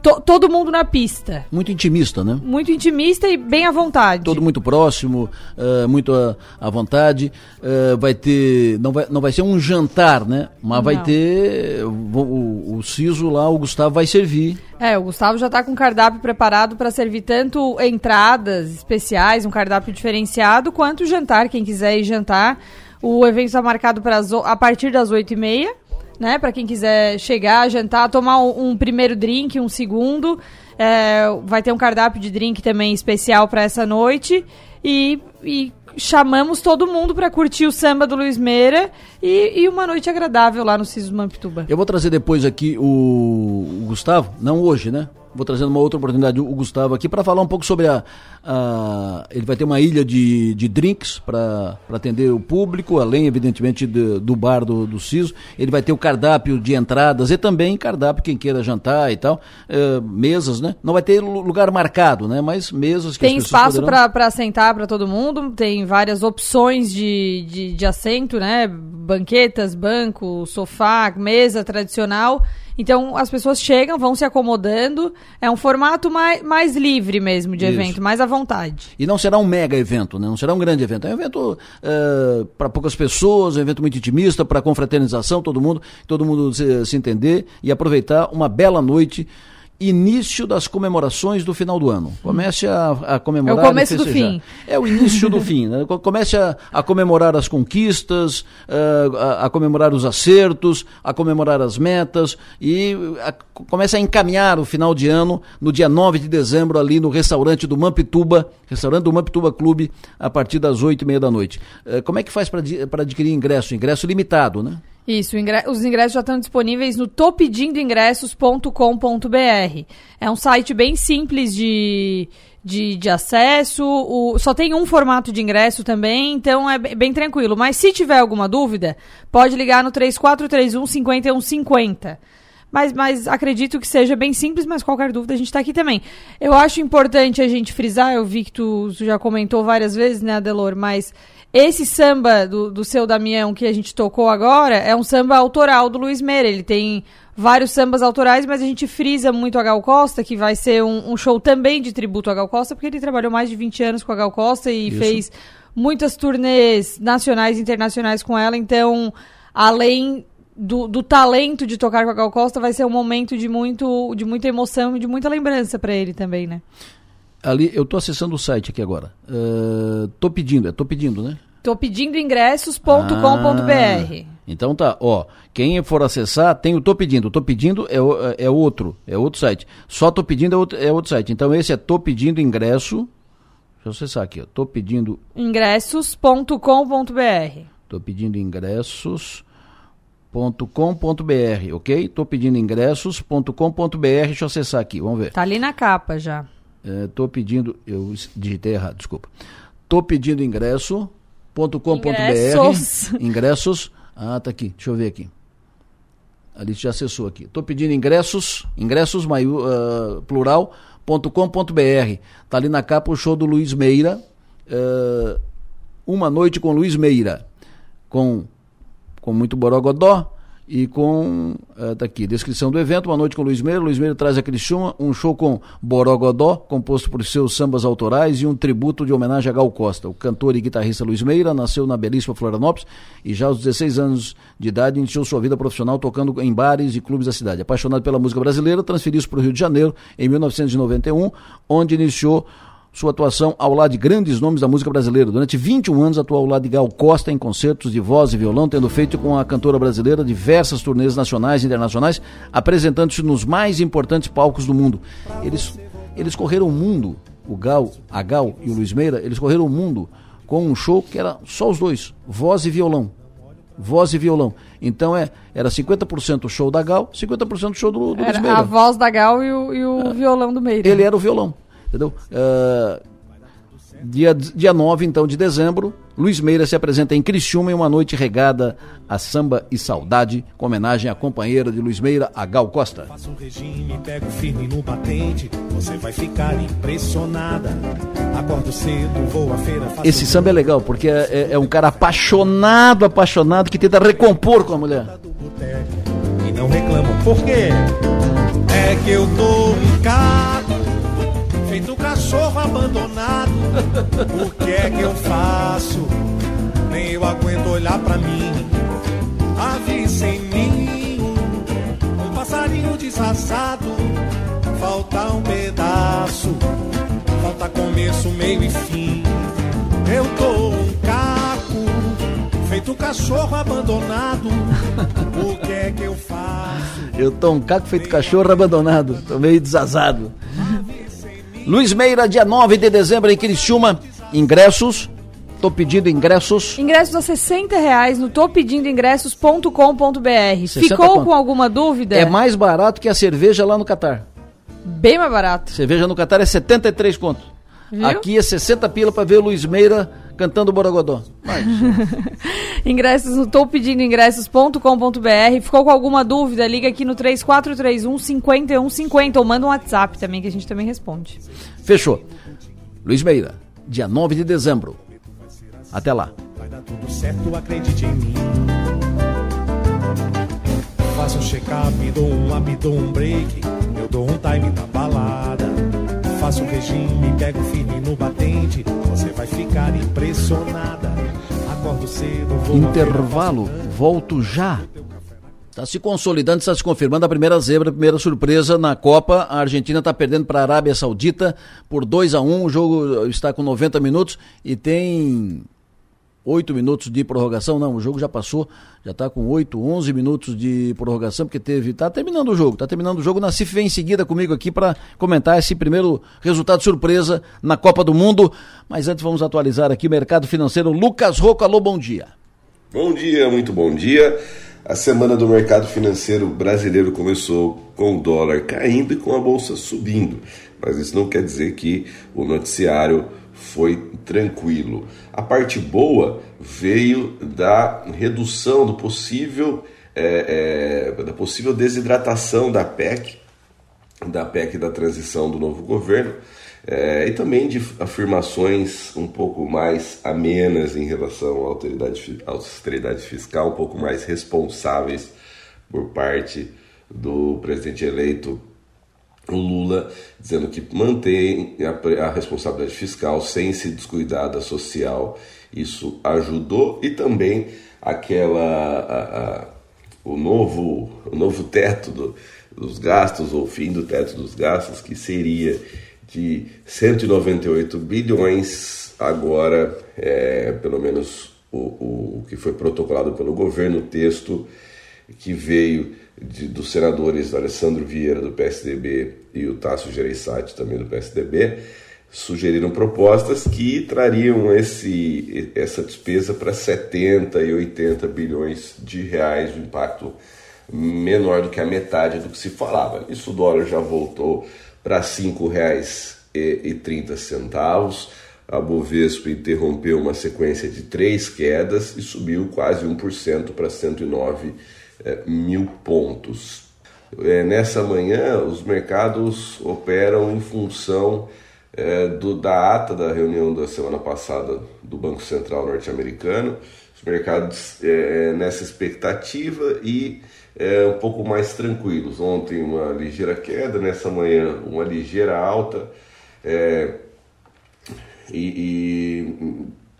to, todo mundo na pista. Muito intimista, né? Muito intimista e bem à vontade. Todo muito próximo, uh, muito à, à vontade. Uh, vai ter. Não vai, não vai ser um jantar, né? Mas não. vai ter. O, o, o Ciso lá, o Gustavo vai servir. É, o Gustavo já está com o cardápio preparado para servir tanto entradas especiais, um cardápio diferenciado, quanto jantar, quem quiser ir jantar. O evento está marcado para a partir das 8h30 né? Para quem quiser chegar, jantar, tomar um, um primeiro drink, um segundo. É, vai ter um cardápio de drink também especial para essa noite. E, e, chamamos todo mundo para curtir o samba do Luiz Meira e, e, uma noite agradável lá no Ciso Mampituba. Eu vou trazer depois aqui o, o Gustavo, não hoje, né? Vou trazendo uma outra oportunidade, o Gustavo aqui, para falar um pouco sobre a, a, Ele vai ter uma ilha de, de drinks para atender o público, além, evidentemente, do, do bar do, do CISO. Ele vai ter o cardápio de entradas e também cardápio quem queira jantar e tal. É, mesas, né? Não vai ter lugar marcado, né? Mas mesas que Tem espaço poderão... para sentar para todo mundo, tem várias opções de, de, de assento, né? Banquetas, banco, sofá, mesa tradicional. Então as pessoas chegam, vão se acomodando. É um formato mais, mais livre mesmo de Isso. evento, mais à vontade. E não será um mega evento, né? Não será um grande evento. É um evento uh, eh, para poucas pessoas, é um evento muito intimista, para confraternização, todo mundo, todo mundo se, se entender e aproveitar uma bela noite início das comemorações do final do ano. Comece a, a comemorar. É o começo do fim. É o início do fim. Né? Comece a, a, comemorar as conquistas, uh, a, a, comemorar os acertos, a comemorar as metas e a, comece a encaminhar o final de ano no dia 9 de dezembro ali no restaurante do Mampituba, restaurante do Mampituba Clube, a partir das oito e meia da noite. Uh, como é que faz para adquirir ingresso? Ingresso limitado, né? Isso, os ingressos já estão disponíveis no topedindoingressos.com.br. É um site bem simples de, de, de acesso, o, só tem um formato de ingresso também, então é bem tranquilo. Mas se tiver alguma dúvida, pode ligar no 3431 5150. Mas, mas acredito que seja bem simples, mas qualquer dúvida a gente está aqui também. Eu acho importante a gente frisar, eu vi que tu já comentou várias vezes, né, Adelor, mas esse samba do, do seu Damião que a gente tocou agora é um samba autoral do Luiz Meira. Ele tem vários sambas autorais, mas a gente frisa muito a Gal Costa, que vai ser um, um, show também de tributo a Gal Costa, porque ele trabalhou mais de 20 anos com a Gal Costa e Isso. fez muitas turnês nacionais e internacionais com ela. Então, além do, do, talento de tocar com a Gal Costa, vai ser um momento de, muito, de muita emoção e de muita lembrança para ele também, né? Ali, eu estou acessando o site aqui agora. Uh, tô pedindo, é tô pedindo, né? Tô pedindo ingressos.com.br. Ah, Então tá, ó, quem for acessar, tem o Tô Pedindo. Tô Pedindo é, é outro, é outro site. Só Tô Pedindo é outro, é outro site. Então esse é Tô Pedindo Ingresso. Deixa eu acessar aqui, ó. Tô Pedindo, Ingressos.com.br. tô pedindo ingressos.com.br, ok? Tô pedindo ingressos.com.br. Deixa eu acessar aqui, vamos ver. Tá ali na capa já. É, tô pedindo, eu digitei errado, desculpa. Tô pedindo ingresso.com.br. Ingressos. Ingressos. Ah, tá aqui. Deixa eu ver aqui. Ali já acessou aqui. Tô pedindo ingressos, ingressos maiú, ah, plural.com.br. Tá ali na capa o show do Luiz Meira. ah, uma noite com Luiz Meira. Com com muito borogodó e com eh, tá aqui descrição do evento uma noite com Luiz Meira. Luiz Meira traz aquele show um show com borogodó composto por seus sambas autorais e um tributo de homenagem a Gal Costa. O cantor e guitarrista Luiz Meira nasceu na belíssima Florianópolis e já aos 16 anos de idade iniciou sua vida profissional tocando em bares e clubes da cidade. Apaixonado pela música brasileira transferiu-se para o Rio de Janeiro em 1991 onde iniciou sua atuação ao lado de grandes nomes da música brasileira. Durante 21 anos atuou ao lado de Gal Costa em concertos de voz e violão, tendo feito com a cantora brasileira diversas turnês nacionais e internacionais, apresentando-se nos mais importantes palcos do mundo. Eles, eles correram o mundo, o Gal, a Gal e o Luiz Meira, eles correram o mundo com um show que era só os dois, voz e violão. Voz e violão. Então é, era 50% o show da Gal, 50% o show do, do Luiz Era Meira. a voz da Gal e o, e o violão do Meira. Ele era o violão, entendeu? Ah, dia, dia 9, então, de dezembro, Luiz Meira se apresenta em Criciúma em uma noite regada a samba e saudade, com homenagem à companheira de Luiz Meira, a Gal Costa. Faça um regime, pego firme no batente, você vai ficar impressionada. Acordo cedo, vou à feira, Esse samba é legal, porque é, é- é um cara apaixonado, apaixonado, que tenta recompor com a mulher. e não reclamam. Por quê? É que eu tô caco, feito cachorro abandonado. O que é que eu faço? Nem eu aguento olhar pra mim. Ave sem ninho, um passarinho disfarçado. Falta um pedaço, falta começo, meio e fim. Eu tô um caco, feito cachorro abandonado. O que é que eu faço? Eu tô um caco feito cachorro abandonado, tô meio desazado. Luiz Meira, dia 9 de dezembro em Criciúma, ingressos, tô pedindo ingressos. Ingressos a 60 reais no topedindoingressos.com.br. 60 Ficou quanto? com alguma dúvida? É mais barato que a cerveja lá no Catar. Bem mais barato. Cerveja no Catar é 73 conto. Viu? Aqui é 60 pila pra ver o Luiz Meira cantando Borogodó. ingressos no topedindoingressos.com.br. Ficou com alguma dúvida? Liga aqui no 3431 5150 ou manda um WhatsApp também que a gente também responde. Fechou. Luiz Meira, dia 9 de dezembro. Até lá. Vai dar tudo certo, acredite em mim. Faço um check-up, dou um up, dou um break. Eu dou um time na balada. Faço um regime, pego firme no batente. Você vai ficar impressionada. Acordo cedo, vou. feira, Intervalo, volto já. Está se consolidando, está se confirmando a primeira zebra, a primeira surpresa na Copa. A Argentina está perdendo para a Arábia Saudita por 2 a 1 O jogo está com 90 minutos e tem 8 minutos de prorrogação. Não, o jogo já passou, já está com 8, 11 minutos de prorrogação, porque teve. Está terminando o jogo, está terminando o jogo. Nassif vem em seguida comigo aqui para comentar esse primeiro resultado surpresa na Copa do Mundo. Mas antes vamos atualizar aqui o mercado financeiro. Lucas Rocco, alô, bom dia. Bom dia, muito bom dia. A semana do mercado financeiro brasileiro começou com o dólar caindo e com a bolsa subindo, mas isso não quer dizer que o noticiário foi tranquilo. A parte boa veio da redução do possível é, é, da possível desidratação da PEC, da PEC da transição do novo governo. É, e também de afirmações um pouco mais amenas em relação à autoridade, à austeridade fiscal, um pouco mais responsáveis por parte do presidente eleito o Lula, dizendo que mantém a, a responsabilidade fiscal sem se descuidar da social. Isso ajudou e também aquela a- a- o novo o novo teto do- dos gastos ou fim do teto dos gastos que seria de 198 bilhões agora é, pelo menos o, o que foi protocolado pelo governo, o texto que veio de, dos senadores Alessandro Vieira, do PSDB, e o Tasso Gereissati, também do PSDB, sugeriram propostas que trariam esse, essa despesa para 70 e 80 bilhões de reais, um impacto menor do que a metade do que se falava. Isso o dólar já voltou para R$ 5,30. A Bovespa interrompeu uma sequência de três quedas e subiu quase 1% para 109 é, mil pontos. É, nessa manhã, os mercados operam em função é, do, da ata da reunião da semana passada do Banco Central norte-americano, os mercados é, nessa expectativa e é, um pouco mais tranquilos. Ontem uma ligeira queda, nessa manhã uma ligeira alta é, e,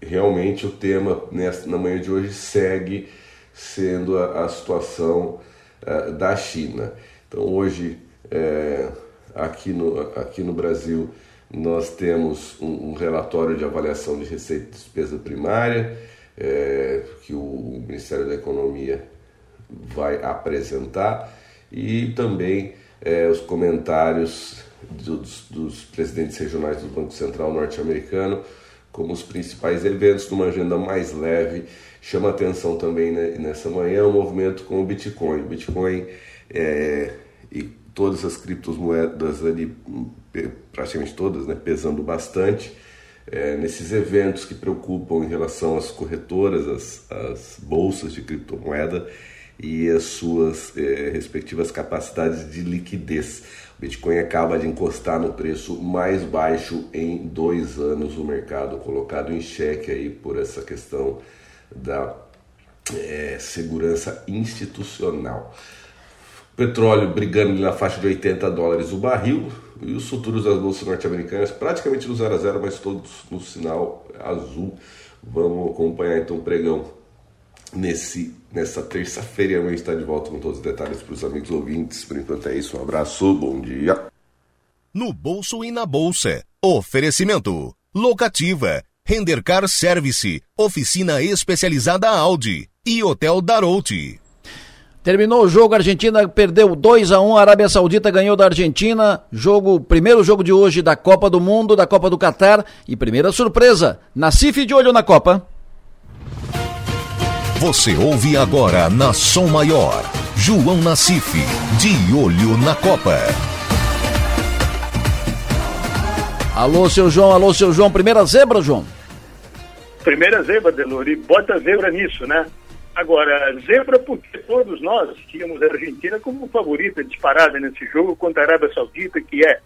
e, realmente o tema nessa, na manhã de hoje segue sendo a, a situação é, da China. Então hoje é, aqui, no, aqui no Brasil nós temos um, um, relatório de avaliação de receita e despesa primária, é, que o Ministério da Economia vai apresentar, e também é, os comentários dos, dos, presidentes regionais do Banco Central norte-americano como os principais eventos numa agenda mais leve. Chama atenção também né, nessa manhã o movimento com o Bitcoin. O Bitcoin é, e todas as criptomoedas ali praticamente todas, né, pesando bastante é, nesses eventos que preocupam em relação às corretoras, às, às bolsas de criptomoeda e as suas é, respectivas capacidades de liquidez. O Bitcoin acaba de encostar no preço mais baixo em dois anos, o mercado colocado em xeque aí por essa questão da é, segurança institucional. Petróleo brigando na faixa de 80 dólares o barril e os futuros das bolsas norte-americanas praticamente no 0 a 0, mas todos no sinal azul. Vamos acompanhar então o pregão nesse nessa terça-feira e amanhã está de volta com todos os detalhes para os amigos ouvintes. Por enquanto é isso, um abraço, bom dia. No bolso e na bolsa. Oferecimento. Locativa. Rendercar Service. Oficina especializada Audi. E Hotel Darouti. Terminou o jogo, a Argentina perdeu 2 a 1 a Arábia Saudita ganhou da Argentina. Jogo, primeiro jogo de hoje da Copa do Mundo, da Copa do Catar e primeira surpresa. Nacife de olho na Copa. Você ouve agora na Som Maior, João Nacife, de olho na Copa. Alô, seu João, alô, seu João, primeira zebra, João? Primeira zebra, Delori, bota zebra nisso, né? Agora, zebra porque todos nós tínhamos a Argentina como favorita disparada nesse jogo contra a Arábia Saudita, que é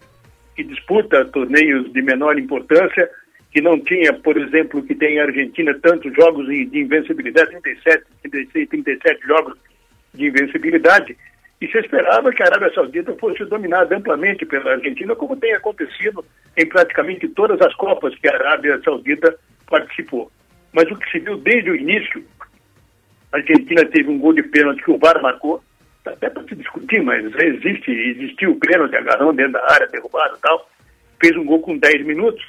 que disputa torneios de menor importância, que não tinha, por exemplo, que tem a Argentina tantos jogos de invencibilidade, 37, 36, 37 jogos de invencibilidade, e se esperava que a Arábia Saudita fosse dominada amplamente pela Argentina, como tem acontecido em praticamente todas as Copas que a Arábia Saudita participou. Mas o que se viu desde o início a Argentina teve um gol de pênalti que o VAR marcou, até para se discutir, mas existe, existiu o pênalti, agarrão dentro da área, derrubado e tal. Fez um gol com 10 minutos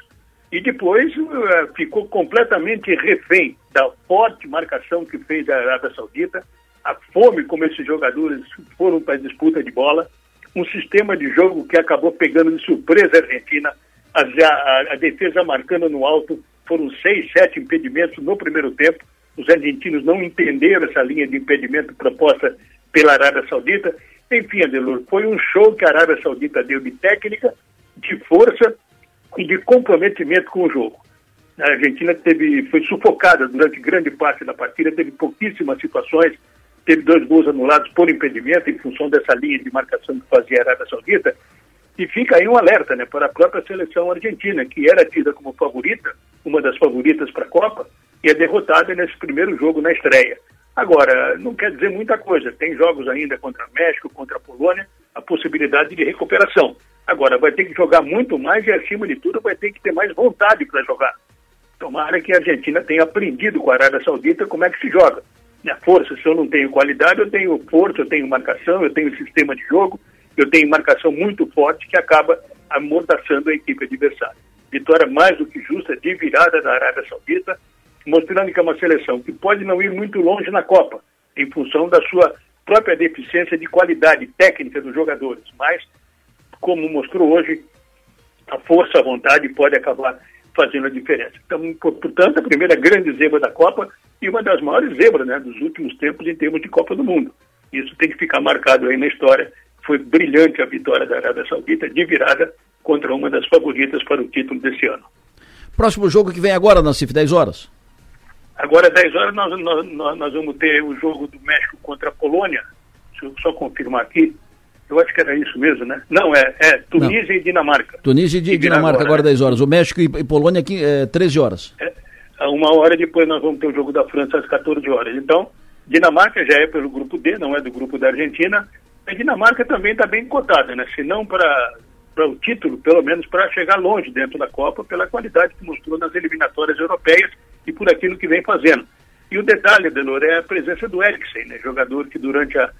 e depois uh, ficou completamente refém da forte marcação que fez a Arábia Saudita, a fome como esses jogadores foram para a disputa de bola, um sistema de jogo que acabou pegando de surpresa a Argentina, a, a, a defesa marcando no alto, foram seis, sete impedimentos no primeiro tempo, os argentinos não entenderam essa linha de impedimento proposta pela Arábia Saudita. Enfim, Adelur, foi um show que a Arábia Saudita deu de técnica, de força e de comprometimento com o jogo. A Argentina teve, foi sufocada durante grande parte da partida, teve pouquíssimas situações, teve dois gols anulados por impedimento em função dessa linha de marcação que fazia a Arábia Saudita. E fica aí um alerta né, para a própria seleção argentina, que era tida como favorita, uma das favoritas para a Copa, e é derrotada nesse primeiro jogo na estreia. Agora, não quer dizer muita coisa. Tem jogos ainda contra México, contra a Polônia, a possibilidade de recuperação. Agora, vai ter que jogar muito mais e, acima de tudo, vai ter que ter mais vontade para jogar. Tomara que a Argentina tenha aprendido com a Arábia Saudita como é que se joga. Minha força, se eu não tenho qualidade, eu tenho força, eu tenho marcação, eu tenho sistema de jogo, eu tenho marcação muito forte que acaba amordaçando a equipe adversária. Vitória mais do que justa de virada da Arábia Saudita, mostrando que é uma seleção que pode não ir muito longe na Copa, em função da sua própria deficiência de qualidade técnica dos jogadores. Mas, como mostrou hoje, a força, a vontade pode acabar fazendo a diferença. Então, portanto, a primeira grande zebra da Copa e uma das maiores zebras né, dos últimos tempos em termos de Copa do Mundo. Isso tem que ficar marcado aí na história. Foi brilhante a vitória da Arábia Saudita de virada contra uma das favoritas para o título desse ano. Próximo jogo que vem agora, Nancif, 10 horas. Agora, 10 horas, nós, nós, nós vamos ter o jogo do México contra a Polônia. Deixa eu só confirmar aqui. Eu acho que era isso mesmo, né? Não, é, é Tunísia Não. e Dinamarca. Tunísia e, e Dinamarca agora, agora 10 horas. O México e, e Polônia aqui é 13 horas. É, uma hora depois nós vamos ter o jogo da França às 14 horas. Então, Dinamarca já é pelo grupo D, não é do grupo da Argentina. A Dinamarca também está bem cotada, né? Se não para para o título, pelo menos para chegar longe dentro da Copa, pela qualidade que mostrou nas eliminatórias europeias e por aquilo que vem fazendo. E o detalhe, Delor, é a presença do Eriksen, né, jogador que durante a,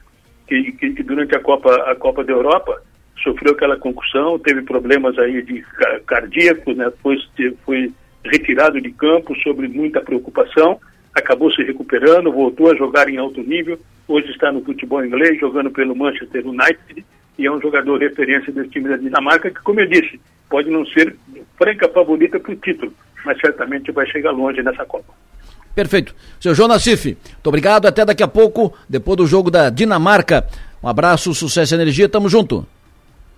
que, que, que, durante a Copa, a Copa da Europa sofreu aquela concussão, teve problemas aí de cardíacos, né, foi, foi retirado de campo sobre muita preocupação, acabou se recuperando, voltou a jogar em alto nível, hoje está no futebol inglês, jogando pelo Manchester United, e é um jogador referência desse time da Dinamarca, que, como eu disse, pode não ser franca favorita para o título, mas certamente vai chegar longe nessa Copa. Perfeito. Seu João Nassif, muito obrigado. Até daqui a pouco, depois do jogo da Dinamarca. Um abraço, sucesso e energia. Tamo junto.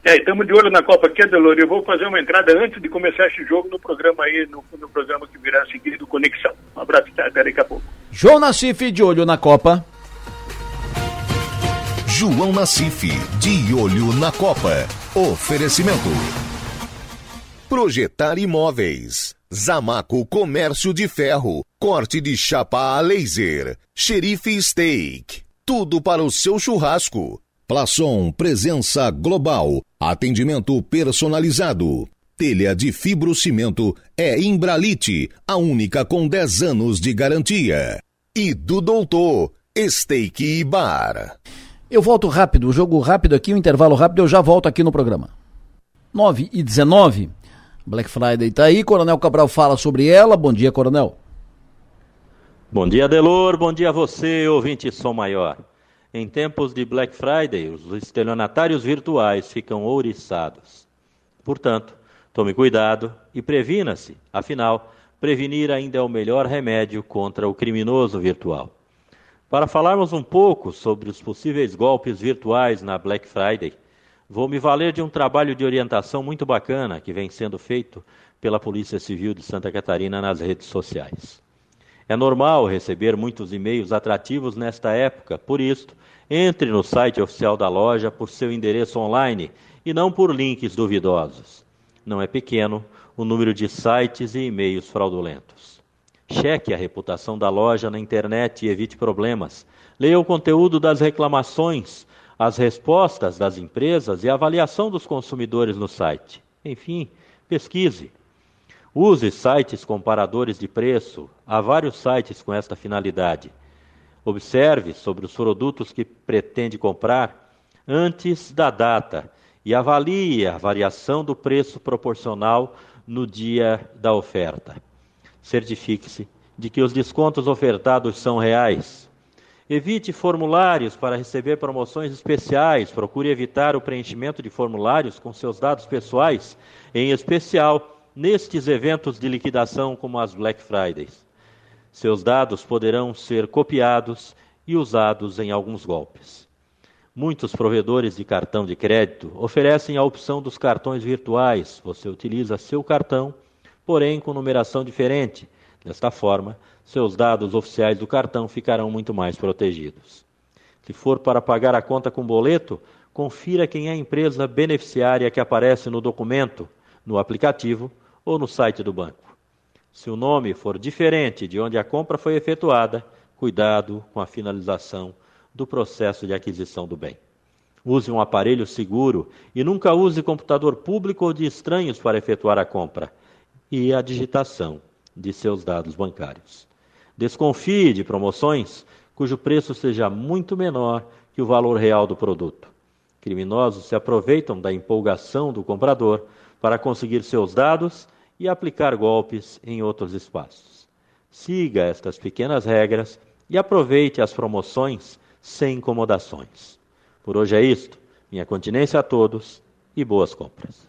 É, estamos de olho na Copa aqui, Delor. Eu vou fazer uma entrada antes de começar esse jogo no programa aí, no, no programa que virá a seguir do Conexão. Um abraço, até daqui a pouco. João Nassif, de olho na Copa. João Nassif, de olho na Copa. Oferecimento. Projetar imóveis. Zamaco Comércio de Ferro, corte de chapa a laser, xerife steak, tudo para o seu churrasco. Plaçom Presença Global, atendimento personalizado. Telha de fibrocimento é Imbralite, a única com 10 anos de garantia. E do Doutor, Steak e Bar. Eu volto rápido, jogo rápido aqui, o intervalo rápido, eu já volto aqui no programa. 9 e 19. Black Friday está aí, Coronel Cabral fala sobre ela. Bom dia, Coronel. Bom dia, Delor. Bom dia a você, ouvinte Som Maior. Em tempos de Black Friday, os estelionatários virtuais ficam ouriçados. Portanto, tome cuidado e previna-se. Afinal, prevenir ainda é o melhor remédio contra o criminoso virtual. Para falarmos um pouco sobre os possíveis golpes virtuais na Black Friday, Vou me valer de um trabalho de orientação muito bacana que vem sendo feito pela Polícia Civil de Santa Catarina nas redes sociais. É normal receber muitos e-mails atrativos nesta época, por isso, entre no site oficial da loja por seu endereço online e não por links duvidosos. Não é pequeno o número de sites e e-mails fraudulentos. Cheque a reputação da loja na internet e evite problemas. Leia o conteúdo das reclamações as respostas das empresas e a avaliação dos consumidores no site. Enfim, pesquise. Use sites comparadores de preço. Há vários sites com esta finalidade. Observe sobre os produtos que pretende comprar antes da data e avalie a variação do preço proporcional no dia da oferta. Certifique-se de que os descontos ofertados são reais. Evite formulários para receber promoções especiais. Procure evitar o preenchimento de formulários com seus dados pessoais, em especial nestes eventos de liquidação como as Black Fridays. Seus dados poderão ser copiados e usados em alguns golpes. Muitos provedores de cartão de crédito oferecem a opção dos cartões virtuais. Você utiliza seu cartão, porém com numeração diferente. Desta forma, seus dados oficiais do cartão ficarão muito mais protegidos. Se for para pagar a conta com boleto, confira quem é a empresa beneficiária que aparece no documento, no aplicativo ou no site do banco. Se o nome for diferente de onde a compra foi efetuada, cuidado com a finalização do processo de aquisição do bem. Use um aparelho seguro e nunca use computador público ou de estranhos para efetuar a compra e a digitação de seus dados bancários. Desconfie de promoções cujo preço seja muito menor que o valor real do produto. Criminosos se aproveitam da empolgação do comprador para conseguir seus dados e aplicar golpes em outros espaços. Siga estas pequenas regras e aproveite as promoções sem incomodações. Por hoje é isto. Minha continência a todos e boas compras.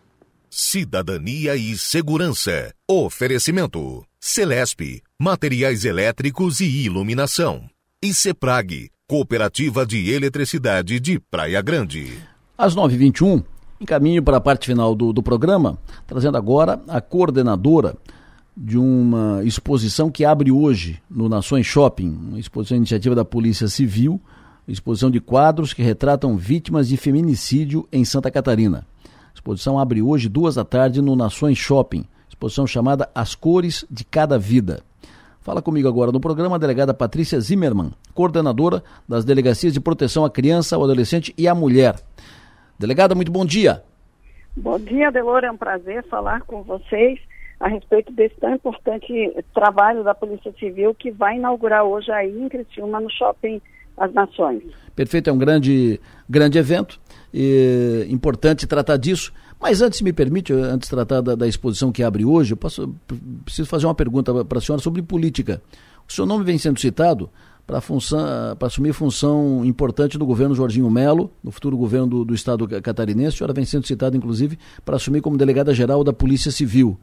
Cidadania e Segurança. Oferecimento. Celesp, Materiais Elétricos e Iluminação. E Ceprag, Cooperativa de Eletricidade de Praia Grande. Às 9h21, encaminho para a parte final do, do programa, trazendo agora a coordenadora de uma exposição que abre hoje no Nações Shopping, uma exposição iniciativa da Polícia Civil, exposição de quadros que retratam vítimas de feminicídio em Santa Catarina. A exposição abre hoje, duas da tarde, no Nações Shopping, exposição chamada As Cores de Cada Vida. Fala comigo agora no programa a delegada Patrícia Zimmermann, coordenadora das Delegacias de Proteção à Criança, ao Adolescente e à Mulher. Delegada, muito bom dia. Bom dia, Delor, é um prazer falar com vocês a respeito desse tão importante trabalho da Polícia Civil que vai inaugurar hoje aí em Criciúma, no Shopping As Nações. Perfeito, é um grande, grande evento, e importante tratar disso. Mas antes, me permite, antes de tratar da, da exposição que abre hoje, eu posso, preciso fazer uma pergunta para a senhora sobre política. O seu nome vem sendo citado para assumir função importante do governo Jorginho Melo, no futuro governo do, do estado catarinense. A senhora vem sendo citada, inclusive, para assumir como delegada-geral da Polícia Civil.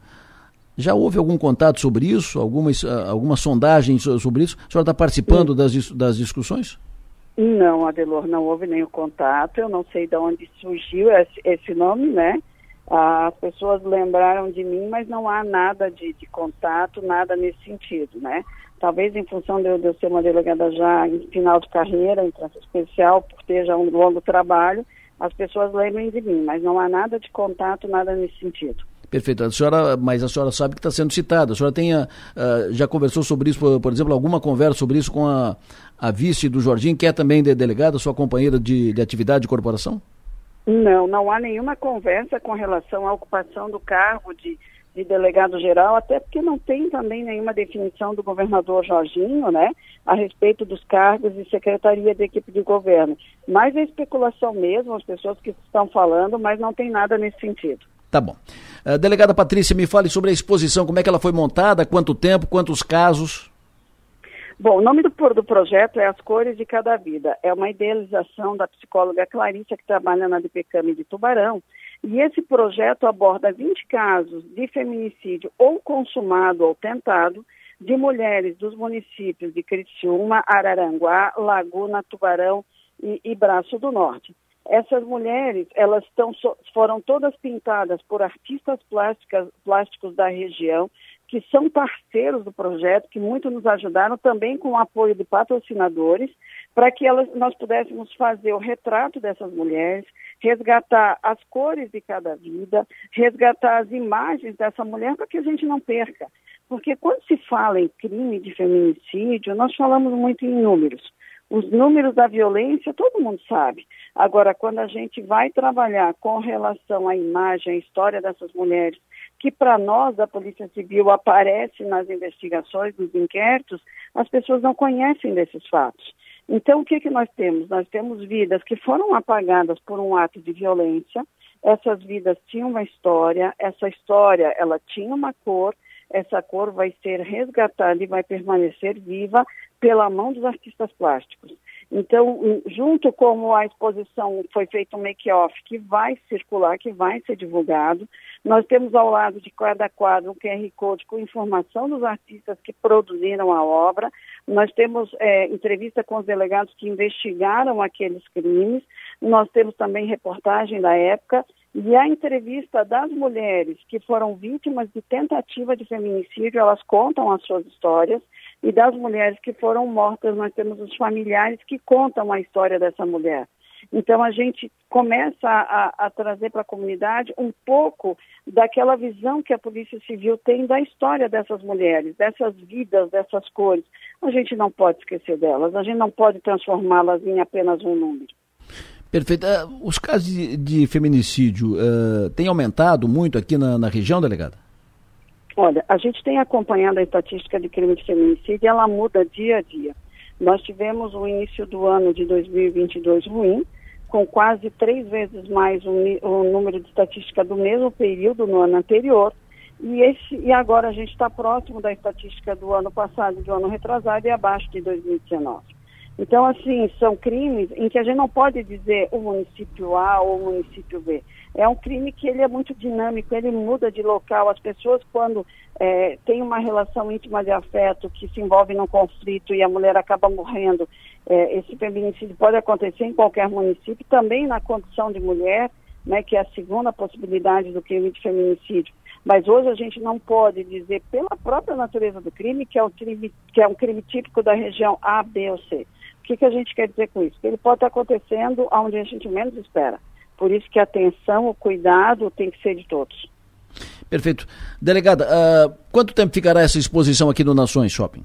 Já houve algum contato sobre isso? Alguma, alguma sondagem sobre isso? A senhora está participando das, das discussões? Não, Adelor, não houve nenhum contato. Eu não sei de onde surgiu esse, esse nome, né? As pessoas lembraram de mim, mas não há nada de, de contato, nada nesse sentido, né? Talvez em função de eu, de eu ser uma delegada já em final de carreira, em trança especial, por ter já um longo trabalho, as pessoas lembrem de mim, mas não há nada de contato, nada nesse sentido. Perfeito. A senhora, mas a senhora sabe que está sendo citada. A senhora tenha, uh, já conversou sobre isso, por, por, exemplo, alguma conversa sobre isso com a, a vice do Jorginho, que é também de delegada, sua companheira de, de atividade de corporação? Não, não há nenhuma conversa com relação à ocupação do cargo de, de delegado geral, até porque não tem também nenhuma definição do governador Jorginho, né, a respeito dos cargos de secretaria de equipe de governo. Mas é especulação mesmo, as pessoas que estão falando, mas não tem nada nesse sentido. Tá bom. Uh, delegada Patrícia, me fale sobre a exposição, como é que ela foi montada, quanto tempo, quantos casos? Bom, o nome do, do projeto é As Cores de Cada Vida. É uma idealização da psicóloga Clarícia, que trabalha na DPCAM de Tubarão. E esse projeto aborda 20 casos de feminicídio ou consumado ou tentado de mulheres dos municípios de Criciúma, Araranguá, Laguna, Tubarão e, e Braço do Norte. Essas mulheres, elas tão, foram todas pintadas por artistas plásticas, plásticos da região, que são parceiros do projeto, que muito nos ajudaram também com o apoio de patrocinadores, para que elas, nós pudéssemos fazer o retrato dessas mulheres, resgatar as cores de cada vida, resgatar as imagens dessa mulher para que a gente não perca. Porque quando se fala em crime de feminicídio, nós falamos muito em números. Os números da violência todo mundo sabe. Agora, quando a gente vai trabalhar com relação à imagem, à história dessas mulheres, que para nós da Polícia Civil aparece nas investigações, nos inquéritos, as pessoas não conhecem desses fatos. Então, o que, que nós temos? Nós temos vidas que foram apagadas por um ato de violência, essas vidas tinham uma história, essa história ela tinha uma cor, essa cor vai ser resgatada e vai permanecer viva pela mão dos artistas plásticos. Então, junto com a exposição, foi feito um make-off que vai circular, que vai ser divulgado. Nós temos ao lado de cada quadro um QR Code com informação dos artistas que produziram a obra. Nós temos é, entrevista com os delegados que investigaram aqueles crimes. Nós temos também reportagem da época e a entrevista das mulheres que foram vítimas de tentativa de feminicídio, elas contam as suas histórias, e das mulheres que foram mortas, nós temos os familiares que contam a história dessa mulher. Então a gente começa a, a trazer para a comunidade um pouco daquela visão que a Polícia Civil tem da história dessas mulheres, dessas vidas, dessas cores. A gente não pode esquecer delas, a gente não pode transformá-las em apenas um número. Perfeito. Uh, os casos de, de feminicídio uh, têm aumentado muito aqui na, na, região, delegada? Olha, a gente tem acompanhado a estatística de crime de feminicídio e ela muda dia a dia. Nós tivemos o início do ano de 2022 ruim, com quase três vezes mais o, o número de estatística do mesmo período no ano anterior. E, esse, e agora a gente está próximo da estatística do ano passado, do ano retrasado e abaixo de 2019. Então, assim, são crimes em que a gente não pode dizer o município A ou o município B. É um crime que ele é muito dinâmico, ele muda de local. As pessoas, quando é, têm uma relação íntima de afeto que se envolve num conflito e a mulher acaba morrendo, é, esse feminicídio pode acontecer em qualquer município, também na condição de mulher, né, que é a segunda possibilidade do crime de feminicídio. Mas hoje a gente não pode dizer, pela própria natureza do crime, que é um crime, que é um crime típico da região A, B ou C. O que, que a gente quer dizer com isso? Que ele pode estar acontecendo onde a gente menos espera. Por isso que a atenção, o cuidado tem que ser de todos. Perfeito. Delegada, uh, quanto tempo ficará essa exposição aqui no Nações Shopping?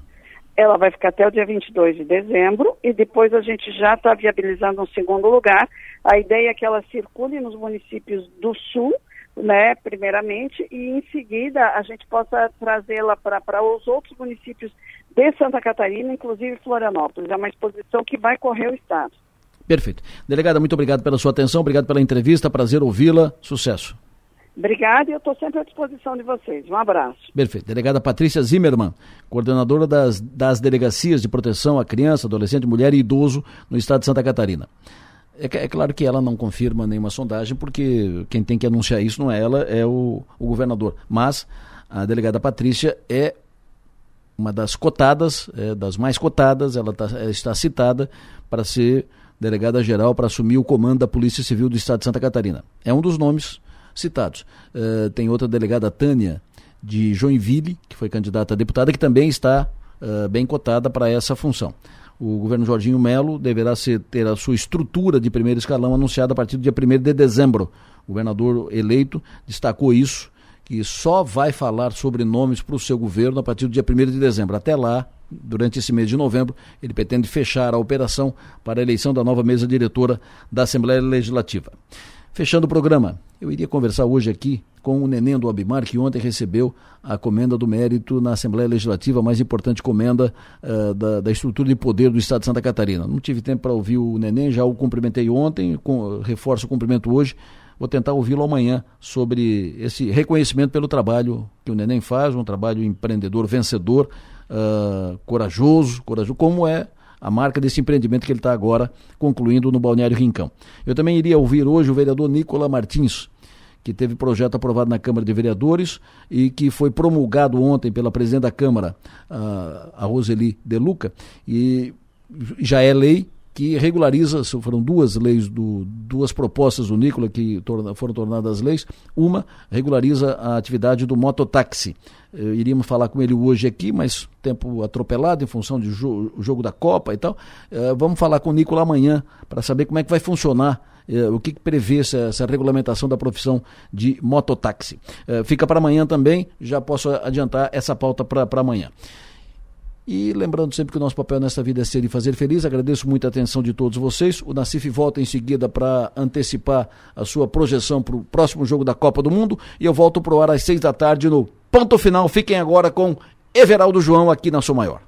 Ela vai ficar até o dia 22 de dezembro e depois a gente já está viabilizando um segundo lugar. A ideia é que ela circule nos municípios do Sul, né, primeiramente, e em seguida a gente possa trazê-la para os outros municípios de Santa Catarina, inclusive Florianópolis. É uma exposição que vai correr o Estado. Perfeito. Delegada, muito obrigado pela sua atenção, obrigado pela entrevista, prazer ouvi-la, sucesso. Obrigada e eu estou sempre à disposição de vocês. Um abraço. Perfeito. Delegada Patrícia Zimmermann, coordenadora das, das delegacias de proteção à criança, adolescente, mulher e idoso no estado de Santa Catarina. É, é, claro que ela não confirma nenhuma sondagem, porque quem tem que anunciar isso não é ela, é o, o governador. Mas a delegada Patrícia é uma das cotadas, é, das mais cotadas, ela tá, está citada para ser delegada geral para assumir o comando da Polícia Civil do Estado de Santa Catarina. É um dos nomes citados. Uh, tem outra delegada, Tânia, de Joinville, que foi candidata a deputada, que também está uh, bem cotada para essa função. O governo Jorginho Melo deverá ser, ter a sua estrutura de primeiro escalão anunciada a partir do dia 1 de dezembro. O governador eleito destacou isso que só vai falar sobre nomes para o seu governo a partir do dia 1 de dezembro. Até lá, durante esse mês de novembro, ele pretende fechar a operação para a eleição da nova mesa diretora da Assembleia Legislativa. Fechando o programa, eu iria conversar hoje aqui com o neném do Abimar, que ontem recebeu a comenda do mérito na Assembleia Legislativa, a mais importante comenda uh, da, da, estrutura de poder do Estado de Santa Catarina. Não tive tempo para ouvir o neném, já o cumprimentei ontem, com, reforço o cumprimento hoje Vou tentar ouvi-lo amanhã sobre esse reconhecimento pelo trabalho que o Neném faz, um trabalho empreendedor, vencedor, uh, corajoso, corajoso, como é a marca desse empreendimento que ele está agora concluindo no Balneário Rincão. Eu também iria ouvir hoje o vereador Nicola Martins, que teve projeto aprovado na Câmara de Vereadores e que foi promulgado ontem pela presidente da Câmara, a Roseli De Luca, e já é lei que regulariza, foram duas leis, do, duas propostas do Nicola que torna, foram tornadas leis. Uma regulariza a atividade do mototáxi. Eh, iríamos falar com ele hoje aqui, mas tempo atropelado em função do jo jogo da Copa e tal. Eh, vamos falar com o Nicola amanhã para saber como é que vai funcionar eh, o que, que prevê essa, essa, regulamentação da profissão de mototáxi. fica para amanhã também, já posso adiantar essa pauta para amanhã. E lembrando sempre que o nosso papel nessa vida é ser e fazer feliz, agradeço muito a atenção de todos vocês. O Nacif volta em seguida para antecipar a sua projeção para o próximo jogo da Copa do Mundo. E eu volto para o ar às seis da tarde no Ponto Final. Fiquem agora com Everaldo João aqui na Sou Maior.